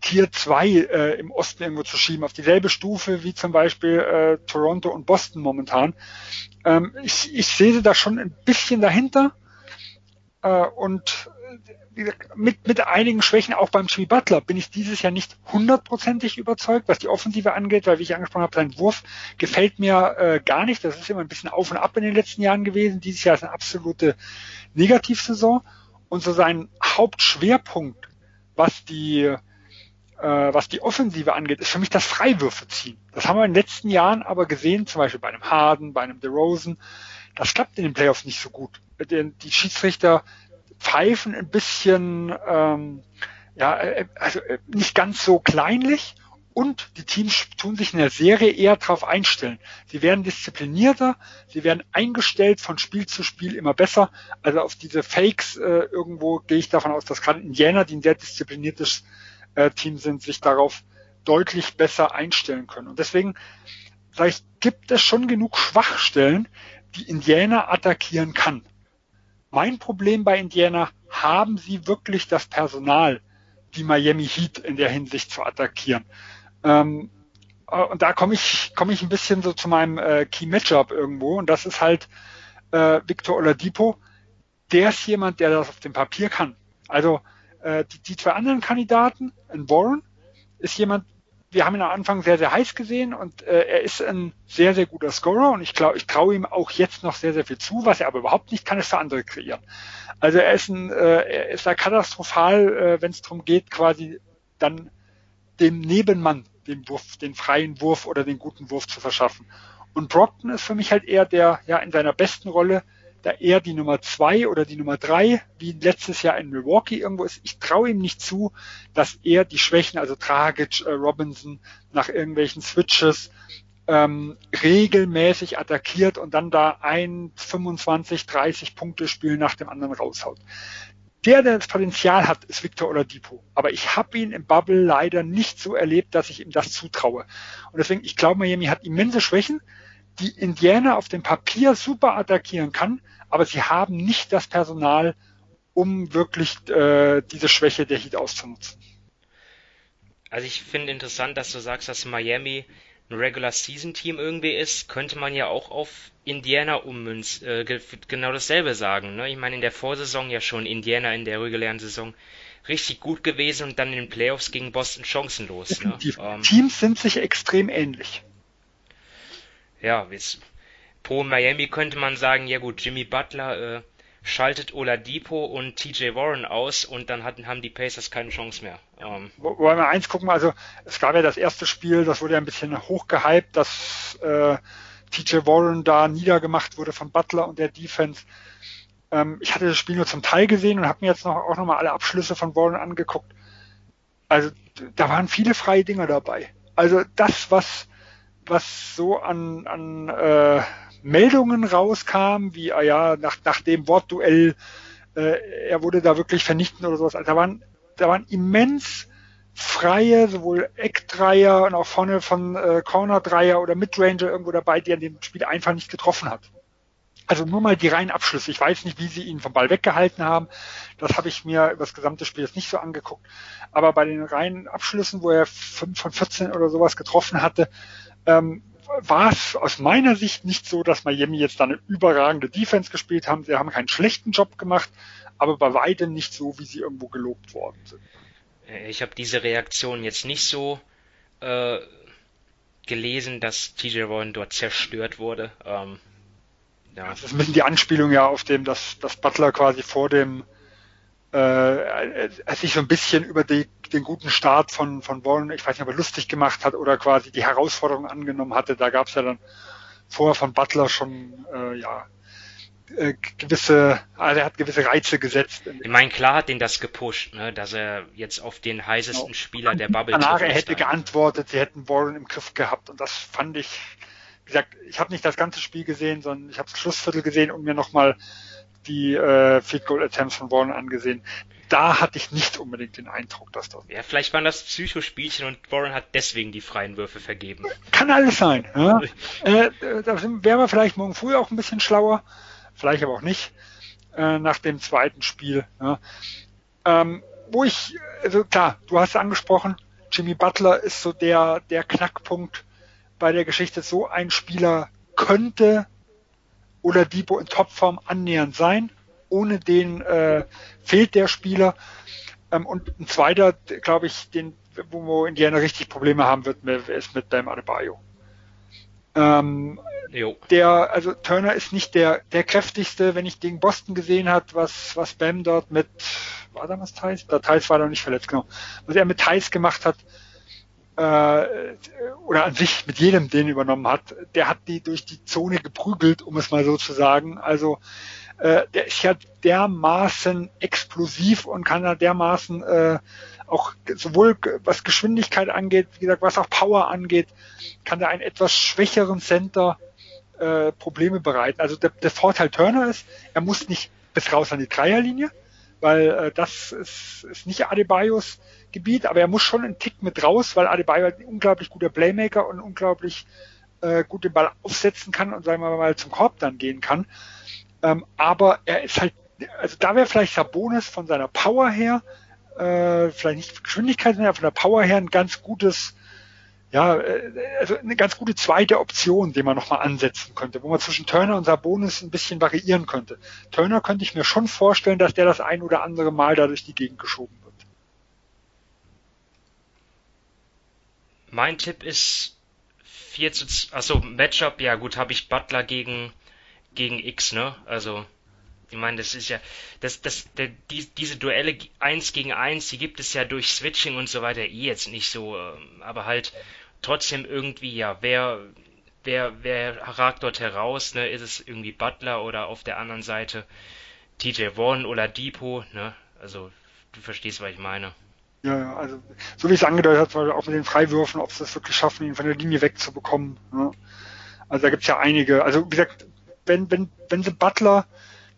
Tier 2 äh, im Osten irgendwo zu schieben, auf dieselbe Stufe wie zum Beispiel äh, Toronto und Boston momentan. Ähm, ich, ich sehe da schon ein bisschen dahinter äh, und mit, mit einigen Schwächen auch beim Jimmy Butler bin ich dieses Jahr nicht hundertprozentig überzeugt, was die Offensive angeht, weil wie ich angesprochen habe, sein Wurf gefällt mir äh, gar nicht. Das ist immer ein bisschen auf und ab in den letzten Jahren gewesen. Dieses Jahr ist eine absolute Negativsaison und so sein Hauptschwerpunkt, was die was die Offensive angeht, ist für mich das Freiwürfe ziehen. Das haben wir in den letzten Jahren aber gesehen, zum Beispiel bei einem Harden, bei einem DeRozan. Das klappt in den Playoffs nicht so gut. Die Schiedsrichter pfeifen ein bisschen, ähm, ja, äh, also äh, nicht ganz so kleinlich und die Teams tun sich in der Serie eher darauf einstellen. Sie werden disziplinierter, sie werden eingestellt von Spiel zu Spiel immer besser. Also auf diese Fakes äh, irgendwo gehe ich davon aus, dass gerade Indiana, die ein sehr diszipliniertes äh, Team sind, sich darauf deutlich besser einstellen können. Und deswegen sage ich, gibt es schon genug Schwachstellen, die Indiana attackieren kann. Mein Problem bei Indiana, haben sie wirklich das Personal, die Miami Heat in der Hinsicht zu attackieren? Ähm, äh, und da komme ich, komme ich ein bisschen so zu meinem äh, Key Matchup irgendwo. Und das ist halt äh, Victor Oladipo. Der ist jemand, der das auf dem Papier kann. Also äh, die, die zwei anderen Kandidaten, ein Warren, ist jemand, wir haben ihn am Anfang sehr, sehr heiß gesehen und äh, er ist ein sehr, sehr guter Scorer und ich glaube, ich traue ihm auch jetzt noch sehr, sehr viel zu. Was er aber überhaupt nicht kann, ist für andere kreieren. Also er ist ein, äh, er ist da katastrophal, äh, wenn es darum geht, quasi dann dem Nebenmann den Wurf, den freien Wurf oder den guten Wurf zu verschaffen. Und Brockton ist für mich halt eher der, ja, in seiner besten Rolle da eher die Nummer zwei oder die Nummer drei, wie letztes Jahr in Milwaukee irgendwo ist. Ich traue ihm nicht zu, dass er die Schwächen, also Dragic, äh, Robinson, nach irgendwelchen Switches ähm, regelmäßig attackiert und dann da ein 25, 30 Punkte Spiel nach dem anderen raushaut. Der, der das Potenzial hat, ist Victor Oladipo. Aber ich habe ihn im Bubble leider nicht so erlebt, dass ich ihm das zutraue. Und deswegen, ich glaube, Miami hat immense Schwächen die Indiana auf dem Papier super attackieren kann, aber sie haben nicht das Personal, um wirklich äh, diese Schwäche der Heat auszunutzen. Also ich finde interessant, dass du sagst, dass Miami ein Regular Season Team irgendwie ist, könnte man ja auch auf Indiana ummünzen, äh, genau dasselbe sagen. Ne? Ich meine, in der Vorsaison ja schon Indiana in der regulären Saison richtig gut gewesen und dann in den Playoffs gegen Boston chancenlos. Ne? Ähm, Teams sind sich extrem ähnlich ja, jetzt, pro Miami könnte man sagen, ja gut, Jimmy Butler äh, schaltet Oladipo und TJ Warren aus und dann hatten, haben die Pacers keine Chance mehr. Ähm, Wollen wir eins gucken, also es gab ja das erste Spiel, das wurde ja ein bisschen hochgehypt, dass äh, TJ Warren da niedergemacht wurde von Butler und der Defense. Ähm, ich hatte das Spiel nur zum Teil gesehen und habe mir jetzt noch, auch nochmal alle Abschlüsse von Warren angeguckt. Also da waren viele freie Dinger dabei. Also das, was was so an, an äh, Meldungen rauskam, wie, ah ja, nach, nach dem Wortduell, äh, er wurde da wirklich vernichtend oder sowas. Also da waren, da waren immens freie, sowohl Eckdreier und auch vorne von äh, Corner-Dreier oder Midranger irgendwo dabei, die an dem Spiel einfach nicht getroffen hat. Also nur mal die reinen Abschlüsse. Ich weiß nicht, wie sie ihn vom Ball weggehalten haben. Das habe ich mir über das gesamte Spiel jetzt nicht so angeguckt. Aber bei den reinen Abschlüssen, wo er 5 von 14 oder sowas getroffen hatte, ähm, war es aus meiner Sicht nicht so, dass Miami jetzt da eine überragende Defense gespielt haben. Sie haben keinen schlechten Job gemacht, aber bei weitem nicht so, wie sie irgendwo gelobt worden sind. Äh, ich habe diese Reaktion jetzt nicht so äh, gelesen, dass TJ Warren dort zerstört wurde. Ähm, ja. Das ist ein bisschen die Anspielung ja auf dem, dass, dass Butler quasi vor dem äh, sich so ein bisschen über die, den guten Start von, von Warren, ich weiß nicht, ob er lustig gemacht hat oder quasi die Herausforderung angenommen hatte. Da gab es ja dann vorher von Butler schon äh, ja äh, gewisse, also er hat gewisse Reize gesetzt. Ich meine, klar hat ihn das gepusht, ne, dass er jetzt auf den heißesten genau. Spieler der Bubble Danach er hätte geantwortet, sie hätten Warren im Griff gehabt und das fand ich, wie gesagt, ich habe nicht das ganze Spiel gesehen, sondern ich habe das Schlussviertel gesehen und mir nochmal die äh, Field Goal Attempts von Warren angesehen. Da hatte ich nicht unbedingt den Eindruck, dass das. Ja, vielleicht waren das Psychospielchen und Warren hat deswegen die freien Würfe vergeben. Kann alles sein. Ja? äh, da wären wir vielleicht morgen früh auch ein bisschen schlauer vielleicht aber auch nicht, äh, nach dem zweiten Spiel. Ja. Ähm, wo ich, also klar, du hast angesprochen, Jimmy Butler ist so der, der Knackpunkt bei der Geschichte. So ein Spieler könnte oder Depot in Topform annähernd sein. Ohne den äh, fehlt der Spieler. Ähm, und ein zweiter, glaube ich, den, wo Indiana richtig Probleme haben wird, ist mit Bam Adebayo. Ähm, der, also Turner ist nicht der, der kräftigste, wenn ich gegen Boston gesehen hat, was, was Bam dort mit, war damals Thais? Da Thais war da nicht verletzt, genau. Was er mit Thais gemacht hat, äh, oder an sich mit jedem den übernommen hat, der hat die durch die Zone geprügelt, um es mal so zu sagen. Also äh, der ist ja dermaßen explosiv und kann da dermaßen äh, auch sowohl was Geschwindigkeit angeht, wie gesagt, was auch Power angeht, kann er einen etwas schwächeren Center äh, Probleme bereiten. Also der, der Vorteil Turner ist, er muss nicht bis raus an die Dreierlinie, weil äh, das ist, ist nicht Adebayos Gebiet, aber er muss schon einen Tick mit raus, weil Adebayo ein unglaublich guter Playmaker und unglaublich äh, gut den Ball aufsetzen kann und sagen wir mal zum Korb dann gehen kann. Ähm, aber er ist halt, also da wäre vielleicht Sabonis von seiner Power her äh, vielleicht nicht Geschwindigkeit, sondern von der Power her ein ganz gutes, ja, äh, also eine ganz gute zweite Option, die man nochmal ansetzen könnte, wo man zwischen Turner und Sabonis ein bisschen variieren könnte. Turner könnte ich mir schon vorstellen, dass der das ein oder andere Mal da durch die Gegend geschoben wird. Mein Tipp ist 4 zu, achso, Matchup, ja gut, habe ich Butler gegen, gegen X, ne? Also ich meine, das ist ja, das, das, der, die, diese Duelle eins gegen eins, die gibt es ja durch Switching und so weiter eh jetzt nicht so, ähm, aber halt trotzdem irgendwie, ja, wer, wer, wer ragt dort heraus, ne? Ist es irgendwie Butler oder auf der anderen Seite TJ Warren oder Depot, ne? Also, du verstehst, was ich meine. Ja, also, so wie es angedeutet hat, auch mit den Freiwürfen, ob sie es wirklich schaffen, ihn von der Linie wegzubekommen, ne? Also, da gibt's ja einige, also, wie gesagt, wenn, wenn, wenn sie Butler,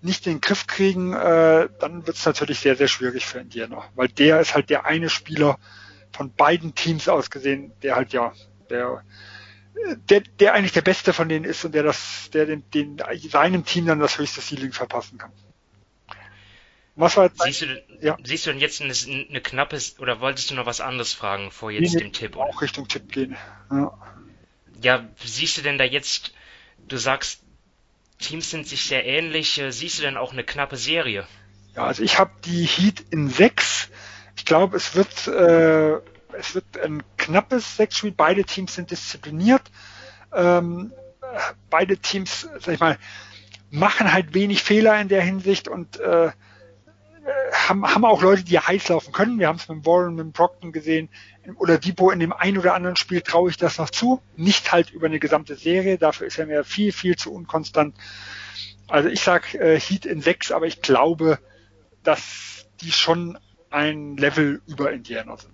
nicht in den Griff kriegen, äh, dann wird es natürlich sehr, sehr schwierig für Indiana. Weil der ist halt der eine Spieler von beiden Teams aus gesehen, der halt ja, der, der, der eigentlich der Beste von denen ist und der das, der den, den seinem Team dann das höchste Ceiling verpassen kann. Was jetzt siehst, du, denn, ja. siehst du denn jetzt eine, eine knappe, oder wolltest du noch was anderes fragen vor jetzt nee, dem Tipp? Auch Richtung Tipp gehen. Ja. ja, siehst du denn da jetzt, du sagst, Teams sind sich sehr ähnlich. Äh, siehst du denn auch eine knappe Serie? Ja, also ich habe die Heat in sechs. Ich glaube, es wird äh, es wird ein knappes Sechsspiel. Beide Teams sind diszipliniert. Ähm, beide Teams, sag ich mal, machen halt wenig Fehler in der Hinsicht und äh, haben, haben auch Leute, die heiß laufen können. Wir haben es mit Warren, mit Brockton gesehen oder Depot in dem ein oder anderen Spiel traue ich das noch zu. Nicht halt über eine gesamte Serie, dafür ist er mir viel, viel zu unkonstant. Also ich sag äh, Heat in sechs, aber ich glaube, dass die schon ein Level über Indiana sind.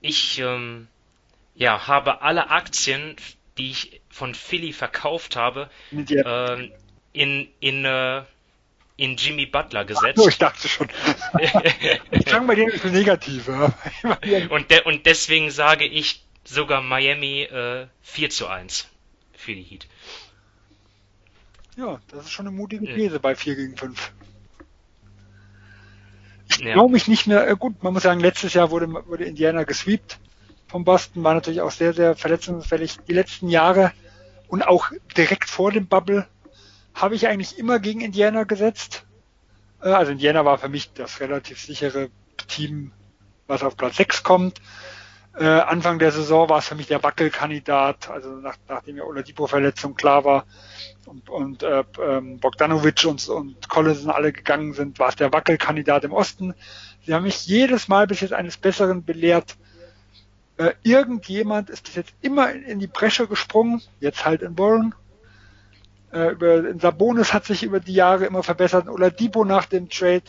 Ich ähm, ja, habe alle Aktien, die ich von Philly verkauft habe, äh, in, in äh, in Jimmy Butler gesetzt. Oh, ich dachte schon. ich klang bei denen für negativ. und, de und deswegen sage ich sogar Miami äh, 4 zu 1 für die Heat. Ja, das ist schon eine mutige These ja. bei 4 gegen 5. Ich ja. glaube mich nicht mehr, äh, gut, man muss sagen, letztes Jahr wurde, wurde Indiana gesweept von Boston, war natürlich auch sehr, sehr verletzungsfällig die letzten Jahre und auch direkt vor dem Bubble habe ich eigentlich immer gegen Indiana gesetzt. Äh, also Indiana war für mich das relativ sichere Team, was auf Platz 6 kommt. Äh, Anfang der Saison war es für mich der Wackelkandidat, also nach, nachdem ja Oladipo-Verletzung klar war und, und äh, ähm, Bogdanovic und, und Collison alle gegangen sind, war es der Wackelkandidat im Osten. Sie haben mich jedes Mal bis jetzt eines Besseren belehrt. Äh, irgendjemand ist bis jetzt immer in, in die Bresche gesprungen, jetzt halt in Warren. Äh, über, in Sabonis hat sich über die Jahre immer verbessert. Oladipo nach dem Trade,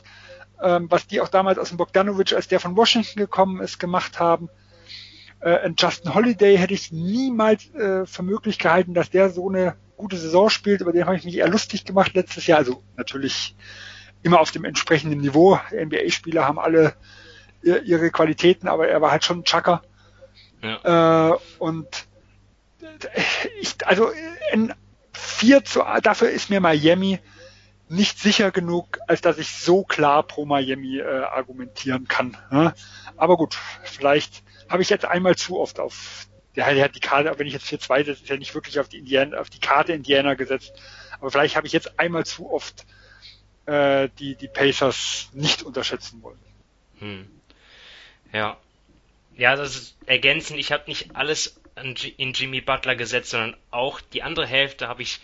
ähm, was die auch damals aus dem Bogdanovic, als der von Washington gekommen ist, gemacht haben äh, Justin Holiday hätte ich niemals äh, für möglich gehalten, dass der so eine gute Saison spielt. Über den habe ich mich eher lustig gemacht letztes Jahr. Also natürlich immer auf dem entsprechenden Niveau. NBA-Spieler haben alle ihre Qualitäten, aber er war halt schon ein Chucker. Ja. Äh, und ich, also ein 4 zu, dafür ist mir Miami nicht sicher genug, als dass ich so klar pro Miami äh, argumentieren kann. Ne? Aber gut, vielleicht habe ich jetzt einmal zu oft auf der, der die Karte, wenn ich jetzt 4-2, das ist ja nicht wirklich auf die Indiana, auf die Karte Indiana gesetzt. Aber vielleicht habe ich jetzt einmal zu oft äh, die, die Pacers nicht unterschätzen wollen. Hm. Ja. Ja, das ist ergänzend. Ich habe nicht alles in Jimmy Butler gesetzt, sondern auch die andere Hälfte habe ich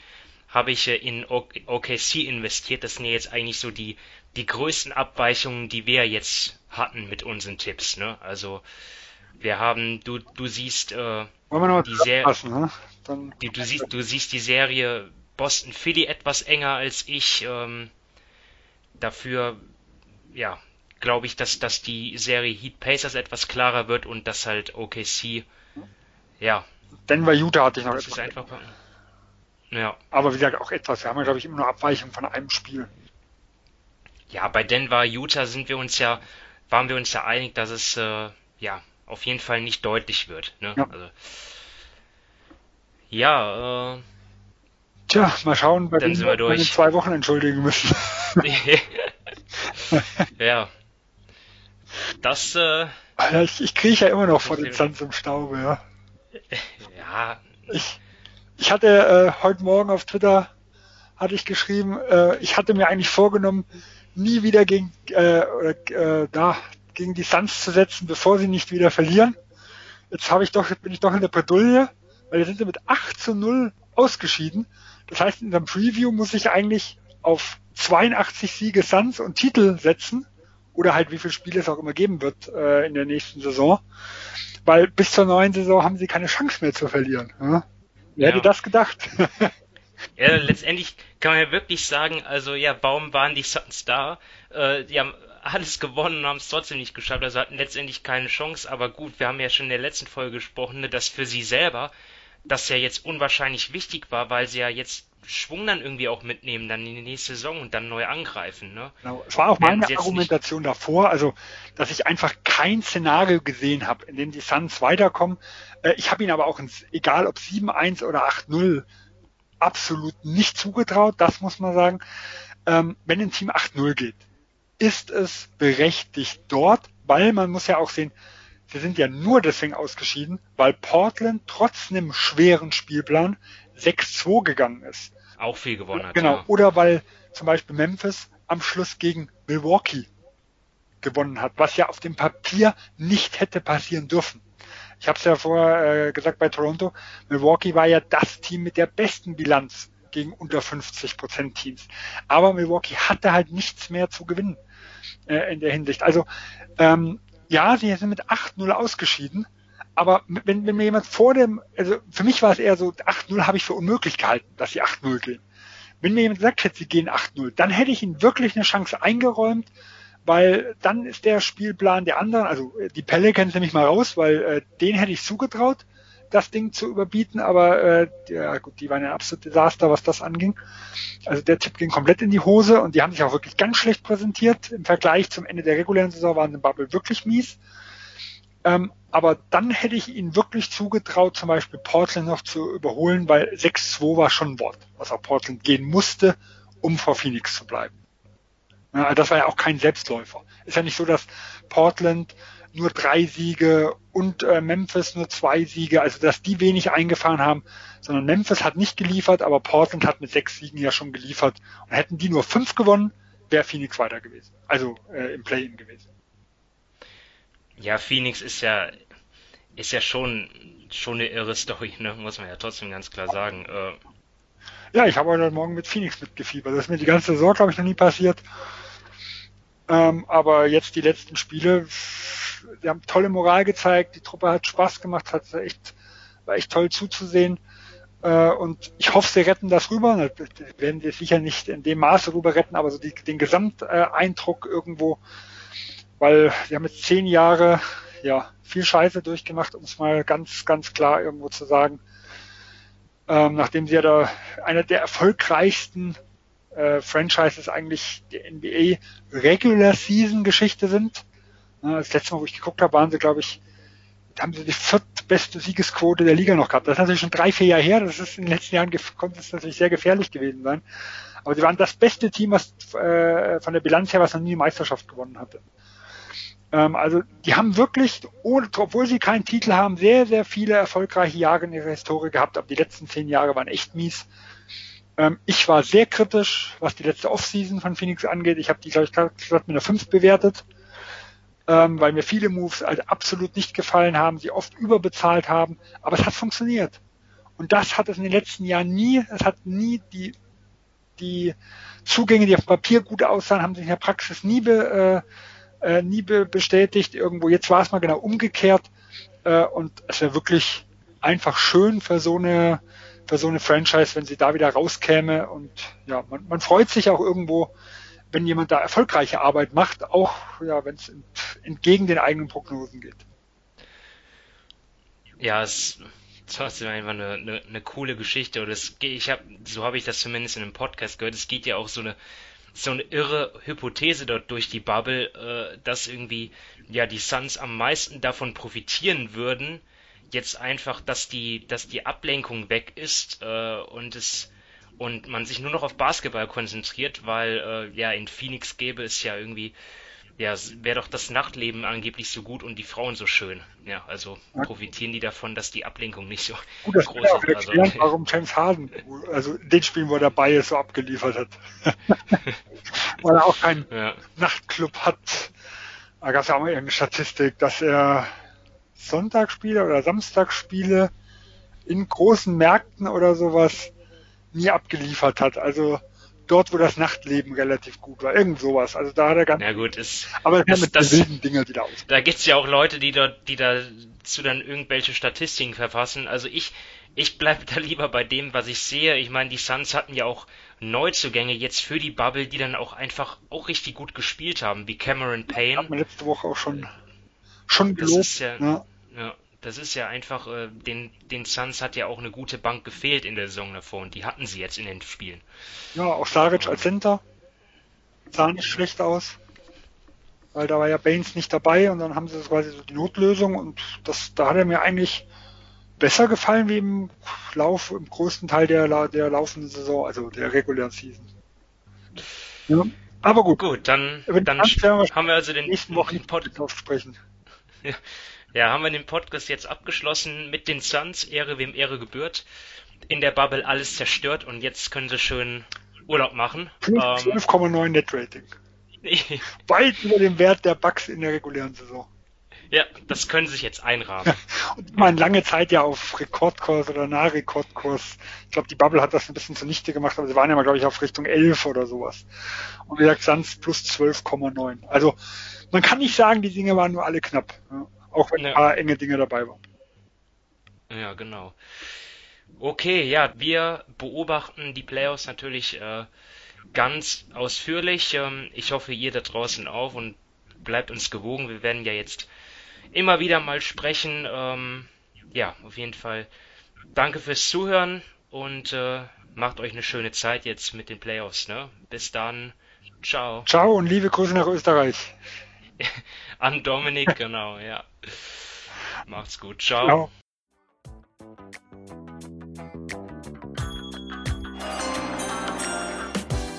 habe ich äh, in OKC investiert. Das sind ja jetzt eigentlich so die die größten Abweichungen, die wir jetzt hatten mit unseren Tipps. Ne? Also wir haben, du, du siehst äh, die Serie, ne? die, du siehst, du siehst die Serie Boston Philly etwas enger als ich. Ähm, dafür, ja, glaube ich, dass, dass die Serie Heat Pacers etwas klarer wird und dass halt OKC, ja. Denver Utah hatte ich noch das etwas. Ist einfach, ja. Aber wie gesagt, auch etwas. Wir haben ja, glaube ich, immer nur Abweichung von einem Spiel. Ja, bei Denver Utah sind wir uns ja, waren wir uns ja einig, dass es, äh, ja, auf jeden Fall nicht deutlich wird. Ne? Ja. Also, ja, äh, Tja, mal schauen, bei dann sind wir durch. in zwei Wochen entschuldigen müssen. ja. Das, äh, ich, ich kriege ja immer noch vor den Sand im Staube, ja. Ja. Ich, ich hatte äh, heute Morgen auf Twitter hatte ich geschrieben, äh, ich hatte mir eigentlich vorgenommen, nie wieder gegen äh, äh, da gegen die Suns zu setzen, bevor sie nicht wieder verlieren. Jetzt habe ich doch, bin ich doch in der Bredouille, weil jetzt sind sie mit 8 zu 0 ausgeschieden. Das heißt, in dem Preview muss ich eigentlich auf 82 Siege Suns und Titel setzen oder halt wie viele Spiele es auch immer geben wird äh, in der nächsten Saison, weil bis zur neuen Saison haben sie keine Chance mehr zu verlieren. Ja? Wer ja. hätte das gedacht? ja, letztendlich kann man ja wirklich sagen, also ja, warum waren die Suns da? Äh, die haben alles gewonnen und haben es trotzdem nicht geschafft. Also hatten letztendlich keine Chance. Aber gut, wir haben ja schon in der letzten Folge gesprochen, ne, dass für sie selber das ja jetzt unwahrscheinlich wichtig war, weil sie ja jetzt Schwung dann irgendwie auch mitnehmen, dann in die nächste Saison und dann neu angreifen. Ne? Genau. Es war auch meine Argumentation nicht... davor, also dass ich einfach kein Szenario gesehen habe, in dem die Suns weiterkommen. Äh, ich habe ihnen aber auch, ins, egal ob 7-1 oder 8-0, absolut nicht zugetraut, das muss man sagen. Ähm, wenn ein Team 8-0 geht, ist es berechtigt dort, weil man muss ja auch sehen, sie sind ja nur deswegen ausgeschieden, weil Portland trotz einem schweren Spielplan 6-2 gegangen ist. Auch viel gewonnen hat. Genau. Ja. Oder weil zum Beispiel Memphis am Schluss gegen Milwaukee gewonnen hat, was ja auf dem Papier nicht hätte passieren dürfen. Ich habe es ja vorher äh, gesagt bei Toronto, Milwaukee war ja das Team mit der besten Bilanz gegen unter 50 Prozent Teams. Aber Milwaukee hatte halt nichts mehr zu gewinnen äh, in der Hinsicht. Also ähm, ja, sie sind mit 8-0 ausgeschieden, aber wenn, wenn mir jemand vor dem, also für mich war es eher so, 8-0 habe ich für unmöglich gehalten, dass sie 8-0 gehen. Wenn mir jemand gesagt hätte, sie gehen 8-0, dann hätte ich ihnen wirklich eine Chance eingeräumt, weil dann ist der Spielplan der anderen, also die Pelicans nehme ich mal raus, weil äh, den hätte ich zugetraut das Ding zu überbieten, aber äh, ja gut, die waren ein absolutes Desaster, was das anging. Also der Tipp ging komplett in die Hose und die haben sich auch wirklich ganz schlecht präsentiert. Im Vergleich zum Ende der regulären Saison waren die Bubble wirklich mies. Ähm, aber dann hätte ich ihnen wirklich zugetraut, zum Beispiel Portland noch zu überholen, weil 6-2 war schon ein Wort, was auch Portland gehen musste, um vor Phoenix zu bleiben. Ja, das war ja auch kein Selbstläufer. Ist ja nicht so, dass Portland nur drei Siege und äh, Memphis nur zwei Siege, also dass die wenig eingefahren haben, sondern Memphis hat nicht geliefert, aber Portland hat mit sechs Siegen ja schon geliefert. Und hätten die nur fünf gewonnen, wäre Phoenix weiter gewesen, also äh, im Play-in gewesen. Ja, Phoenix ist ja ist ja schon, schon eine irre Story, ne? muss man ja trotzdem ganz klar sagen. Äh, ja, ich habe heute Morgen mit Phoenix mitgefiebert. Das ist mir die ganze Saison, glaube ich, noch nie passiert. Ähm, aber jetzt die letzten Spiele, sie haben tolle Moral gezeigt, die Truppe hat Spaß gemacht, hat echt, war echt toll zuzusehen. Äh, und ich hoffe, sie retten das rüber. Das werden sie sicher nicht in dem Maße rüber retten, aber so die, den Gesamteindruck irgendwo, weil sie haben jetzt zehn Jahre ja viel Scheiße durchgemacht, um es mal ganz, ganz klar irgendwo zu sagen. Ähm, nachdem sie ja da einer der erfolgreichsten äh, Franchises eigentlich der NBA Regular Season Geschichte sind. Das letzte Mal, wo ich geguckt habe, waren sie, glaube ich, haben sie die viertbeste Siegesquote der Liga noch gehabt. Das ist natürlich schon drei, vier Jahre her. Das ist in den letzten Jahren konnte es natürlich sehr gefährlich gewesen sein. Aber sie waren das beste Team, was äh, von der Bilanz her, was noch nie die Meisterschaft gewonnen hatte. Ähm, also die haben wirklich, obwohl sie keinen Titel haben, sehr, sehr viele erfolgreiche Jahre in ihrer Historie gehabt. Aber die letzten zehn Jahre waren echt mies. Ähm, ich war sehr kritisch, was die letzte Offseason von Phoenix angeht. Ich habe die, glaube ich, gerade mit einer 5 bewertet ähm, weil mir viele Moves halt absolut nicht gefallen haben, sie oft überbezahlt haben, aber es hat funktioniert. Und das hat es in den letzten Jahren nie, es hat nie die, die Zugänge, die auf Papier gut aussahen, haben sich in der Praxis nie, be, äh, äh, nie be bestätigt irgendwo. Jetzt war es mal genau umgekehrt äh, und es wäre wirklich einfach schön für so eine für so eine Franchise, wenn sie da wieder rauskäme und ja, man, man freut sich auch irgendwo, wenn jemand da erfolgreiche Arbeit macht, auch ja, wenn es entgegen den eigenen Prognosen geht. Ja, es trotzdem einfach eine, eine, eine coole Geschichte. Und es, ich hab, so habe ich das zumindest in einem Podcast gehört. Es geht ja auch so eine so eine irre Hypothese dort durch die Bubble, äh, dass irgendwie ja die Suns am meisten davon profitieren würden, jetzt einfach, dass die, dass die Ablenkung weg ist äh, und es und man sich nur noch auf Basketball konzentriert, weil äh, ja in Phoenix gäbe es ja irgendwie ja, wäre doch das Nachtleben angeblich so gut und die Frauen so schön. Ja, also profitieren die davon, dass die Ablenkung nicht so gut, das groß ist. Auch also, erklären, warum James Harden, also den Spielen, wo er dabei ist, so abgeliefert hat. Weil er auch keinen ja. Nachtclub hat. Da gab es ja auch mal irgendeine Statistik, dass er Sonntagsspiele oder Samstagsspiele in großen Märkten oder sowas nie abgeliefert hat. Also dort, wo das Nachtleben relativ gut war. Irgend sowas. Also da hat er ganz. Ja gut, ist. Aber er kann mit das, wilden Dinger wieder aus. Da gibt's ja auch Leute, die dort, die dazu dann irgendwelche Statistiken verfassen. Also ich, ich bleib da lieber bei dem, was ich sehe. Ich meine, die Suns hatten ja auch Neuzugänge jetzt für die Bubble, die dann auch einfach auch richtig gut gespielt haben, wie Cameron Payne. Hat man letzte Woche auch schon, schon gelobt. Ja, ja. ja. Das ist ja einfach, äh, den, den Suns hat ja auch eine gute Bank gefehlt in der Saison davor und die hatten sie jetzt in den Spielen. Ja, auch Saric als Center sah nicht schlecht aus, weil da war ja Baines nicht dabei und dann haben sie quasi so die Notlösung und das, da hat er mir eigentlich besser gefallen wie im Lauf, im größten Teil der, der laufenden Saison, also der regulären Season. Ja, aber gut. Gut, dann, dann haben wir also den nächsten Wochen Podcast sprechen. Ja. Ja, haben wir den Podcast jetzt abgeschlossen mit den Suns, Ehre wem Ehre gebührt. In der Bubble alles zerstört und jetzt können sie schön Urlaub machen. 12,9 ähm, Net Rating. Weit über dem Wert der Bucks in der regulären Saison. Ja, das können sie sich jetzt einrahmen. und man lange Zeit ja auf Rekordkurs oder nah Rekordkurs. Ich glaube, die Bubble hat das ein bisschen zunichte gemacht, aber sie waren ja mal, glaube ich, auf Richtung 11 oder sowas. Und wie gesagt, Suns plus 12,9. Also man kann nicht sagen, die Dinge waren nur alle knapp. Ja. Auch wenn ja. ein paar enge Dinge dabei waren. Ja, genau. Okay, ja, wir beobachten die Playoffs natürlich äh, ganz ausführlich. Ähm, ich hoffe, ihr da draußen auch und bleibt uns gewogen. Wir werden ja jetzt immer wieder mal sprechen. Ähm, ja, auf jeden Fall danke fürs Zuhören und äh, macht euch eine schöne Zeit jetzt mit den Playoffs. Ne? Bis dann. Ciao. Ciao und liebe Grüße nach Österreich. An Dominik, genau, ja. Macht's gut. Ciao. Ciao.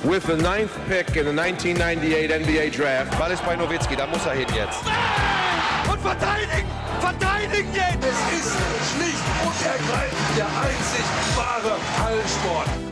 With the ninth pick in the 1998 NBA Draft. Ball ist bei Nowitzki, da muss er hin jetzt. Und verteidigen! Verteidigen jetzt! Es ist schlicht und ergreifend der einzig wahre Hallensport.